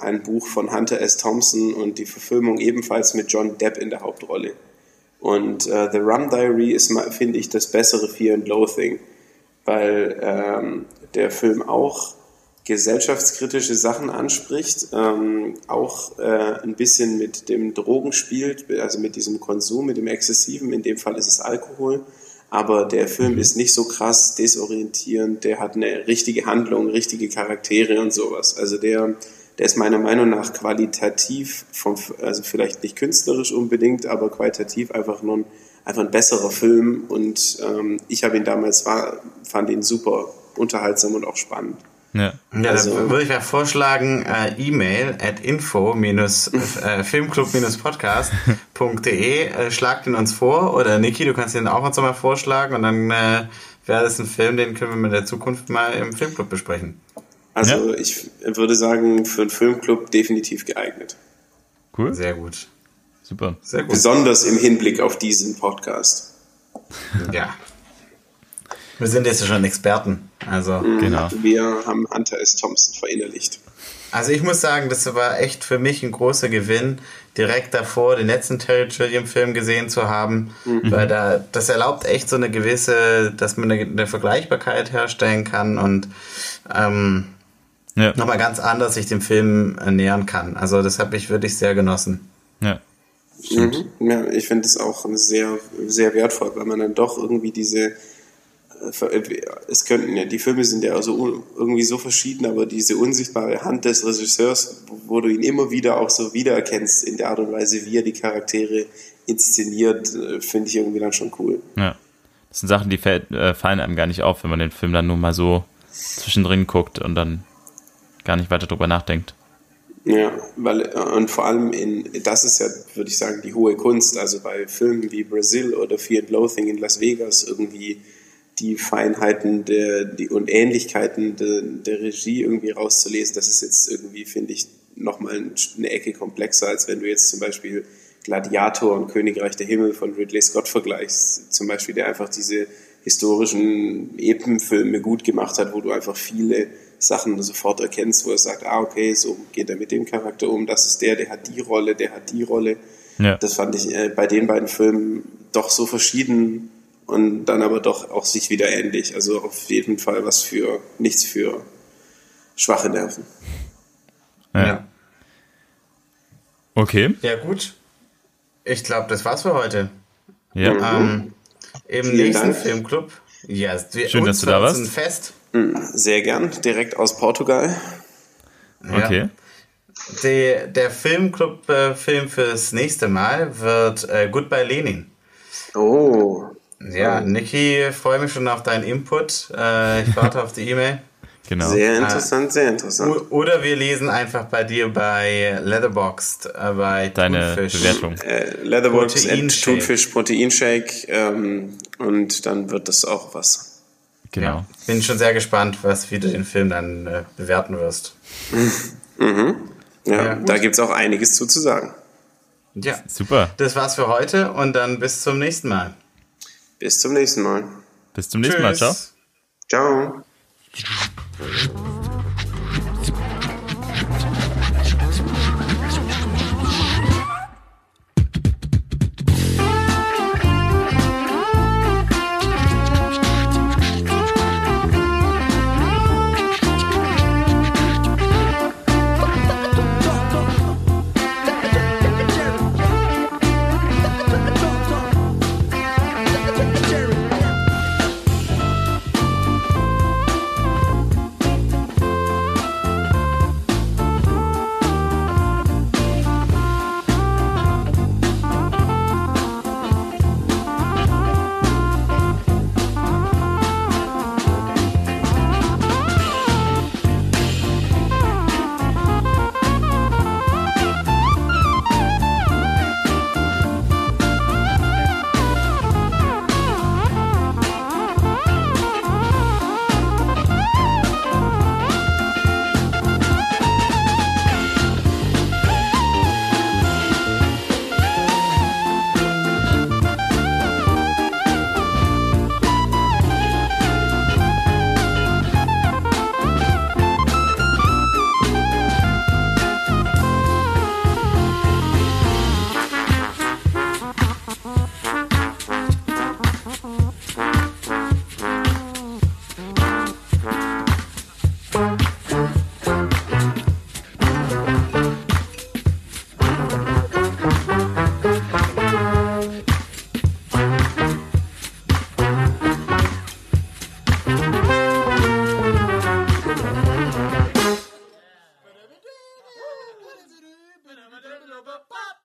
ein Buch von Hunter S. Thompson und die Verfilmung ebenfalls mit John Depp in der Hauptrolle. Und äh, The Rum Diary ist, finde ich, das bessere Fear and Loathing, weil ähm, der Film auch gesellschaftskritische Sachen anspricht, ähm, auch äh, ein bisschen mit dem Drogen spielt, also mit diesem Konsum, mit dem Exzessiven, in dem Fall ist es Alkohol, aber der Film mhm. ist nicht so krass desorientierend, der hat eine richtige Handlung, richtige Charaktere und sowas. Also der, der ist meiner Meinung nach qualitativ, vom, also vielleicht nicht künstlerisch unbedingt, aber qualitativ einfach nur ein, einfach ein besserer Film und ähm, ich habe ihn damals, war, fand ihn super unterhaltsam und auch spannend. Ja, ja also, da würde ich ja vorschlagen, äh, E-Mail at info äh, filmclub-podcast.de äh, schlagt ihn uns vor oder Niki, du kannst ihn auch uns mal vorschlagen und dann äh, wäre das ein Film, den können wir mit der Zukunft mal im Filmclub besprechen. Also ja. ich würde sagen, für einen Filmclub definitiv geeignet. Cool. Sehr gut. Super. Sehr gut. Besonders im Hinblick auf diesen Podcast. Ja. Wir sind jetzt schon Experten. Also, mhm, genau. Wir haben Hunter S. Thompson verinnerlicht. Also ich muss sagen, das war echt für mich ein großer Gewinn, direkt davor den letzten Terry Gilliam-Film gesehen zu haben, mhm. weil da das erlaubt echt so eine gewisse, dass man eine, eine Vergleichbarkeit herstellen kann und ähm, ja. nochmal ganz anders sich dem Film nähern kann. Also das habe ich wirklich sehr genossen. Ja. Mhm. Ja, ich finde es auch sehr, sehr wertvoll, weil man dann doch irgendwie diese es könnten ja, die Filme sind ja also irgendwie so verschieden, aber diese unsichtbare Hand des Regisseurs, wo du ihn immer wieder auch so wiedererkennst in der Art und Weise, wie er die Charaktere inszeniert, äh, finde ich irgendwie dann schon cool. Ja. Das sind Sachen, die äh, fallen einem gar nicht auf, wenn man den Film dann nur mal so zwischendrin guckt und dann gar nicht weiter drüber nachdenkt. Ja, weil, äh, und vor allem in, das ist ja, würde ich sagen, die hohe Kunst. Also bei Filmen wie Brazil oder Fear and Loathing in Las Vegas irgendwie die Feinheiten der, die, und Ähnlichkeiten de, der Regie irgendwie rauszulesen, das ist jetzt irgendwie, finde ich, nochmal eine Ecke komplexer, als wenn du jetzt zum Beispiel Gladiator und Königreich der Himmel von Ridley Scott vergleichst, zum Beispiel, der einfach diese historischen Epenfilme gut gemacht hat, wo du einfach viele Sachen sofort erkennst, wo er sagt, ah, okay, so geht er mit dem Charakter um, das ist der, der hat die Rolle, der hat die Rolle. Ja. Das fand ich äh, bei den beiden Filmen doch so verschieden und dann aber doch auch sich wieder ähnlich. Also auf jeden Fall was für, nichts für schwache Nerven. Ja. ja. Okay. Ja, gut. Ich glaube, das war's für heute. Ja. Ähm, Im Vielen nächsten Dank. Filmclub. Ja, Schön, dass du da warst. Ein Fest. Hm, sehr gern, direkt aus Portugal. Okay. Die, der Filmclub-Film äh, fürs nächste Mal wird äh, Goodbye Lenin. Oh. Ja, Niki, freue mich schon auf deinen Input. Äh, ich warte auf die E-Mail. <laughs> Genau. Sehr interessant, sehr interessant. Oder wir lesen einfach bei dir bei Leatherboxd, äh, bei Deine Thunfisch. Bewertung. Äh, Leatherboxd Thunfisch Proteinshake ähm, und dann wird das auch was. Genau. Ja, bin schon sehr gespannt, was wie du den Film dann äh, bewerten wirst. <laughs> mhm. Ja, ja da gibt es auch einiges zu, zu sagen. Ja, super. Das war's für heute und dann bis zum nächsten Mal. Bis zum nächsten Mal. Bis zum nächsten Tschüss. Mal. Ciao. Ciao.